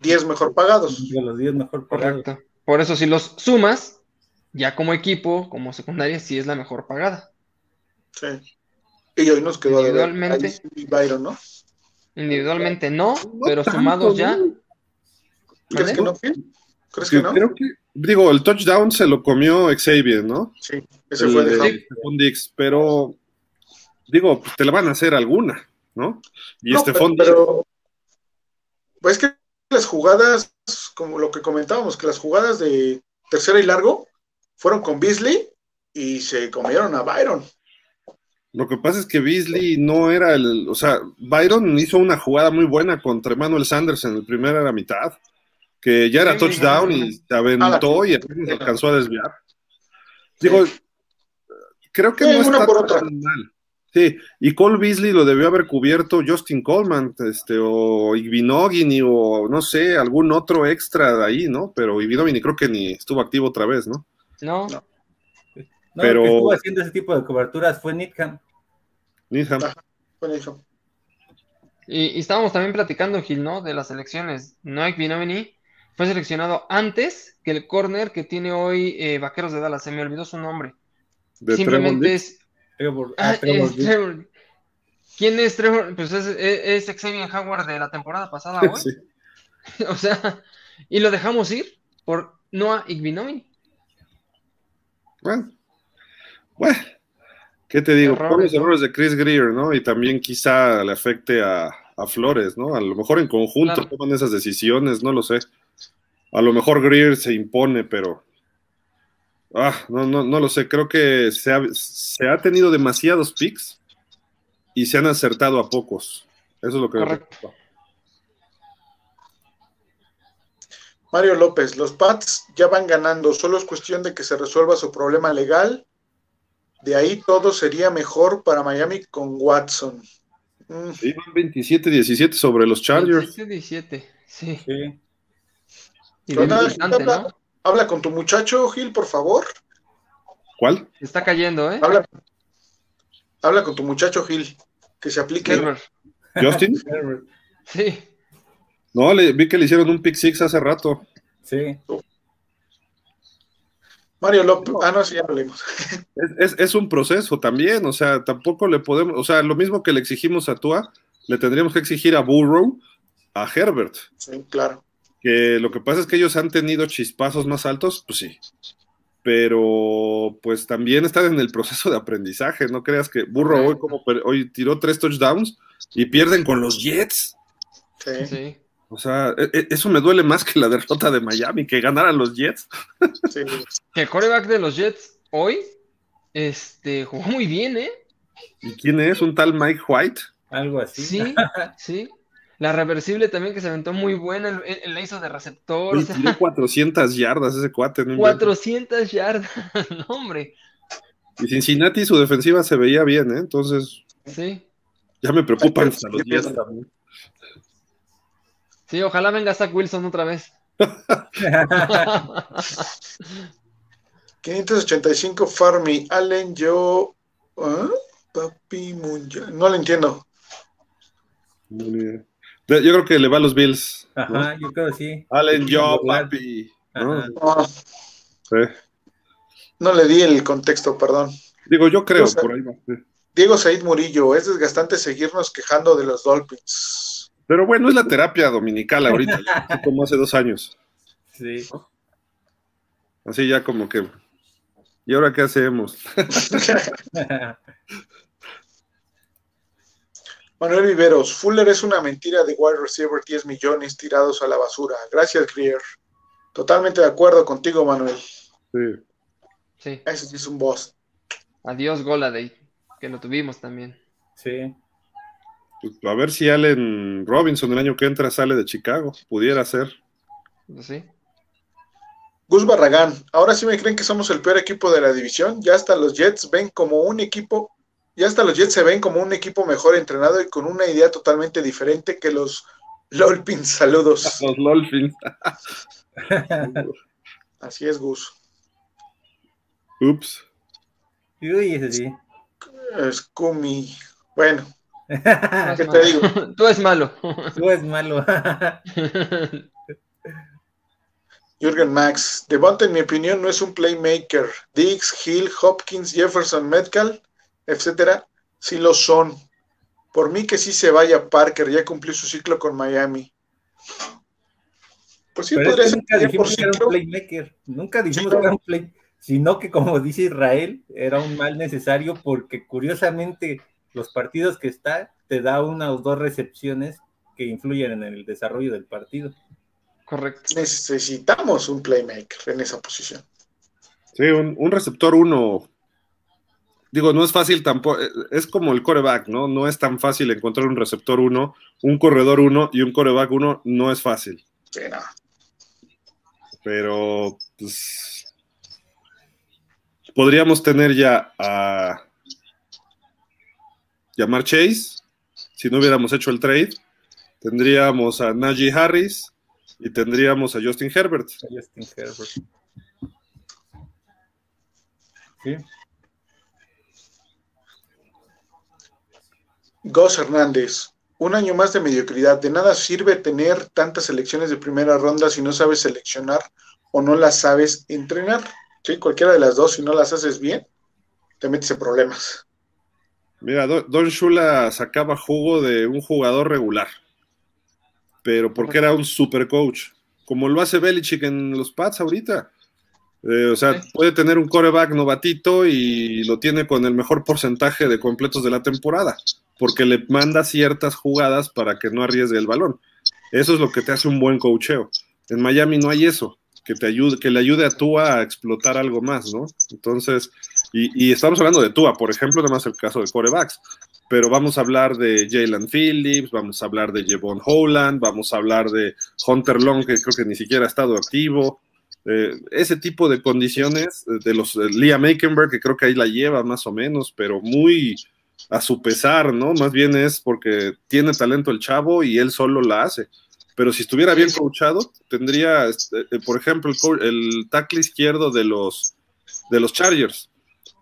10 mejor pagados. De los 10 mejor pagados. Correcto. Por eso si los sumas, ya como equipo, como secundaria, sí es la mejor pagada. Sí. Y hoy nos quedó individualmente, de Byron, ¿no? Individualmente no, pero sumados ya. ¿Crees que no? ¿Crees que no? Creo que digo, el touchdown se lo comió Xavier, ¿no? Sí, ese fue de Dix, pero digo, pues te la van a hacer alguna, ¿no? Y este fondo. Pero, pues que las jugadas, como lo que comentábamos, que las jugadas de tercera y largo fueron con Beasley y se comieron a Byron. Lo que pasa es que Beasley no era el, o sea, Byron hizo una jugada muy buena contra Emmanuel Sanders en el primera mitad que ya era touchdown y se aventó y alcanzó a desviar. Digo, creo que no está tan mal. Sí, y Cole Beasley lo debió haber cubierto Justin Coleman, este, o Igbinogini, o no sé, algún otro extra de ahí, ¿no? Pero Igbinogini creo que ni estuvo activo otra vez, ¿no? No. No, Pero- el que estuvo haciendo ese tipo de coberturas fue Needham. Needham. Ah. Hijo. Y, y estábamos también platicando, Gil, ¿no? De las elecciones. Noek Binomini fue seleccionado antes que el corner que tiene hoy eh, Vaqueros de Dallas. Se me olvidó su nombre. De Simplemente es. Trevor- Ah, ah, Trevor es Dix. Trevor. ¿Quién es Trevor? Pues es, es, es Xavier Howard de la temporada pasada. Sí. O sea, y lo dejamos ir por Noah Igbinomini. Bueno, bueno, ¿qué te digo? Errores, Por los errores de Chris Greer, ¿no? Y también quizá le afecte a, a Flores, ¿no? A lo mejor en conjunto Claro. toman esas decisiones, no lo sé. A lo mejor Greer se impone, pero. Ah, no, no, no lo sé. Creo que se ha, se ha tenido demasiados picks y se han acertado a pocos. Eso es lo que me Correcto. preocupa. Mario López, los Pats ya van ganando, solo es cuestión de que se resuelva su problema legal. De ahí todo sería mejor para Miami con Watson. Mm, Sí, van 27-17 sobre los Chargers. 17, sí. Sí. Y habla, ¿no? Habla con tu muchacho, Gil, por favor. ¿Cuál? Está cayendo, ¿eh? Habla, habla con tu muchacho, Gil, que se aplique. Herbert. ¿Justin? Sí. No, le, vi que le hicieron un pick six hace rato. Sí. Mario López, ah, no, sí, ya lo leímos. Es, es- es un proceso también, o sea, tampoco le podemos, o sea, lo mismo que le exigimos a Tua, le tendríamos que exigir a Burrow, a Herbert, Sí, claro. Que lo que pasa es que ellos han tenido chispazos más altos, pues sí, pero pues también están en el proceso de aprendizaje, no creas que Burrow hoy, como, hoy tiró tres touchdowns y pierden con los Jets, Sí. Sí. o sea, e- e- eso me duele más que la derrota de Miami, que ganaran los Jets. sí. Que el coreback de los Jets hoy este, jugó muy bien, ¿eh? ¿Y quién es? ¿Un tal Mike White? Algo así. Sí, sí. La reversible también que se aventó muy buena, la hizo de receptor, o sea, tiró 400 yardas ese cuate. no inventes. 400 yardas, no, hombre. Y Cincinnati, su defensiva se veía bien, ¿eh? Entonces, Sí, ya me preocupan hasta los Jets también. sí, ojalá venga Zach Wilson otra vez. 585 Farmy, Allen, yo. ¿Ah? Papi Munya. No lo entiendo. De- Yo creo que le va a los Bills. ¿no? Ajá, yo creo que sí. Allen, yo, papi. ¿no? Ajá. No, Sí. no le di el contexto, perdón. Digo, yo creo, O sea, por ahí va. sí. Diego Said Murillo, es desgastante seguirnos quejando de los Dolphins. Pero bueno, es la terapia dominical ahorita, como hace dos años. Sí. Así ya como que. ¿Y ahora qué hacemos? Manuel Viveros, Fuller es una mentira de wide receiver 10 millones tirados a la basura. Gracias, Grier. Totalmente de acuerdo contigo, Manuel. Sí. Sí, Ese sí es un boss. adiós Goladay, que lo tuvimos también. Sí. Pues, a ver si Allen Robinson el año que entra sale de Chicago. Pudiera ser. Pues sí. Gus Barragán, ahora sí me creen que somos el peor equipo de la división. Ya hasta los Jets ven como un equipo, ya hasta los Jets se ven como un equipo mejor entrenado y con una idea totalmente diferente que los Lolpins. Saludos. Los Dolphins. Así es, Gus. Ups. Uy, ese sí. Scumi. Bueno, ¿qué te digo? Tú eres malo. Tú es malo. Jürgen Max, Devonta en mi opinión no es un playmaker. Diggs, Hill, Hopkins, Jefferson, Metcalf, etcétera, sí lo son. Por mí que sí se vaya Parker, ya cumplió su ciclo con Miami. Pues sí, Pero es podría que ser nunca dijimos que era un playmaker. Nunca dijimos claro. que era un play, sino que como dice Israel, era un mal necesario porque curiosamente los partidos que está te da una o dos recepciones que influyen en el desarrollo del partido. Correcto. Necesitamos un playmaker en esa posición. Sí, un, un receptor uno. Digo, no es fácil tampoco. Es como el coreback, ¿no? No es tan fácil encontrar un receptor uno, un corredor uno y un coreback uno. No es fácil. Sí, no. Pero, pues. Podríamos tener ya a. Yamar Chase, si no hubiéramos hecho el trade. Tendríamos a Najee Harris y tendríamos a Justin Herbert. Justin Herbert. Sí. Gus Hernández. Un año más de mediocridad. De nada sirve tener tantas selecciones de primera ronda si no sabes seleccionar o no las sabes entrenar. ¿Sí? Cualquiera de las dos, si no las haces bien, te metes en problemas. Mira, Don Shula sacaba jugo de un jugador regular, pero porque era un super coach, como lo hace Belichick en los Pats ahorita. Eh, o sea, puede tener un coreback novatito y lo tiene con el mejor porcentaje de completos de la temporada, porque le manda ciertas jugadas para que no arriesgue el balón. Eso es lo que te hace un buen coacheo. En Miami no hay eso, que te ayude, que le ayude a Tua a explotar algo más, ¿no? Entonces, y, estamos hablando de Tua, por ejemplo, además el caso de corebacks, pero vamos a hablar de Jalen Phillips, vamos a hablar de Jevon Holland, vamos a hablar de Hunter Long, que creo que ni siquiera ha estado activo, eh, ese tipo de condiciones eh, de los Liam Aikenberg, que creo que ahí la lleva más o menos, pero muy a su pesar, ¿no? Más bien es porque tiene talento el chavo y él solo la hace. Pero si estuviera bien coachado, tendría, este, eh, por ejemplo, el, el, tackle izquierdo de los, de los Chargers,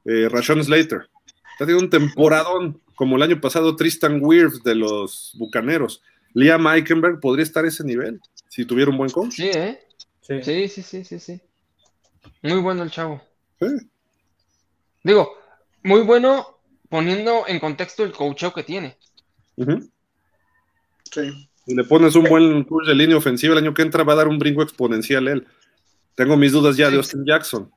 eh, Rashon Slater. Está teniendo un temporadón, como el año pasado Tristan Wirfs de los Bucaneros. Liam Eikenberg podría estar a ese nivel, si tuviera un buen coach. Sí, ¿eh? Sí, sí, sí, sí, sí. Muy bueno el chavo. Sí. Digo, muy bueno poniendo en contexto el coacheo que tiene. Sí. Y le pones un buen coach de línea ofensiva el año que entra, va a dar un brinco exponencial él. Tengo mis dudas ya de Austin Jackson.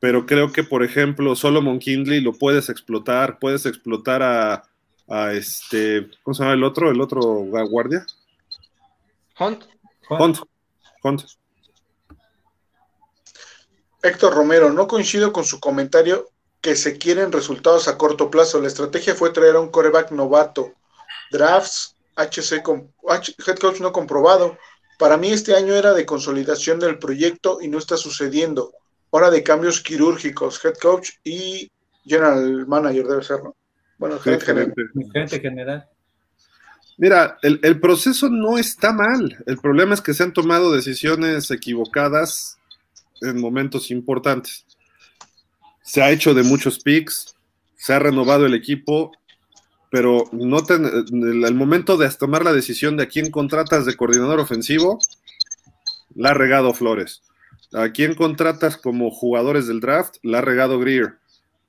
Pero creo que, por ejemplo, Solomon Kindley lo puedes explotar, puedes explotar a, a este, ¿cómo se llama el otro? El otro guardia. Hunt. Hunt. Héctor Romero, no coincido con su comentario que se quieren resultados a corto plazo. La estrategia fue traer a un coreback novato. Drafts, HC, head coach no comprobado. Para mí este año era de consolidación del proyecto y no está sucediendo. Hora de cambios quirúrgicos, head coach y general manager debe ser, ¿no? Bueno, gerente general. Gerente general. Mira, el, proceso no está mal. El problema es que se han tomado decisiones equivocadas en momentos importantes. Se ha hecho de muchos picks, se ha renovado el equipo, pero no el, momento de tomar la decisión de a quién contratas de coordinador ofensivo, la ha regado Flores. A quién contratas como jugadores del draft, la ha regado Greer.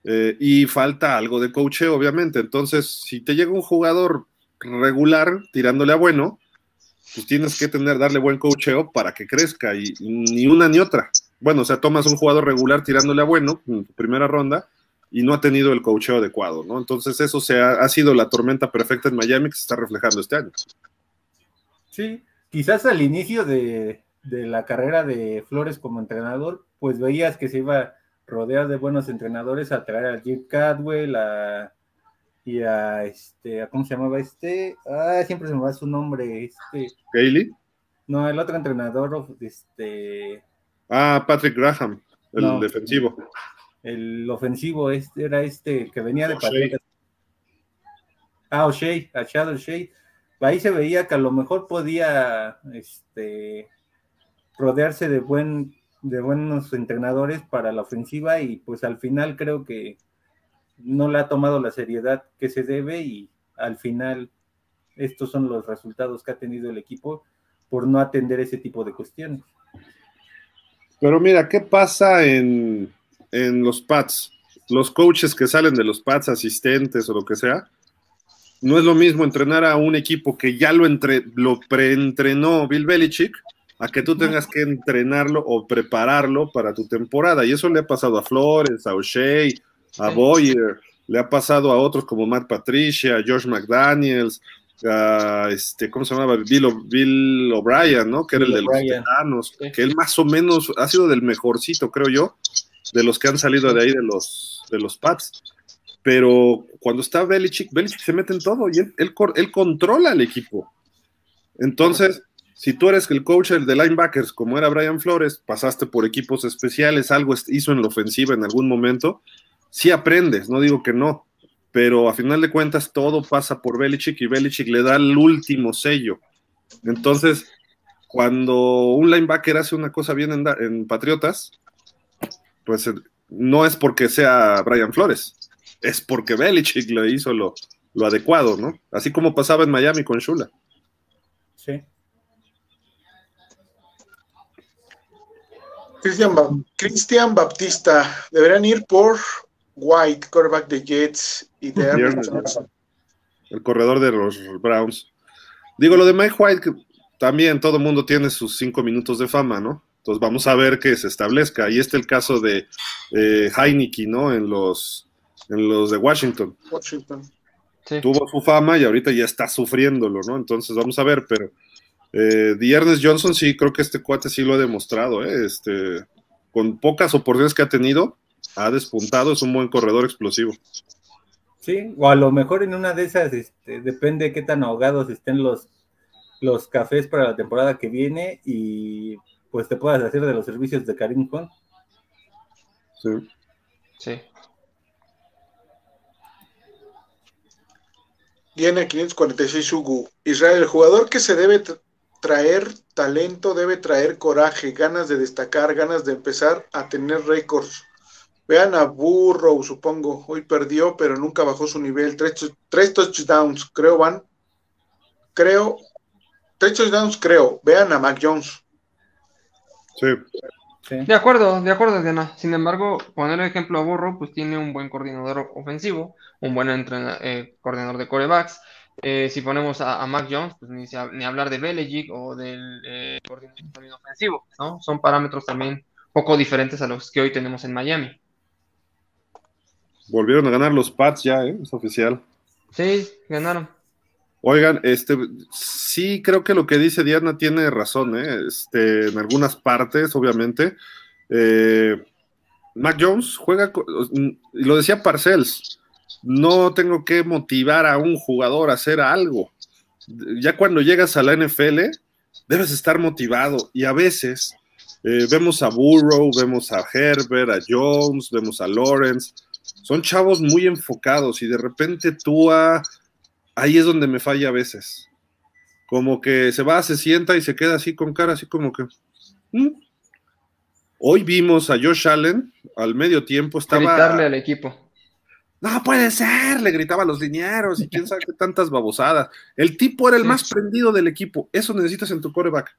Eh, y falta algo de coche, obviamente. Entonces, si te llega un jugador regular, tirándole a bueno, pues tienes que tener, darle buen coacheo para que crezca, y, ni una ni otra. Bueno, o sea, tomas un jugador regular tirándole a bueno en tu primera ronda y no ha tenido el coacheo adecuado, ¿no? Entonces eso se ha, sido la tormenta perfecta en Miami que se está reflejando este año. Sí, quizás al inicio de, de la carrera de Flores como entrenador, pues veías que se iba a rodear de buenos entrenadores a traer a Jim Cadwell, a y a este, ¿cómo se llamaba este? Ah, siempre se me va su nombre, este. ¿Gailey? No, el otro entrenador, este. Ah, Patrick Graham, el defensivo. El ofensivo este era este que venía de Patrick. Ah, O'Shea, a Shadow O'Shea. Ahí se veía que a lo mejor podía este, rodearse de buen de buenos entrenadores para la ofensiva y pues al final creo que no le ha tomado la seriedad que se debe y al final estos son los resultados que ha tenido el equipo por no atender ese tipo de cuestiones. Pero mira, ¿qué pasa en, los pads? Los coaches que salen de los pads, asistentes o lo que sea, no es lo mismo entrenar a un equipo que ya lo, entre, lo preentrenó Bill Belichick a que tú tengas que entrenarlo o prepararlo para tu temporada. Y eso le ha pasado a Flores, a O'Shea, a Boyer, le ha pasado a otros como Matt Patricia, George McDaniels, a este, ¿cómo se llamaba? Bill, O'Brien, ¿no? Que era el de los veteranos, que él más o menos ha sido del mejorcito, creo yo, de los que han salido de ahí de los, de los Pats. Pero cuando está Belichick, Belichick se mete en todo y él, él, controla el equipo. Entonces, si tú eres el coach de linebackers, como era Brian Flores, pasaste por equipos especiales, algo hizo en la ofensiva en algún momento, sí aprendes, no digo que no, pero a final de cuentas todo pasa por Belichick y Belichick le da el último sello. Entonces, cuando un linebacker hace una cosa bien en, Patriotas, pues eh, no es porque sea Brian Flores, es porque Belichick le hizo lo, lo adecuado, ¿no? Así como pasaba en Miami con Shula. Sí. Cristian, Baptista, deberán ir por White, quarterback de Jets y de El corredor de los Browns. Digo, lo de Mike White, también todo el mundo tiene sus cinco minutos de fama, ¿no? Entonces vamos a ver que se establezca. Y este el caso de eh, Heineke, ¿no? En los, en los de Washington. Washington. Tuvo su fama y ahorita ya está sufriéndolo, ¿no? Entonces vamos a ver, pero eh, Johnson sí, creo que este cuate sí lo ha demostrado, ¿eh? Este, con pocas oportunidades que ha tenido, ha despuntado, es un buen corredor explosivo. Sí, o a lo mejor en una de esas, este, depende de qué tan ahogados estén los los cafés para la temporada que viene y pues te puedas hacer de los servicios de Karim Khan. Sí. Sí. Viene 546 Hugo. Israel, el jugador que se debe traer talento, debe traer coraje, ganas de destacar, ganas de empezar a tener récords. Vean a Burrow, supongo, hoy perdió, pero nunca bajó su nivel. Tres, tres touchdowns, creo van. Creo Tres touchdowns, creo. Vean a Mac Jones. Sí. De acuerdo, de acuerdo, Diana. Sin embargo, poner el ejemplo a Burro, pues tiene un buen coordinador ofensivo, un buen eh, coordinador de corebacks. Eh, si ponemos a, Mac Jones, pues ni, ni, hablar de Belichick o del eh, coordinador ofensivo, ¿no? Son parámetros también poco diferentes a los que hoy tenemos en Miami. Volvieron a ganar los Pats ya, ¿eh? Es oficial. Sí, ganaron. Oigan, este, sí creo que lo que dice Diana tiene razón, ¿eh? este, en algunas partes, obviamente. Eh, Mac Jones juega, y lo decía Parcells, no tengo que motivar a un jugador a hacer algo. Ya cuando llegas a la NFL, debes estar motivado y a veces eh, vemos a Burrow, vemos a Herbert, a Jones, vemos a Lawrence, son chavos muy enfocados y de repente tú a ahí es donde me falla a veces. Como que se va, se sienta y se queda así con cara, así como que. Mm". Hoy vimos a Josh Allen al medio tiempo, estaba. Gritarle al equipo. No puede ser, le gritaba a los linieros y quién sabe qué tantas babosadas. El tipo era el más prendido del equipo. Eso necesitas en tu coreback.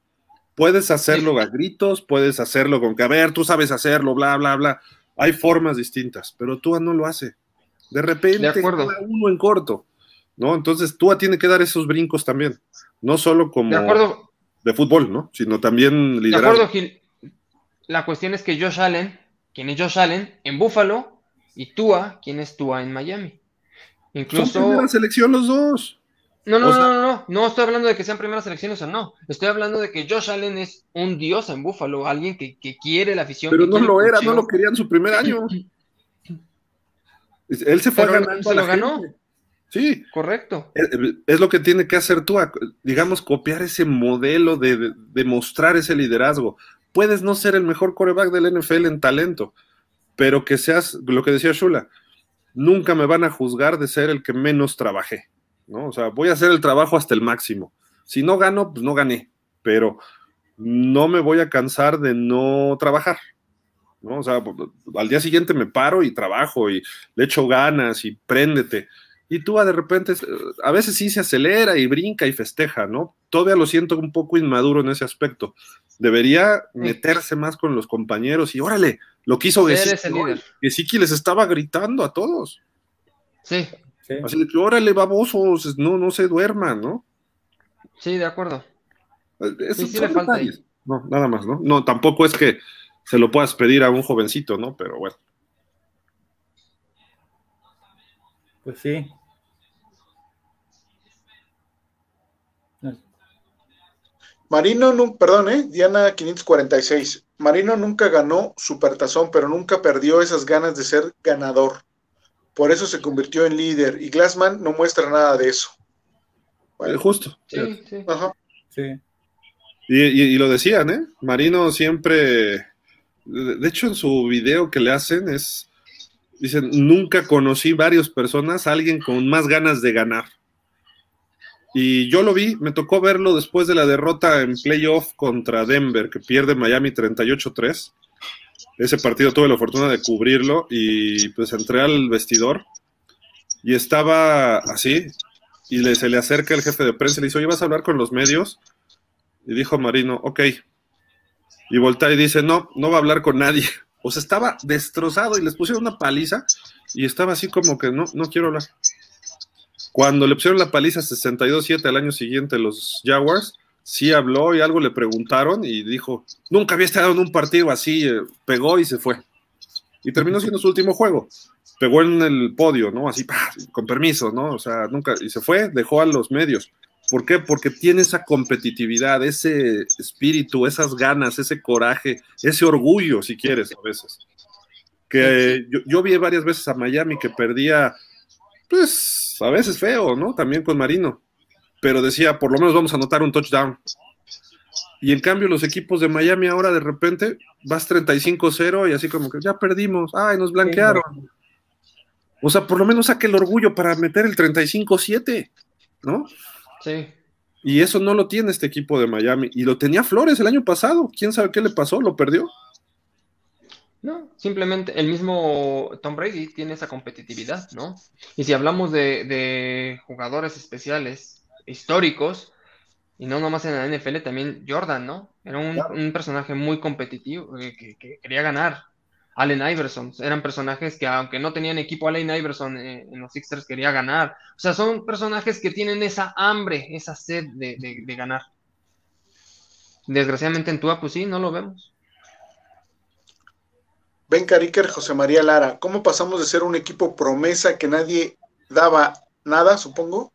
Puedes hacerlo a gritos, puedes hacerlo con que, a ver, tú sabes hacerlo, bla, bla, bla. Hay formas distintas, pero tú no lo hace. De repente, de uno en corto. ¿no? Entonces Tua tiene que dar esos brincos también, no solo como de, acuerdo, de fútbol, ¿no? Sino también liderazgo. De acuerdo, Gil. La cuestión es que Josh Allen, quien es Josh Allen en Buffalo, y Tua, quien es Tua en Miami. Incluso. Son primera selección los dos. No, no, no, no, no, no estoy hablando de que sean primeras selecciones o no. Estoy hablando de que Josh Allen es un dios en Buffalo, alguien que, quiere la afición. Pero no lo era, no lo querían su primer año. Él se fue ganando. Se lo ganó. Sí. Correcto. Es, lo que tiene que hacer tú, digamos, copiar ese modelo de, de, mostrar ese liderazgo. Puedes no ser el mejor coreback del NFL en talento, pero que seas, lo que decía Shula, nunca me van a juzgar de ser el que menos trabajé, ¿no? O sea, voy a hacer el trabajo hasta el máximo. Si no gano, pues no gané, pero no me voy a cansar de no trabajar, ¿no? O sea, al día siguiente me paro y trabajo y le echo ganas y préndete y tú de repente, a veces sí se acelera y brinca y festeja, ¿no? Todavía lo siento un poco inmaduro en ese aspecto. Debería meterse más con los compañeros y órale, lo quiso Gesicki, Gesicki les estaba gritando a todos. Sí. Así de que órale, babosos, no, no se duerman, ¿no? Sí, de acuerdo. Eso sí, le falta No, nada más, ¿no? No, tampoco es que se lo puedas pedir a un jovencito, ¿no? Pero bueno. Pues sí. Marino, no, perdón, ¿eh? Diana 546. Marino nunca ganó Supertazón, pero nunca perdió esas ganas de ser ganador. Por eso se convirtió en líder y Glassman no muestra nada de eso. Bueno, justo. Sí, sí. Ajá. sí. Y, lo decían, ¿eh? Marino siempre, de hecho en su video que le hacen es dicen, nunca conocí varias personas, alguien con más ganas de ganar. Y yo lo vi, me tocó verlo después de la derrota en playoff contra Denver, que pierde Miami 38-3. Ese partido tuve la fortuna de cubrirlo y pues entré al vestidor y estaba así y se le acerca el jefe de prensa y le dice, oye, ¿vas a hablar con los medios? Y dijo Marino, ok. Y voltea y dice, no, no va a hablar con nadie. O sea, estaba destrozado y les pusieron una paliza y estaba así como que no, no quiero hablar. Cuando le pusieron la paliza 62-7 al año siguiente los Jaguars, sí habló y algo le preguntaron y dijo, nunca había estado en un partido así, eh, pegó y se fue. Y terminó siendo su último juego. Pegó en el podio, ¿no? Así, con permiso, ¿no? O sea, nunca, y se fue, dejó a los medios. ¿Por qué? Porque tiene esa competitividad, ese espíritu, esas ganas, ese coraje, ese orgullo, si quieres, a veces. Que yo, vi varias veces a Miami que perdía, pues, a veces feo, ¿no? También con Marino. Pero decía, por lo menos vamos a anotar un touchdown. Y en cambio, los equipos de Miami ahora de repente vas 35-0 y así como que ya perdimos, ay, nos blanquearon. O sea, por lo menos saque el orgullo para meter el 35-7, ¿no? Y eso no lo tiene este equipo de Miami. Y lo tenía Flores el año pasado. ¿Quién sabe qué le pasó? ¿Lo perdió? No, simplemente el mismo Tom Brady tiene esa competitividad, ¿no? Y si hablamos de, jugadores especiales, históricos, y no nomás en la NFL, también Jordan, ¿no? Era un, personaje muy competitivo, eh, que, quería ganar. Allen Iverson. Eran personajes que, aunque no tenían equipo, Allen Iverson eh, en los Sixers quería ganar. O sea, son personajes que tienen esa hambre, esa sed de, ganar. Desgraciadamente en Tua, pues sí, no lo vemos. Ben Cariker, José María Lara, ¿cómo pasamos de ser un equipo promesa que nadie daba nada, supongo,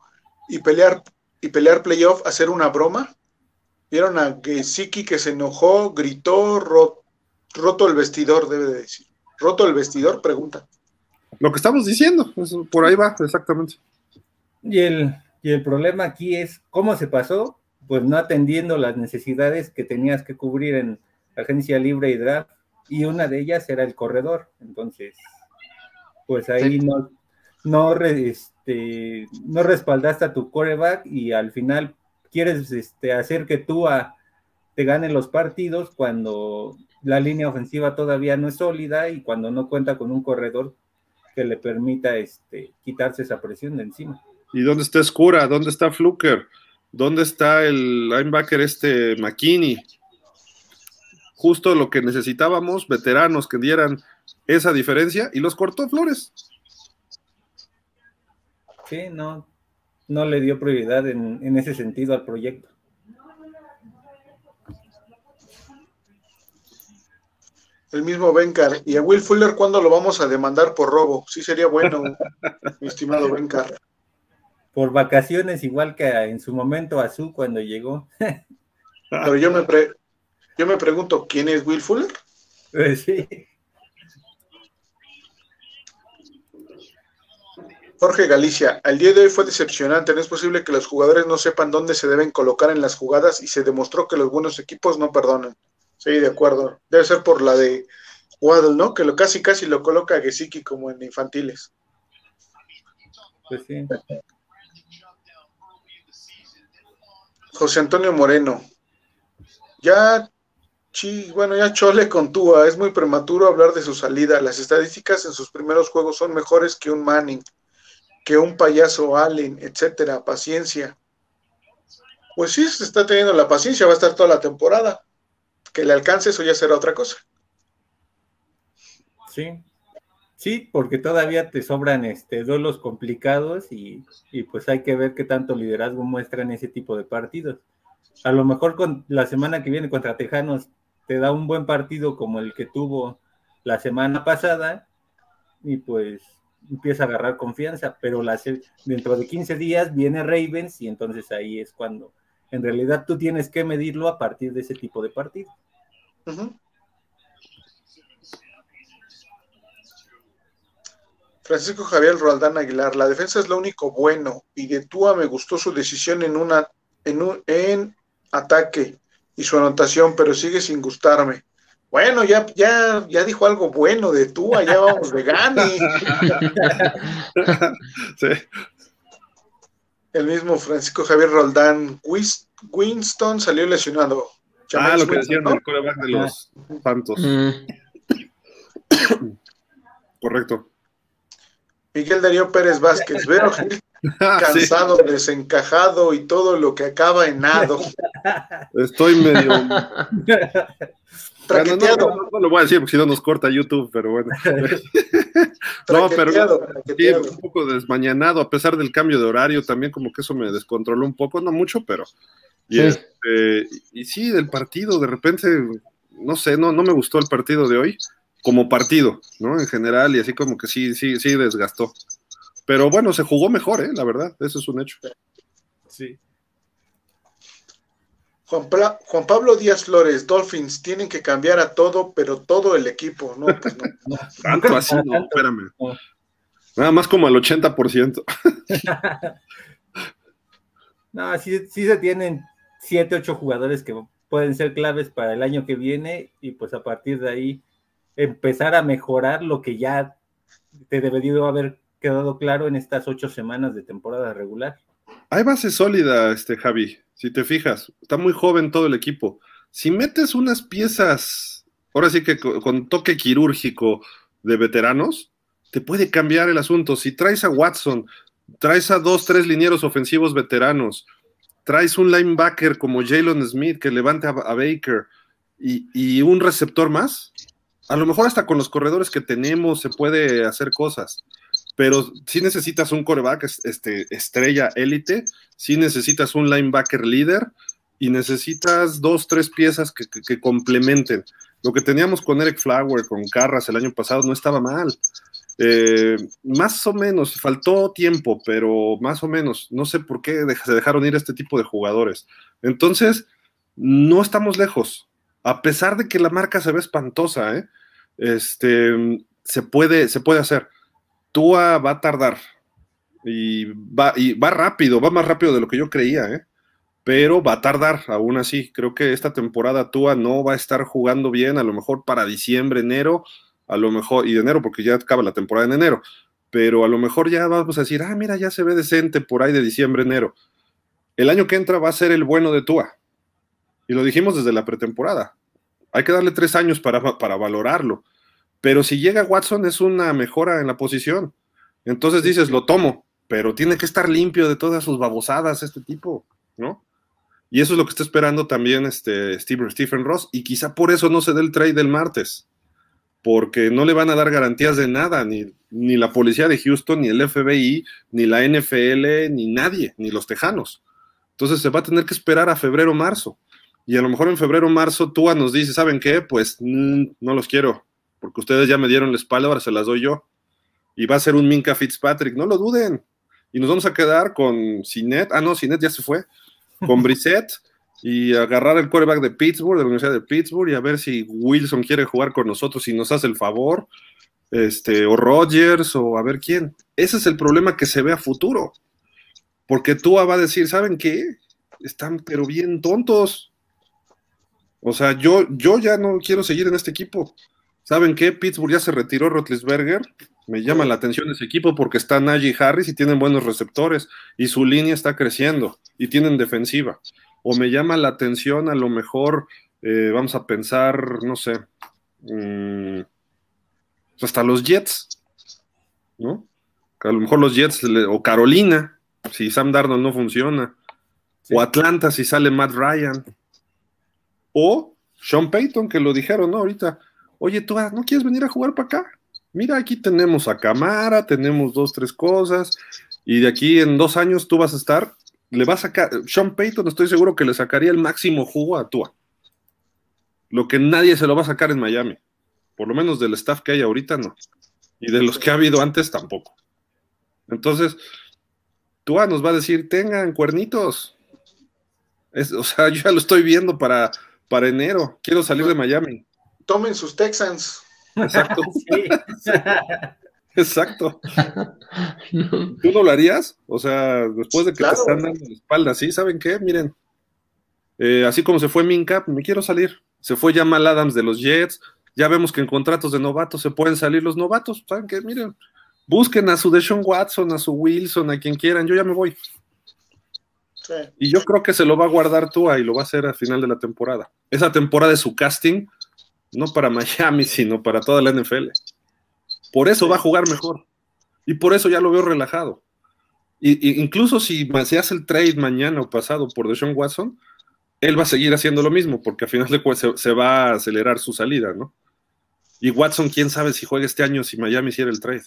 y pelear y pelear playoff a ser una broma? Vieron a Gesicki que se enojó, gritó, roto el vestidor, debe de decir. Roto el vestidor, pregunta. Lo que estamos diciendo, por ahí va, exactamente. Y el, y el problema aquí es cómo se pasó, pues no atendiendo las necesidades que tenías que cubrir en agencia libre y draft, y una de ellas era el corredor. Entonces, pues ahí no, no, este, no respaldaste a tu coreback y al final quieres este, hacer que tú te ganen los partidos cuando la línea ofensiva todavía no es sólida y cuando no cuenta con un corredor que le permita este, quitarse esa presión de encima. ¿Y dónde está Escura? ¿Dónde está Fluker? ¿Dónde está el linebacker este McKinney? Justo lo que necesitábamos, veteranos que dieran esa diferencia y los cortó Flores. Sí, no, no le dio prioridad en, en ese sentido al proyecto. el mismo Bencar. ¿Y a Will Fuller cuándo lo vamos a demandar por robo? Sí sería bueno, mi estimado Bencar. Por vacaciones, igual que en su momento a su cuando llegó. Pero yo me, yo me pregunto, ¿quién es Will Fuller? Pues sí. Jorge Galicia, al día de hoy fue decepcionante. No es posible que los jugadores no sepan dónde se deben colocar en las jugadas y se demostró que los buenos equipos no perdonan. Sí, de acuerdo. Debe ser por la de Waddle, ¿no? Que lo casi casi lo coloca a Gesicki como en infantiles. Pues sí. José Antonio Moreno. Ya, sí, bueno, ya chole con Tua. Es muy prematuro hablar de su salida. Las estadísticas en sus primeros juegos son mejores que un Manning, que un payaso Allen, etcétera. Paciencia. Pues sí, se está teniendo la paciencia, va a estar toda la temporada que le alcance, eso ya será otra cosa. Sí, sí, porque todavía te sobran este, duelos complicados y, pues hay que ver qué tanto liderazgo muestran ese tipo de partidos. A lo mejor con la semana que viene contra Tejanos te da un buen partido como el que tuvo la semana pasada y pues empieza a agarrar confianza, pero la, dentro de 15 días viene Ravens y entonces ahí es cuando en realidad tú tienes que medirlo a partir de ese tipo de partido. Francisco Javier Roaldán Aguilar, la defensa es lo único bueno y de Tua me gustó su decisión en una en un en ataque y su anotación, pero sigue sin gustarme. Bueno, ya, ya, ya dijo algo bueno de tú, allá vamos de Gani. Sí. El mismo Francisco Javier Roldán Winston salió lesionado. Ah, lo que decían ¿no? del coreback de los Santos. Mm, Correcto. Miguel Darío Pérez Vázquez, Vero Gil Ah, sí, cansado, desencajado y todo lo que acaba en nado. estoy medio. Bueno, no, no, no lo voy a decir porque si no nos corta YouTube, pero bueno. No, pero traqueteado, sí, un poco desmañanado, a pesar del cambio de horario, también como que eso me descontroló un poco, no mucho, pero. Y, Sí. este, y sí, del partido, de repente, no sé, no, no me gustó el partido de hoy, como partido, ¿no? En general, y así como que sí, sí, sí desgastó. Pero bueno, se jugó mejor, ¿eh? La verdad, eso es un hecho. Sí. Juan, Pablo Díaz Flores, Dolphins, tienen que cambiar a todo, pero todo el equipo. No, pues no. Tanto así, no, espérame. Nada más como al 80%. No, sí, sí se tienen siete, ocho jugadores que pueden ser claves para el año que viene y pues a partir de ahí empezar a mejorar lo que ya te debería haber quedado claro en estas ocho semanas de temporada regular. Hay base sólida, este Javi, si te fijas, está muy joven todo el equipo. Si metes unas piezas, ahora sí que co- con, toque quirúrgico de veteranos, te puede cambiar el asunto. Si traes a Watson, traes a dos, tres linieros ofensivos veteranos, traes un linebacker como Jalen Smith que levante a, Baker y un receptor más, a lo mejor hasta con los corredores que tenemos se puede hacer cosas pero si necesitas un coreback este, estrella élite, si necesitas un linebacker líder y necesitas dos, tres piezas que, complementen. Lo que teníamos con Eric Flower, con Carras el año pasado, no estaba mal. Eh, más o menos, faltó tiempo, pero más o menos, no sé por qué se dejaron ir este tipo de jugadores. Entonces, no estamos lejos. A pesar de que la marca se ve espantosa, ¿eh? este, se, puede, se puede hacer. Tua va a tardar y va, y va rápido, va más rápido de lo que yo creía, ¿eh? pero va a tardar aún así. Creo que esta temporada Tua no va a estar jugando bien, a lo mejor para diciembre, enero, a lo mejor, y de enero porque ya acaba la temporada en enero, pero a lo mejor ya vamos a decir, ah, mira, ya se ve decente por ahí de diciembre, enero. El año que entra va a ser el bueno de Tua. Y lo dijimos desde la pretemporada. Hay que darle tres años para, para valorarlo. Pero si llega Watson es una mejora en la posición. Entonces dices, lo tomo, pero tiene que estar limpio de todas sus babosadas este tipo, ¿no? Y eso es lo que está esperando también este Stephen, Ross. Y quizá por eso no se dé el trade del martes. Porque no le van a dar garantías de nada, ni, ni la policía de Houston, ni el FBI, ni la NFL, ni nadie, ni los tejanos. Entonces se va a tener que esperar a febrero marzo. Y a lo mejor en febrero marzo Tua nos dice, ¿saben qué? Pues mm, no los quiero, porque ustedes ya me dieron la espalda, ahora se las doy yo. Y va a ser un Minka Fitzpatrick, no lo duden. Y nos vamos a quedar con Cinet, ah no, Cinet ya se fue, con Brissett y agarrar el quarterback de Pittsburgh, de la Universidad de Pittsburgh, y a ver si Wilson quiere jugar con nosotros y nos hace el favor, este, o Rogers, o a ver quién. Ese es el problema que se ve a futuro. Porque Tua va a decir, ¿saben qué? Están pero bien tontos. O sea, yo, yo ya no quiero seguir en este equipo. ¿Saben qué? Pittsburgh ya se retiró Rotlisberger. Me llama la atención ese equipo porque está Najee Harris y tienen buenos receptores y su línea está creciendo y tienen defensiva. O me llama la atención a lo mejor, eh, vamos a pensar, no sé, mm, hasta los Jets, ¿no? A lo mejor los Jets o Carolina, si Sam Darnold no funciona. Sí. O Atlanta si sale Matt Ryan. O Sean Payton, que lo dijeron, ¿no? Ahorita, oye, tú no quieres venir a jugar para acá. Mira, aquí tenemos a Camara, tenemos dos, tres cosas, y de aquí en dos años tú vas a estar, le va a sacar, Sean Payton estoy seguro que le sacaría el máximo jugo a Tua. Lo que nadie se lo va a sacar en Miami. Por lo menos del staff que hay ahorita, no. Y de los que ha habido antes, tampoco. Entonces, Tua nos va a decir, tengan cuernitos. Es- o sea, yo ya lo estoy viendo para, para enero. Quiero salir de Miami. Tomen sus Texans. Exacto, Sí. exacto. ¿Tú no lo harías? O sea, después de que Claro. te están dando la espalda, ¿sí? ¿Saben qué? Miren, eh, así como se fue Minka, me quiero salir. Se fue Jamal Adams de los Jets. Ya vemos que en contratos de novatos se pueden salir los novatos. ¿Saben qué? Miren, busquen a su Deshaun Watson, a su Wilson, a quien quieran. Yo ya me voy. Y yo creo que se lo va a guardar Tua y lo va a hacer al final de la temporada. Esa temporada de su casting, no para Miami, sino para toda la NFL. Por eso va a jugar mejor. Y por eso ya lo veo relajado. Y, incluso si se hace el trade mañana o pasado por Deshaun Watson, él va a seguir haciendo lo mismo, porque al final de cuentas se, va a acelerar su salida, ¿no? Y Watson, quién sabe si juega este año, si Miami hiciera el trade.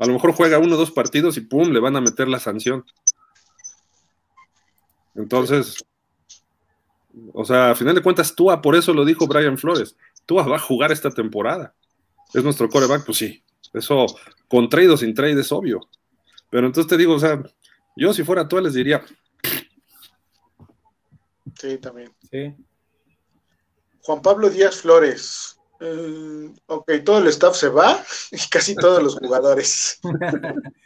A lo mejor juega uno o dos partidos y pum, le van a meter la sanción. Entonces, o sea, a final de cuentas, Tua, por eso lo dijo Brian Flores, Tua va a jugar esta temporada. ¿Es nuestro coreback? Pues sí. Eso, con trade o sin trade, es obvio. Pero entonces te digo, o sea, yo si fuera Tua les diría. Sí, también. Sí. Juan Pablo Díaz Flores. Mm, ok, todo el staff se va y casi todos los jugadores.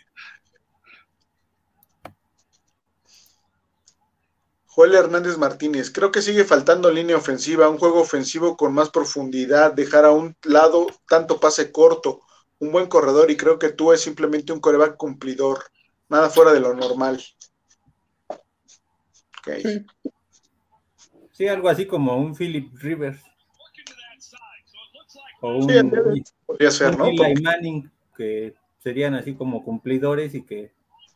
Joel Hernández Martínez, creo que sigue faltando línea ofensiva, un juego ofensivo con más profundidad, dejar a un lado tanto pase corto, un buen corredor y creo que tú es simplemente un coreback cumplidor, nada fuera de lo normal. Sí. algo así como un Philip Rivers. O un, podría ser, ¿no? Manning, que serían así como cumplidores y que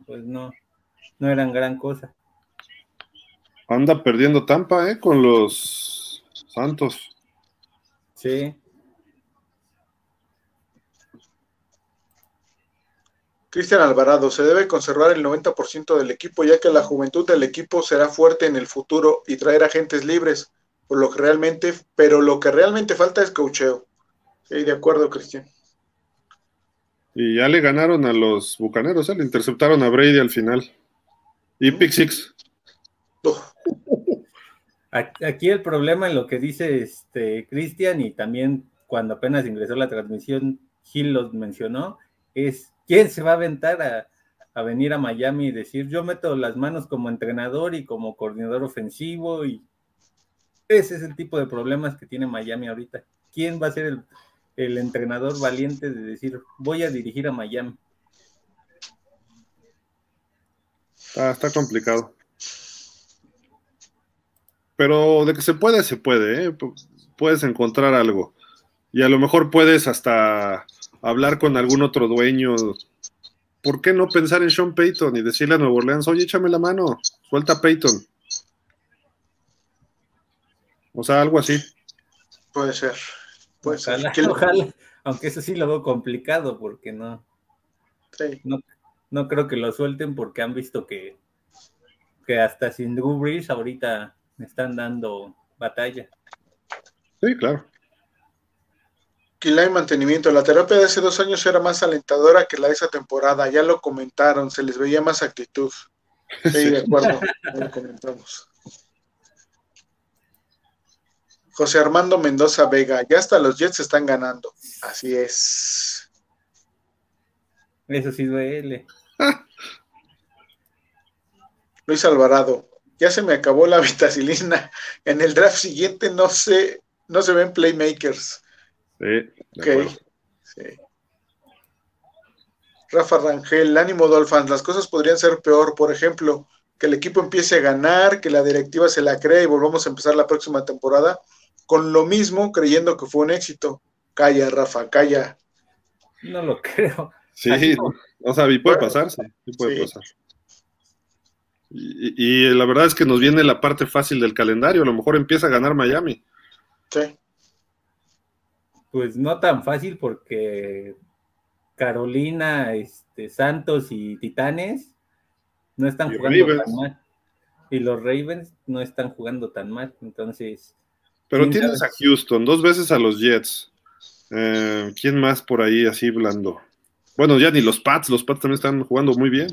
pues no, no eran gran cosa. Anda perdiendo Tampa, ¿eh? Con los Santos. Sí. Cristian Alvarado, se debe conservar el 90% del equipo, ya que la juventud del equipo será fuerte en el futuro y traer agentes libres, por lo que realmente, pero lo que realmente falta es cocheo. Sí, de acuerdo, Cristian. Y ya le ganaron a los bucaneros, ¿eh? le interceptaron a Brady al final. Y Pick Six. Aquí el problema en lo que dice este Cristian y también cuando apenas ingresó la transmisión, Gil los mencionó, es quién se va a aventar a, venir a Miami y decir yo meto las manos como entrenador y como coordinador ofensivo y ese es el tipo de problemas que tiene Miami ahorita. ¿Quién va a ser el entrenador valiente de decir voy a dirigir a Miami? está complicado. Pero de que se puede, se puede, ¿eh? Puedes encontrar algo. Y a lo mejor puedes hasta hablar con algún otro dueño. ¿Por qué no pensar en Sean Payton y decirle a Nuevo Orleans, oye, échame la mano, suelta a Payton? O sea, algo así. Puede ser. Puede ojalá, ser. Ojalá, aunque eso sí lo veo complicado porque no, no, no creo que lo suelten porque han visto que, que hasta sin Drew Brees ahorita me están dando batalla. Sí, claro. Quilay Mantenimiento. La terapia de hace dos años era más alentadora que la de esa temporada. Ya lo comentaron, se les veía más actitud. Sí, de acuerdo, lo comentamos. José Armando Mendoza Vega, ya hasta los Jets están ganando. Así es. Eso sí duele. Luis Alvarado, ya se me acabó la vitacilina. En el draft siguiente no se, no se ven playmakers. Sí, sí. Rafa Rangel, ánimo Dolphins, las cosas podrían ser peor. Por ejemplo, que el equipo empiece a ganar, que la directiva se la cree y volvamos a empezar la próxima temporada con lo mismo, creyendo que fue un éxito. Calla, Rafa, calla. No lo creo. Sí, o sea, puede pasar, sí, puede pasar. Y, la verdad es que nos viene la parte fácil del calendario. A lo mejor empieza a ganar Miami. Sí. Pues no tan fácil porque Carolina, este, Santos y Titanes no están jugando tan mal. Y los Ravens no están jugando tan mal. Entonces. Pero tienes a Houston, dos veces a los Jets. Eh, ¿Quién más por ahí así blando? Bueno, ya ni los Pats, los Pats también están jugando muy bien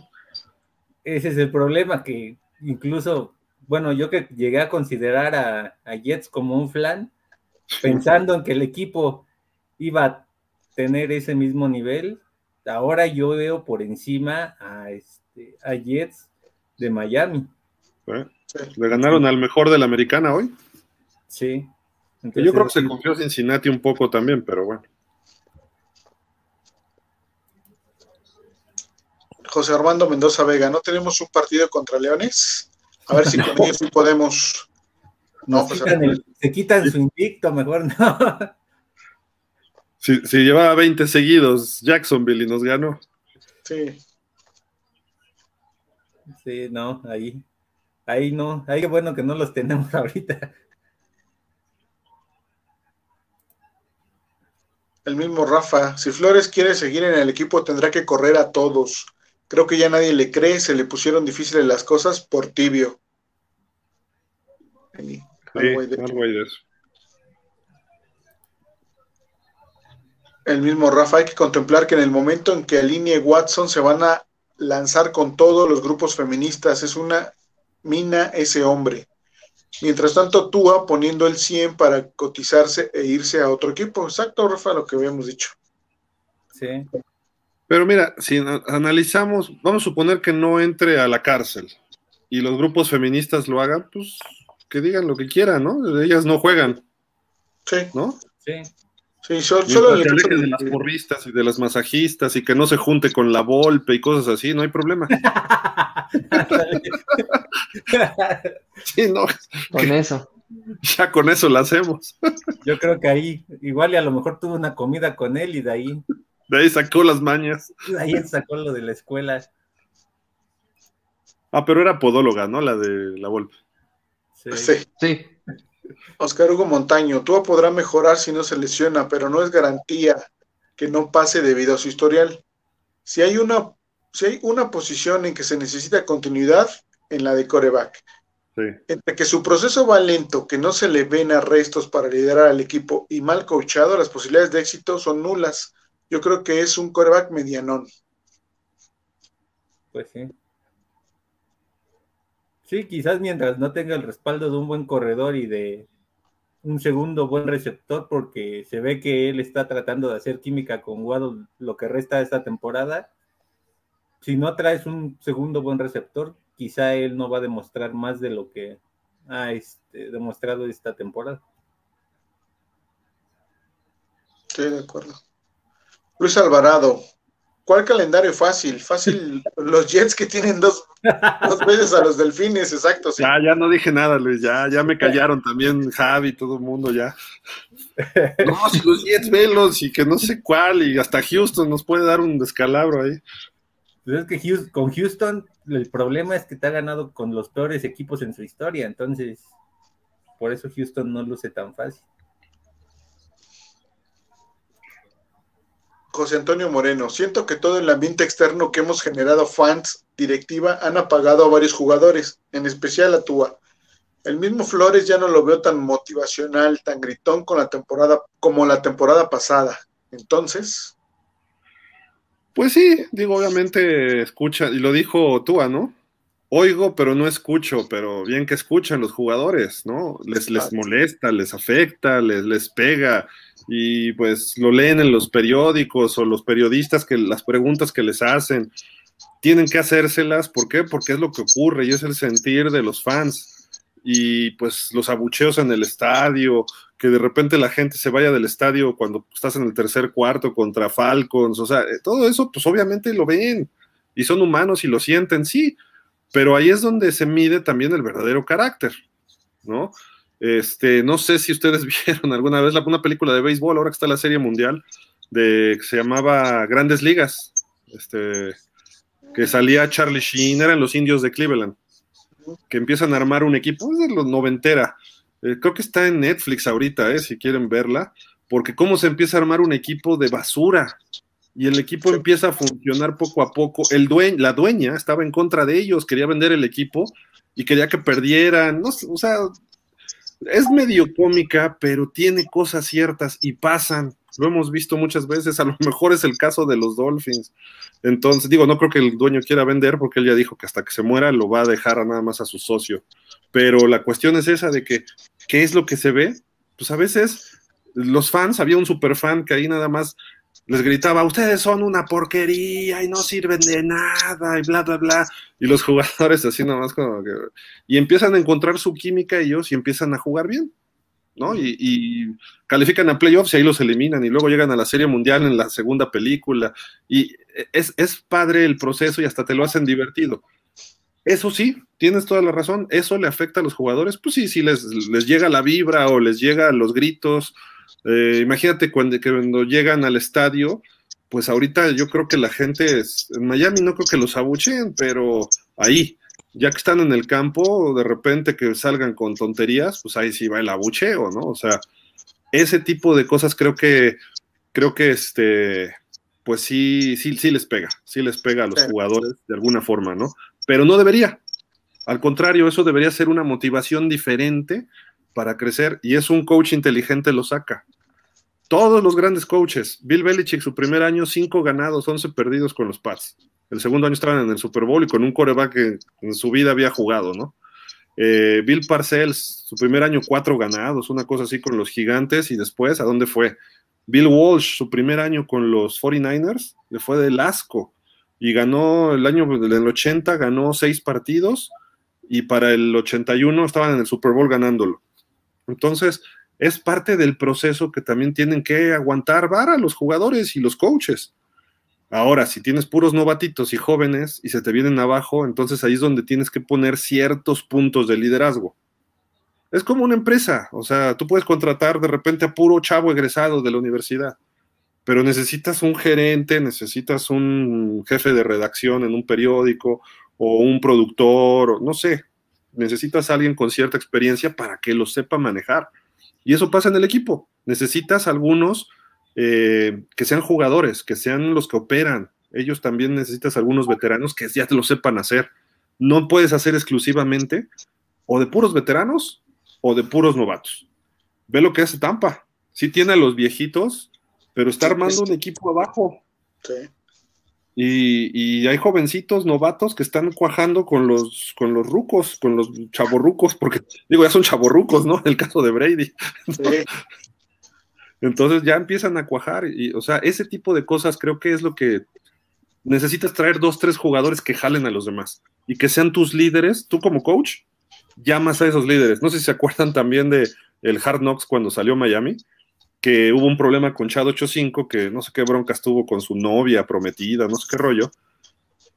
ese es el problema, que incluso, bueno, yo que llegué a considerar a, Jets como un flan, pensando en que el equipo iba a tener ese mismo nivel, ahora yo veo por encima a, este, a Jets de Miami. ¿Le ganaron al mejor de la americana hoy? Sí. Yo creo que se confió Cincinnati un poco también, pero bueno. José Armando Mendoza Vega, ¿no tenemos un partido contra Leones? A ver si con ellos sí podemos. No, se quitan su invicto, mejor no. Si, llevaba 20 seguidos Jacksonville y nos ganó. Sí. Sí, no, ahí. Ahí no. Ahí bueno que no los tenemos ahorita. El mismo Rafa, si Flores quiere seguir en el equipo tendrá que correr a todos. Creo que ya nadie le cree, se le pusieron difíciles las cosas por tibio. Sí, el mismo Rafa, hay que contemplar que en el momento en que alinee Watson se van a lanzar con todos los grupos feministas. Es una mina ese hombre. Mientras tanto, Tua poniendo el 100 para cotizarse e irse a otro equipo. Exacto, Rafa, lo que habíamos dicho. Sí. Pero mira, si analizamos, vamos a suponer que no entre a la cárcel y los grupos feministas lo hagan, pues que digan lo que quieran, ¿no? Ellas no juegan. Sí. ¿No? Sí. Sí, solo, de las porristas y de las masajistas y que no se junte con la golpe y cosas así, no hay problema. sí, no. Con eso. Ya con eso lo hacemos. Yo creo que ahí, igual y a lo mejor tuvo una comida con él y de ahí. De ahí sacó las mañas. De ahí sacó lo de la escuela. Ah, pero era podóloga, ¿no? La de la golpe. Sí. sí. Oscar Hugo Montaño, tú podrá mejorar si no se lesiona, pero no es garantía que no pase debido a su historial. Si hay una, si hay una posición en que se necesita continuidad, en la de coreback. Entre que su proceso va lento, que no se le ven arrestos para liderar al equipo y mal coachado, las posibilidades de éxito son nulas. Yo creo que es un coreback medianón. Pues sí. Sí, quizás mientras no tenga el respaldo de un buen corredor y de un segundo buen receptor, porque se ve que él está tratando de hacer química con Waddle lo que resta de esta temporada. Si no traes un segundo buen receptor, quizá él no va a demostrar más de lo que ha este, demostrado esta temporada. Estoy de acuerdo. Luis Alvarado, ¿Cuál calendario fácil? Fácil, los Jets que tienen dos, veces a los Delfines, exacto. Ya, ya no dije nada, Luis, ya, ya me callaron también Javi, todo el mundo ya. No, si los Jets velos y que no sé cuál, y hasta Houston nos puede dar un descalabro ahí. Pues es que con Houston el problema es que te ha ganado con los peores equipos en su historia, entonces por eso Houston no luce tan fácil. José Antonio Moreno, siento que todo el ambiente externo que hemos generado fans, directiva, han apagado a varios jugadores, en especial a Tua. El mismo Flores ya no lo veo tan motivacional, tan gritón con la temporada como la temporada pasada. Entonces. Pues sí, digo, obviamente escucha, y lo dijo Tua, ¿no? Oigo, pero no escucho, pero bien que escuchan los jugadores, ¿no? Les, les molesta, les afecta, les, les pega y pues lo leen en los periódicos o los periodistas que las preguntas que les hacen tienen que hacérselas, ¿por qué? Porque es lo que ocurre y es el sentir de los fans y pues los abucheos en el estadio, que de repente la gente se vaya del estadio cuando estás en el tercer cuarto contra Falcons, o sea, todo eso pues obviamente lo ven y son humanos y lo sienten, sí, pero ahí es donde se mide también el verdadero carácter, ¿no? Este, no sé si ustedes vieron alguna vez una película de béisbol, ahora que está la Serie Mundial, de, que se llamaba Grandes Ligas, este, que salía Charlie Sheen, eran los indios de Cleveland, que empiezan a armar un equipo, es de los noventera, eh, creo que está en Netflix ahorita, eh, si quieren verla, porque cómo se empieza a armar un equipo de basura, y el equipo empieza a funcionar poco a poco. El la dueña estaba en contra de ellos, quería vender el equipo y quería que perdieran. No, o sea, es medio cómica, pero tiene cosas ciertas y pasan. Lo hemos visto muchas veces, a lo mejor es el caso de los Dolphins. Entonces, digo, no creo que el dueño quiera vender porque él ya dijo que hasta que se muera lo va a dejar a nada más a su socio. Pero la cuestión es esa de que, ¿qué es lo que se ve? Pues a veces los fans, había un super fan que ahí nada más les gritaba, ustedes son una porquería y no sirven de nada y bla, bla, bla. Y los jugadores así nomás como que... Y empiezan a encontrar su química ellos y empiezan a jugar bien. ¿no? Y, califican a playoffs y ahí los eliminan y luego llegan a la Serie Mundial en la segunda película. Y es, es padre el proceso y hasta te lo hacen divertido. Eso sí, tienes toda la razón, eso le afecta a los jugadores, pues sí, sí les, les llega la vibra o les llega los gritos. Eh, imagínate cuando, cuando llegan al estadio, pues ahorita yo creo que la gente es, en Miami no creo que los abucheen, pero ahí, ya que están en el campo, de repente que salgan con tonterías, pues ahí sí va el abucheo, ¿no? O sea, ese tipo de cosas creo que, creo que este, pues sí, sí, sí les pega, sí les pega a los jugadores de alguna forma, ¿no? pero no debería. Al contrario, eso debería ser una motivación diferente para crecer y es un coach inteligente lo saca. Todos los grandes coaches, Bill Belichick, su primer año, cinco ganados, once perdidos con los Pats. El segundo año estaban en el Super Bowl y con un coreback que en su vida había jugado, ¿no? Eh, Bill Parcells, su primer año, cuatro ganados, una cosa así con los gigantes y después, ¿a dónde fue? Bill Walsh, su primer año con los 49ers, le fue del asco y ganó el año del 80, ganó seis partidos y para el 81 estaban en el Super Bowl ganándolo. Entonces, es parte del proceso que también tienen que aguantar vara los jugadores y los coaches. Ahora, si tienes puros novatitos y jóvenes y se te vienen abajo, entonces ahí es donde tienes que poner ciertos puntos de liderazgo. Es como una empresa, o sea, tú puedes contratar de repente a puro chavo egresado de la universidad pero necesitas un gerente, necesitas un jefe de redacción en un periódico o un productor, no sé, necesitas a alguien con cierta experiencia para que lo sepa manejar. Y eso pasa en el equipo. Necesitas algunos eh, que sean jugadores, que sean los que operan. Ellos también necesitas algunos veteranos que ya te lo sepan hacer. No puedes hacer exclusivamente o de puros veteranos o de puros novatos. Ve lo que hace Tampa. Sí tiene a los viejitos pero está armando un equipo abajo. Sí. Y, hay jovencitos novatos que están cuajando con los, con los rucos, con los chaborrucos, porque digo, ya son chaborrucos, ¿no? El caso de Brady. Sí. Entonces ya empiezan a cuajar, y, o sea, ese tipo de cosas creo que es lo que necesitas traer dos, tres jugadores que jalen a los demás y que sean tus líderes. Tú como coach llamas a esos líderes. No sé si se acuerdan también de el Hard Knocks cuando salió Miami que hubo un problema con Chad 85, que no sé qué broncas tuvo con su novia prometida, no sé qué rollo,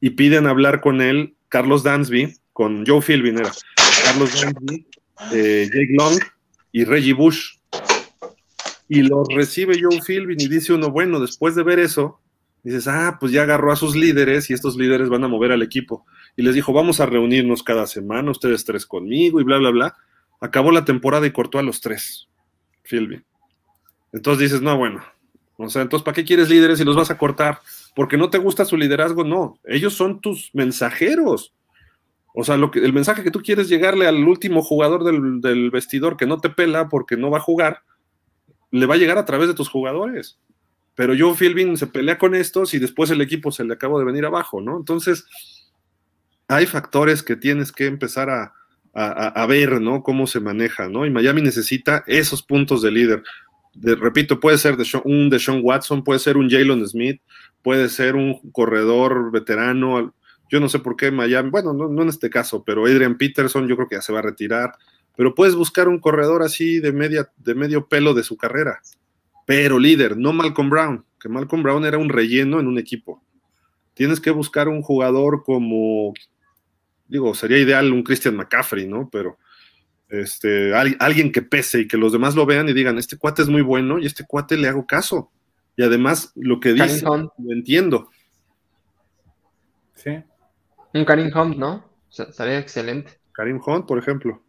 y piden hablar con él Carlos Dansby, con Joe Philbin era, Carlos Dansby, eh, Jake Long y Reggie Bush. Y los recibe Joe Philbin y dice uno, bueno, después de ver eso, dices, ah, pues ya agarró a sus líderes y estos líderes van a mover al equipo. Y les dijo, vamos a reunirnos cada semana, ustedes tres conmigo y bla, bla, bla. Acabó la temporada y cortó a los tres, Philbin. Entonces dices, no, bueno, o sea, entonces, ¿para qué quieres líderes si los vas a cortar? Porque no te gusta su liderazgo, no. Ellos son tus mensajeros. O sea, lo que, el mensaje que tú quieres llegarle al último jugador del, vestidor que no te pela porque no va a jugar, le va a llegar a través de tus jugadores. Pero Joe Philbin se pelea con estos y después el equipo se le acabó de venir abajo, ¿no? Entonces, hay factores que tienes que empezar a, a ver, ¿no? Cómo se maneja, ¿no? Y Miami necesita esos puntos de líder repito, puede ser de un Deshaun Watson, puede ser un Jalen Smith, puede ser un corredor veterano. Yo no sé por qué Miami, bueno, no, en este caso, pero Adrian Peterson yo creo que ya se va a retirar. Pero puedes buscar un corredor así de, media, de medio pelo de su carrera. Pero líder, no Malcolm Brown, que Malcolm Brown era un relleno en un equipo. Tienes que buscar un jugador como, digo, sería ideal un Christian McCaffrey, ¿no? Pero este, alguien que pese y que los demás lo vean y digan, este cuate es muy bueno y este cuate le hago caso. Y además lo que dice, lo entiendo. Sí. Un Karim Hunt, ¿no? sería excelente. Karim Hunt, por ejemplo.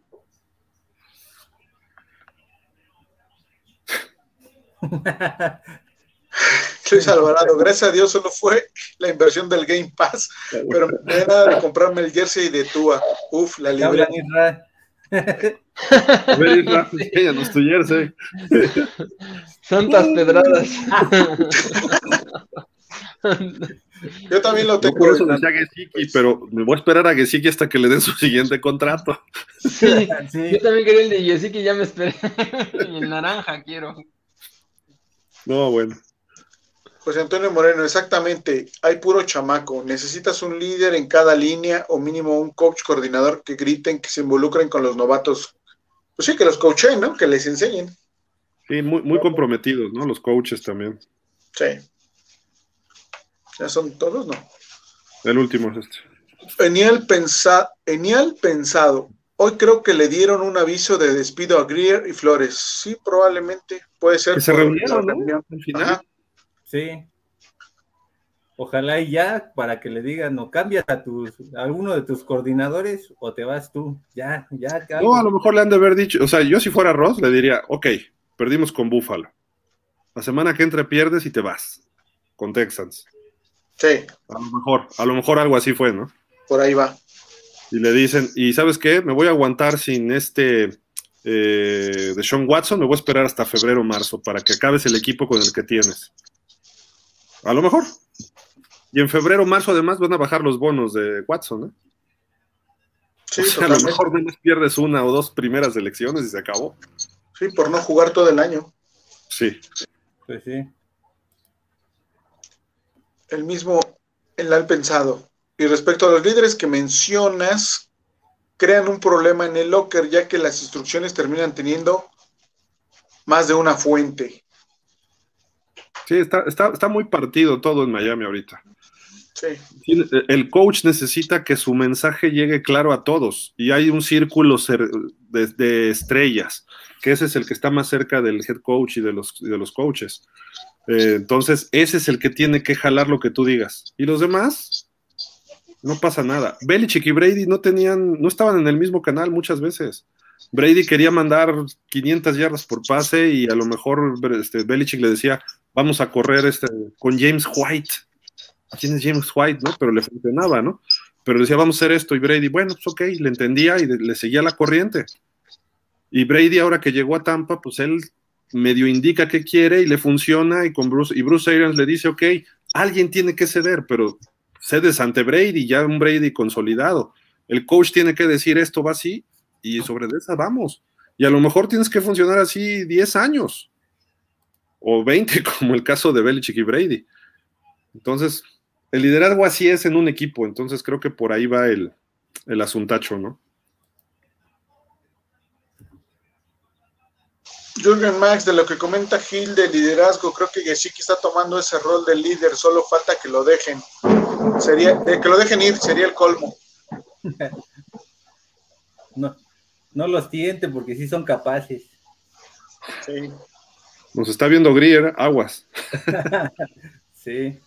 Luis Alvarado, gracias a Dios solo fue la inversión del Game Pass, pero me da de comprarme el jersey de Tua. Uf, la libre. Santas pedradas. Yo también lo tengo. por eso decía Gesicki, pero me voy a esperar a Gesicki hasta que le den su siguiente contrato. Sí, Yo también quería el de Gesicki, ya me esperé. el naranja quiero. No, bueno. José Antonio Moreno, exactamente. Hay puro chamaco. Necesitas un líder en cada línea o mínimo un coach coordinador que griten, que se involucren con los novatos pues sí, que los coachen, ¿no? Que les enseñen. Sí, muy, muy comprometidos, ¿no? Los coaches también. Sí. ¿Ya son todos? No. El último es este. Enial, pensa pensado. Hoy creo que le dieron un aviso de despido a Greer y Flores. Sí, probablemente. Puede ser. Que se reunieron, ¿no? Al final. Ajá. Sí. Ojalá y ya para que le digan o cambias a tus a alguno de tus coordinadores o te vas tú. Ya, ya. No, a lo mejor le han de haber dicho, o sea, yo si fuera Ross le diría, ok, perdimos con Buffalo. La semana que entre pierdes y te vas con Texans. Sí. A lo mejor, a lo mejor algo así fue, ¿no? Por ahí va. Y le dicen, y sabes qué, me voy a aguantar sin este eh, de Sean Watson, me voy a esperar hasta febrero o marzo para que acabes el equipo con el que tienes. A lo mejor. Y en febrero o marzo además van a bajar los bonos de Watson, ¿eh? Sí, o sea, a lo mejor no pierdes una o dos primeras elecciones y se acabó. Sí, por no jugar todo el año. Sí. Pues sí. El mismo, el al pensado. Y respecto a los líderes que mencionas, crean un problema en el locker, ya que las instrucciones terminan teniendo más de una fuente. Sí, está, está, está muy partido todo en Miami ahorita. Sí. El coach necesita que su mensaje llegue claro a todos y hay un círculo de, de, estrellas, que ese es el que está más cerca del head coach y de los, de los coaches. Eh, entonces, ese es el que tiene que jalar lo que tú digas. Y los demás, no pasa nada. Belichick y Brady no tenían, no estaban en el mismo canal muchas veces. Brady quería mandar 500 yardas por pase y a lo mejor este, Belichick le decía, vamos a correr este, con James White. ¿Quién es James White? ¿no? Pero le funcionaba, ¿no? Pero decía, vamos a hacer esto. Y Brady, bueno, pues ok, le entendía y le seguía la corriente. Y Brady, ahora que llegó a Tampa, pues él medio indica qué quiere y le funciona. Y con Bruce, y Bruce Arians le dice, ok, alguien tiene que ceder, pero cedes ante Brady, ya un Brady consolidado. El coach tiene que decir esto va así y sobre esa vamos. Y a lo mejor tienes que funcionar así 10 años o 20, como el caso de Belichick y Brady. Entonces, el liderazgo así es en un equipo, entonces creo que por ahí va el, el asuntacho, ¿no? Jürgen Max, de lo que comenta Gil de liderazgo, creo que Gesicki está tomando ese rol de líder, solo falta que lo dejen. Sería, de que lo dejen ir, sería el colmo. No, no los tiente porque sí son capaces. Sí. Nos está viendo Grier, aguas. sí.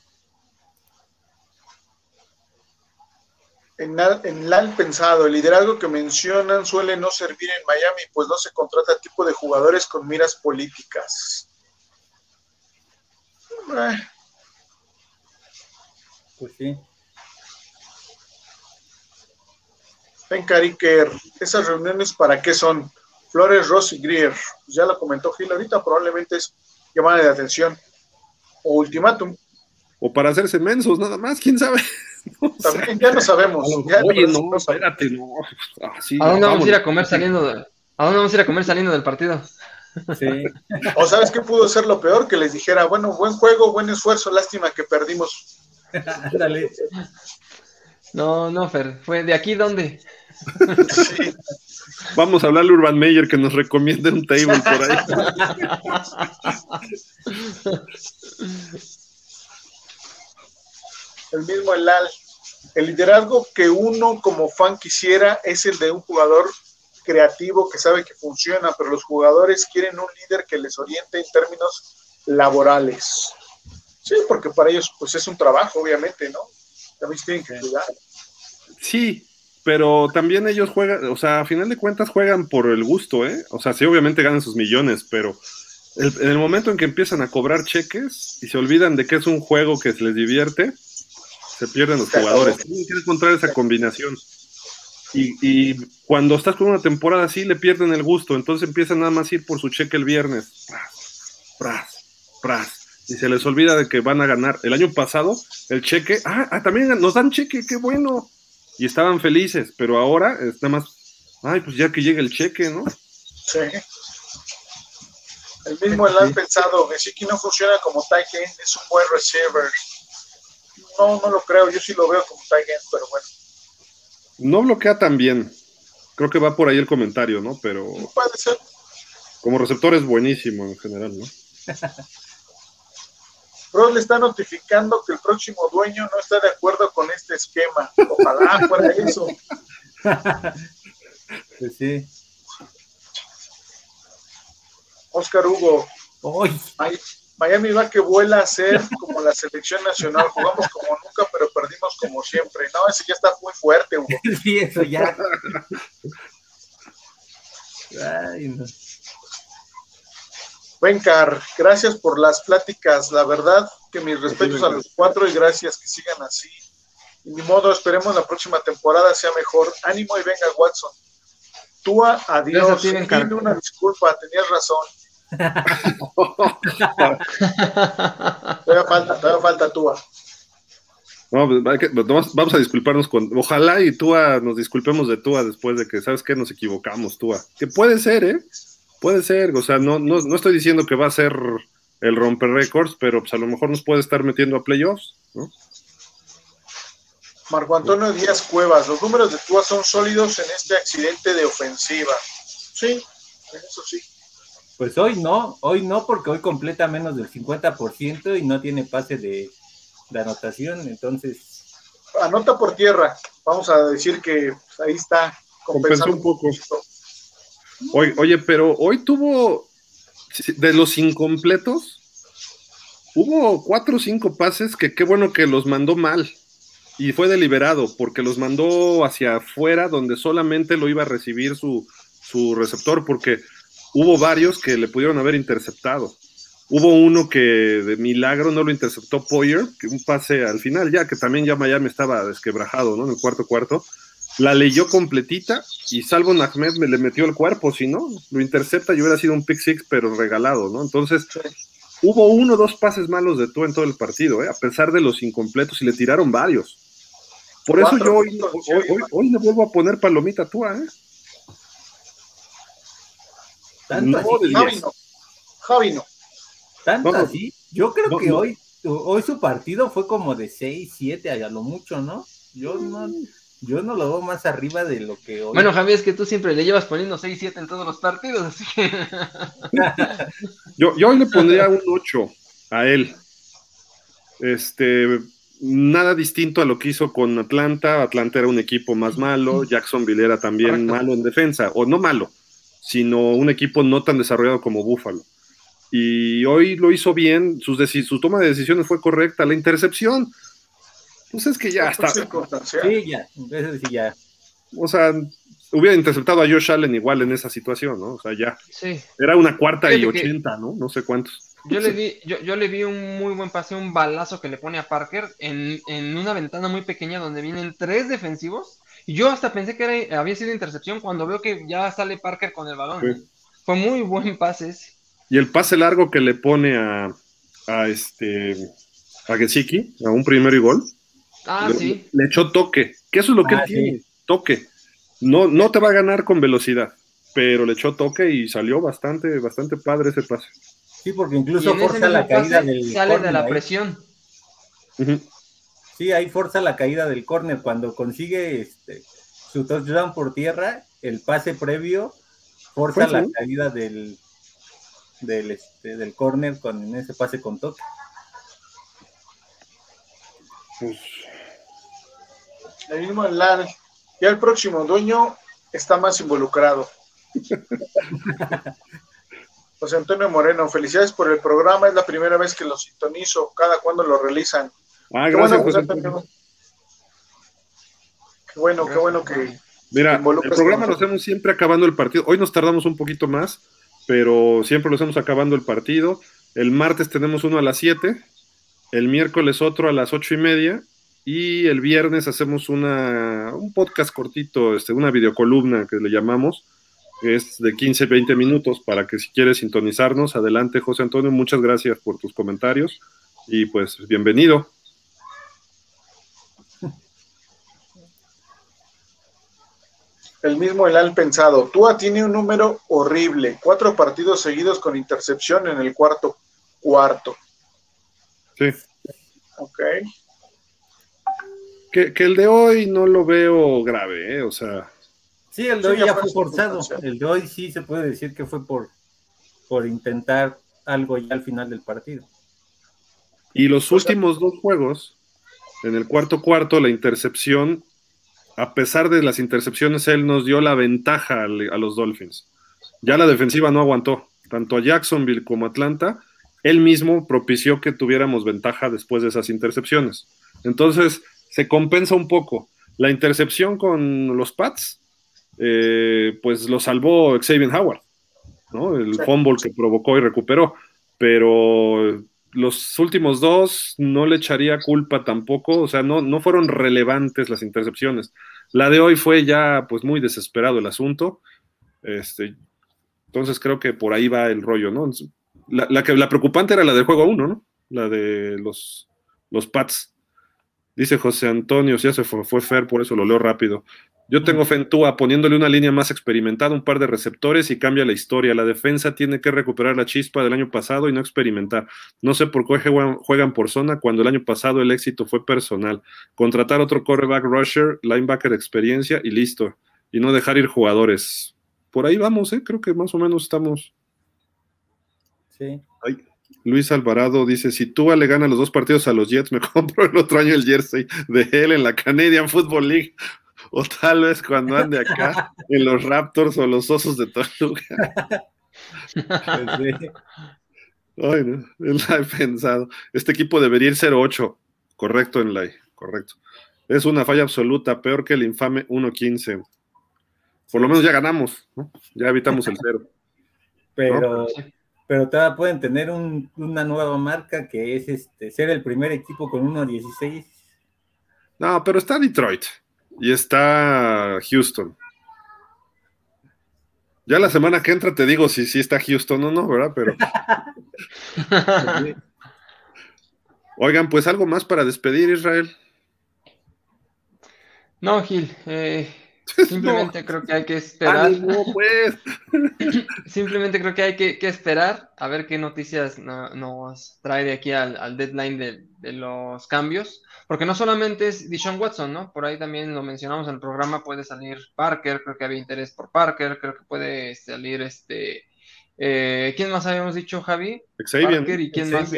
En, en LAL pensado, el liderazgo que mencionan suele no servir en Miami, pues no se contrata tipo de jugadores con miras políticas. Eh. Pues sí. Ben Cariker, ¿esas reuniones para qué son? Flores, Ross y Grier. Pues ya lo comentó Gil ahorita, probablemente es llamada de atención. O ultimátum. O para hacerse mensos, nada más, quién sabe. No También ya lo sabemos. Ya Oye, lo- no, espérate, no. Ah, sí, ¿A dónde vamos a ir a comer saliendo de, ¿A dónde vamos a ir a comer saliendo del partido? Sí. O sabes qué pudo ser lo peor, que les dijera, bueno, buen juego, buen esfuerzo, lástima que perdimos. Ándale. No, no, Fer. ¿Fue de aquí dónde? Sí. Vamos a hablarle a Urban Meyer que nos recomiende un table por ahí. El mismo Elal. El liderazgo que uno como fan quisiera es el de un jugador creativo que sabe que funciona, pero los jugadores quieren un líder que les oriente en términos laborales. Sí, porque para ellos pues es un trabajo, obviamente, ¿no? También se tienen que cuidar. Sí, pero también ellos juegan, o sea, a final de cuentas juegan por el gusto, ¿eh? O sea, sí, obviamente ganan sus millones, pero el- en el momento en que empiezan a cobrar cheques y se olvidan de que es un juego que se les divierte, se pierden los jugadores. Tienen que encontrar esa combinación. Y, y cuando estás con una temporada así, le pierden el gusto, entonces empiezan nada más a ir por su cheque el viernes. Pras, pras, pras. Y se les olvida de que van a ganar. El año pasado, el cheque, ah, ah, también nos dan cheque, qué bueno y estaban felices, pero ahora es nada más, ay, pues ya que llegue el cheque, ¿no? Sí. El mismo Elal pensado, Gesicki no funciona como tight end, es un buen receiver. No, no lo creo, yo sí lo veo como tight end, pero bueno. No bloquea tan bien. Creo que va por ahí el comentario, ¿no? Pero Puede ser. como receptor es buenísimo en general, ¿no? Ross le está notificando que el próximo dueño no está de acuerdo con este esquema. Ojalá fuera eso. Pues sí. Oscar Hugo, Miami va que vuela a ser como la selección nacional. Jugamos como nunca, pero perdimos como siempre. No, ese ya está muy fuerte, Hugo. Sí, eso ya. Ay, no. Bencar, gracias por las pláticas. La verdad que mis respetos a los cuatro y gracias que sigan así. Y ni modo, esperemos la próxima temporada sea mejor. Ánimo y venga Watson. Tua, adiós. Gracias a ti, Bencar. Dime una disculpa, tenías razón. Todavía falta, todavía falta Tua. No, pues, que- vamos, vamos a disculparnos con. Ojalá y Tua nos disculpemos de Tua después de que, ¿sabes qué? Nos equivocamos, Tua. Que puede ser, ¿eh? Puede ser. O sea, no, no, no estoy diciendo que va a ser el romper récords, pero pues a lo mejor nos puede estar metiendo a playoffs, ¿no? Marco Antonio Díaz Cuevas, los números de Tua son sólidos en este accidente de ofensiva. Sí, eso sí. Pues hoy no, hoy no, porque hoy completa menos del 50% y no tiene pase de, de anotación, entonces, Anota por tierra. Vamos a decir que pues, ahí está compensando Compensó un poco. Oye, oye, pero hoy tuvo, de los incompletos, hubo cuatro o cinco pases que qué bueno que los mandó mal. Y fue deliberado, porque los mandó hacia afuera, donde solamente lo iba a recibir su, su receptor, porque hubo varios que le pudieron haber interceptado. Hubo uno que de milagro no lo interceptó Poyer, que un pase al final, ya que también ya Miami estaba desquebrajado, ¿no? En el cuarto cuarto. La leyó completita y salvo Ahmed me le metió el cuerpo, si no, lo intercepta y hubiera sido un pick six, pero regalado, ¿no? Entonces, hubo uno o dos pases malos de tú en todo el partido, ¿eh? A pesar de los incompletos y le tiraron varios. Por eso yo hoy, hoy, hoy- hoy le vuelvo a poner palomita a Tua, ¿eh? tanto No, así, Javi no. Javi no. tanto No, no. así. Yo creo No, que no. hoy, hoy su partido fue como de 6, 7 a lo mucho, ¿no? Yo no, yo no lo veo más arriba de lo que hoy. Bueno, Javi, es que tú siempre le llevas poniendo 6-7 en todos los partidos, así que. Yo, yo hoy le pondría un 8 a él. Este, nada distinto a lo que hizo con Atlanta. Atlanta era un equipo más malo, Jacksonville era también Correcto. malo en defensa, o no malo, sino un equipo no tan desarrollado como Buffalo. Y hoy lo hizo bien, sus su toma de decisiones fue correcta. La intercepción, pues es que ya Fue está. Sí, ya, eso sí, ya. O sea, hubiera interceptado a Josh Allen igual en esa situación, ¿no? O sea, ya. Sí. Era una cuarta y Fíjate ochenta, ¿no? No sé cuántos. Yo le vi, yo, yo le vi un muy buen pase, un balazo que le pone a Parker en, en una ventana muy pequeña donde vienen tres defensivos. Y yo hasta pensé que era- había sido intercepción cuando veo que ya sale Parker con el balón. Sí. Fue muy buen pase ese. Y el pase largo que le pone a, a este a Gesicki, a un primero y gol, Ah, le, sí. le echó toque, que eso es lo que Ah, él sí. tiene, toque. No, no te va a ganar con velocidad, pero le echó toque y salió bastante, bastante padre ese pase. Sí, porque incluso forza la caída del sale de córner la ahí. presión. Sí, ahí forza la caída del córner. Cuando consigue este, su touchdown por tierra, el pase previo forza Pues, la caída del del este del córner con en ese pase con toque. Pues, El mismo Lan. Ya el próximo dueño está más involucrado. José Antonio Moreno, felicidades por el programa. Es la primera vez que lo sintonizo. Cada cuando lo realizan. ah, gracias, bueno, José Antonio. Qué bueno, qué bueno que. Mira, el programa con lo hacemos siempre acabando el partido. Hoy nos tardamos un poquito más, pero siempre lo hacemos acabando el partido. El martes tenemos uno a las 7, el miércoles otro a las ocho y media, y el viernes hacemos una, un podcast cortito, este, una videocolumna que le llamamos, que es de 15, 20 minutos, para que si quieres sintonizarnos, adelante José Antonio, muchas gracias por tus comentarios, y pues bienvenido. El mismo Elal pensado. Tua tiene un número horrible. Cuatro partidos seguidos con intercepción en el cuarto cuarto. Sí. Ok. Que, que el de hoy no lo veo grave, ¿eh? o sea... Sí, el de hoy ya fue forzado. El de hoy sí se puede decir que fue por, por intentar algo ya al final del partido. Y los últimos dos juegos, en el cuarto cuarto, la intercepción, a pesar de las intercepciones, él nos dio la ventaja a los Dolphins. Ya la defensiva no aguantó, tanto a Jacksonville como a Atlanta, él mismo propició que tuviéramos ventaja después de esas intercepciones. Entonces, se compensa un poco. La intercepción con los Pats, eh, pues lo salvó Xavier Howard, ¿no? El fumble que provocó y recuperó. Pero los últimos dos no le echaría culpa tampoco, o sea, no, no fueron relevantes las intercepciones. La de hoy fue ya pues muy desesperado el asunto. Este, entonces creo que por ahí va el rollo, ¿no? La, que, la preocupante era la del juego 1, ¿no? La de los, los Pats. Dice José Antonio, si ya se fue, fue Fer, por eso lo leo rápido. Yo tengo fe en Tua poniéndole una línea más experimentada, un par de receptores y cambia la historia. La defensa tiene que recuperar la chispa del año pasado y no experimentar. No sé por qué juegan, por zona cuando el año pasado el éxito fue personal. Contratar otro quarterback rusher, linebacker de experiencia y listo. Y no dejar ir jugadores. Por ahí vamos, ¿eh? creo que más o menos estamos. Sí. Luis Alvarado dice: Si Tua le gana los dos partidos a los Jets, me compro el otro año el jersey de él en la Canadian Football League o tal vez cuando ande acá en los Raptors o los Osos de Toluca. Pues Ay, no, he pensado. Este equipo debería ir 0-8. Correcto, en la correcto. Es una falla absoluta, peor que el infame 1-15. Por lo menos ya ganamos, ¿no? Ya evitamos el cero. Pero, pero todavía pueden tener una nueva marca que es este ser el primer equipo con 1-16. No, pero está Detroit y está Houston. Ya la semana que entra te digo si sí está Houston o no, ¿verdad? Pero. Oigan, pues algo más para despedir, Israel. No, Gil. Eh, simplemente creo que hay que esperar. pues. simplemente creo que hay que, esperar a ver qué noticias nos trae de aquí al, deadline de, de, los cambios. Porque no solamente es Dishon Watson, ¿no? Por ahí también lo mencionamos en el programa, puede salir Parker, creo que había interés por Parker, creo que puede salir este... Eh, ¿Quién más habíamos dicho, Javi? Xavier. Parker y quién más.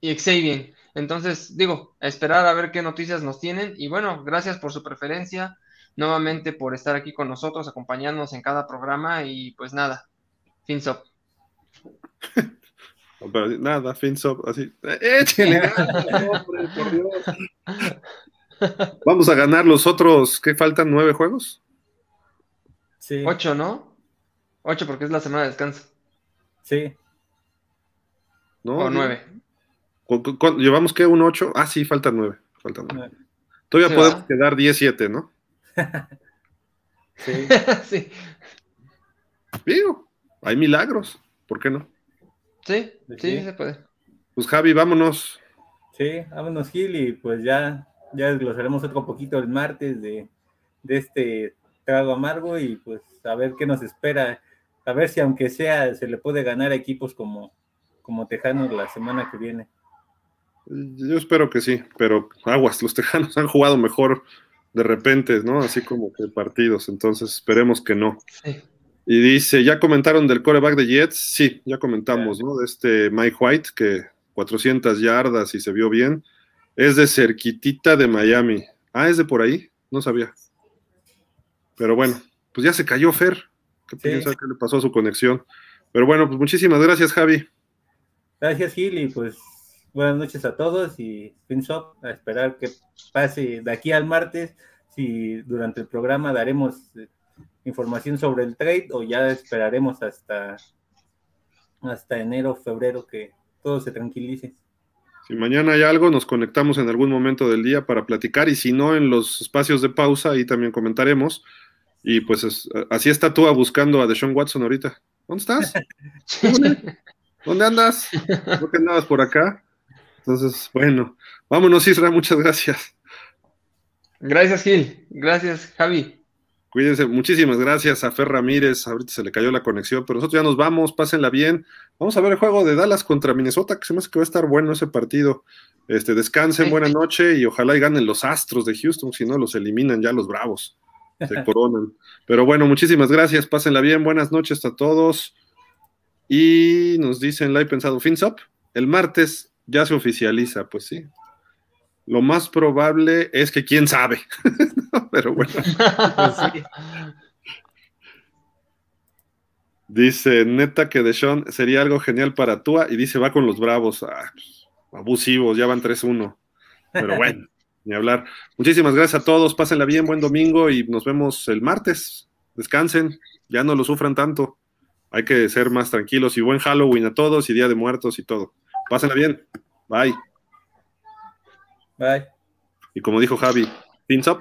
Y Xavier. Entonces, digo, a esperar a ver qué noticias nos tienen. Y bueno, gracias por su preferencia, nuevamente por estar aquí con nosotros, acompañándonos en cada programa. Y pues nada, fins up. nada, Finstop, así. Échale, por Dios. Vamos a ganar los otros, ¿qué faltan? ¿Nueve juegos? Sí. Ocho, ¿no? Ocho porque es la semana de descanso. Sí. ¿No? O nueve. ¿Llevamos qué? ¿Un ocho? Ah, sí, faltan nueve. Faltan nueve. Todavía podemos quedar diez, siete, ¿no? sí. sí. Digo, hay milagros, ¿por qué no? Sí, sí, se puede. Pues Javi, vámonos. Sí, vámonos Gil y pues ya, ya desglosaremos otro poquito el martes de, este trago amargo y pues a ver qué nos espera. A ver si aunque sea se le puede ganar a equipos como, como Tejanos la semana que viene. Yo espero que sí, pero aguas, los Tejanos han jugado mejor de repente, ¿no? Así como que partidos, entonces esperemos que no. Sí. Y dice, ¿ya comentaron del coreback de Jets? Sí, ya comentamos, ¿no? De este Mike White, que 400 yardas y se vio bien. Es de cerquitita de Miami. Ah, es de por ahí, no sabía. Pero bueno, pues ya se cayó Fer. ¿Qué qué le pasó a su conexión? Pero bueno, pues muchísimas gracias, Javi. Gracias, Gil, y pues buenas noches a todos y up a esperar que pase de aquí al martes. Si durante el programa daremos eh, información sobre el trade o ya esperaremos hasta, hasta enero, febrero que todo se tranquilice. Si mañana hay algo, nos conectamos en algún momento del día para platicar y si no, en los espacios de pausa, ahí también comentaremos. Y pues así está tú buscando a Deshaun Watson ahorita. ¿Dónde estás? ¿Dónde andas? ¿No que andabas por acá? Entonces, bueno, vámonos Isra, muchas gracias. Gracias Gil, gracias Javi. Cuídense, muchísimas gracias a Fer Ramírez, ahorita se le cayó la conexión, pero nosotros ya nos vamos, pásenla bien. Vamos a ver el juego de Dallas contra Minnesota, que se me hace que va a estar bueno ese partido. Este, descansen, buena noche y ojalá y ganen los Astros de Houston, si no los eliminan ya los Bravos. se coronan. Pero bueno, muchísimas gracias, pásenla bien, buenas noches a todos. Y nos dicen, la he pensado, FinSop, el martes ya se oficializa, pues sí. Lo más probable es que quién sabe, pero bueno. Pues dice, neta que Deshaun sería algo genial para Tua y dice, va con los bravos. Ah, abusivos, ya van 3-1. Pero bueno, ni hablar. Muchísimas gracias a todos, pásenla bien, buen domingo y nos vemos el martes. Descansen, ya no lo sufran tanto. Hay que ser más tranquilos y buen Halloween a todos y Día de Muertos y todo. Pásenla bien. Bye. Bye. Y como dijo Javi, pins up.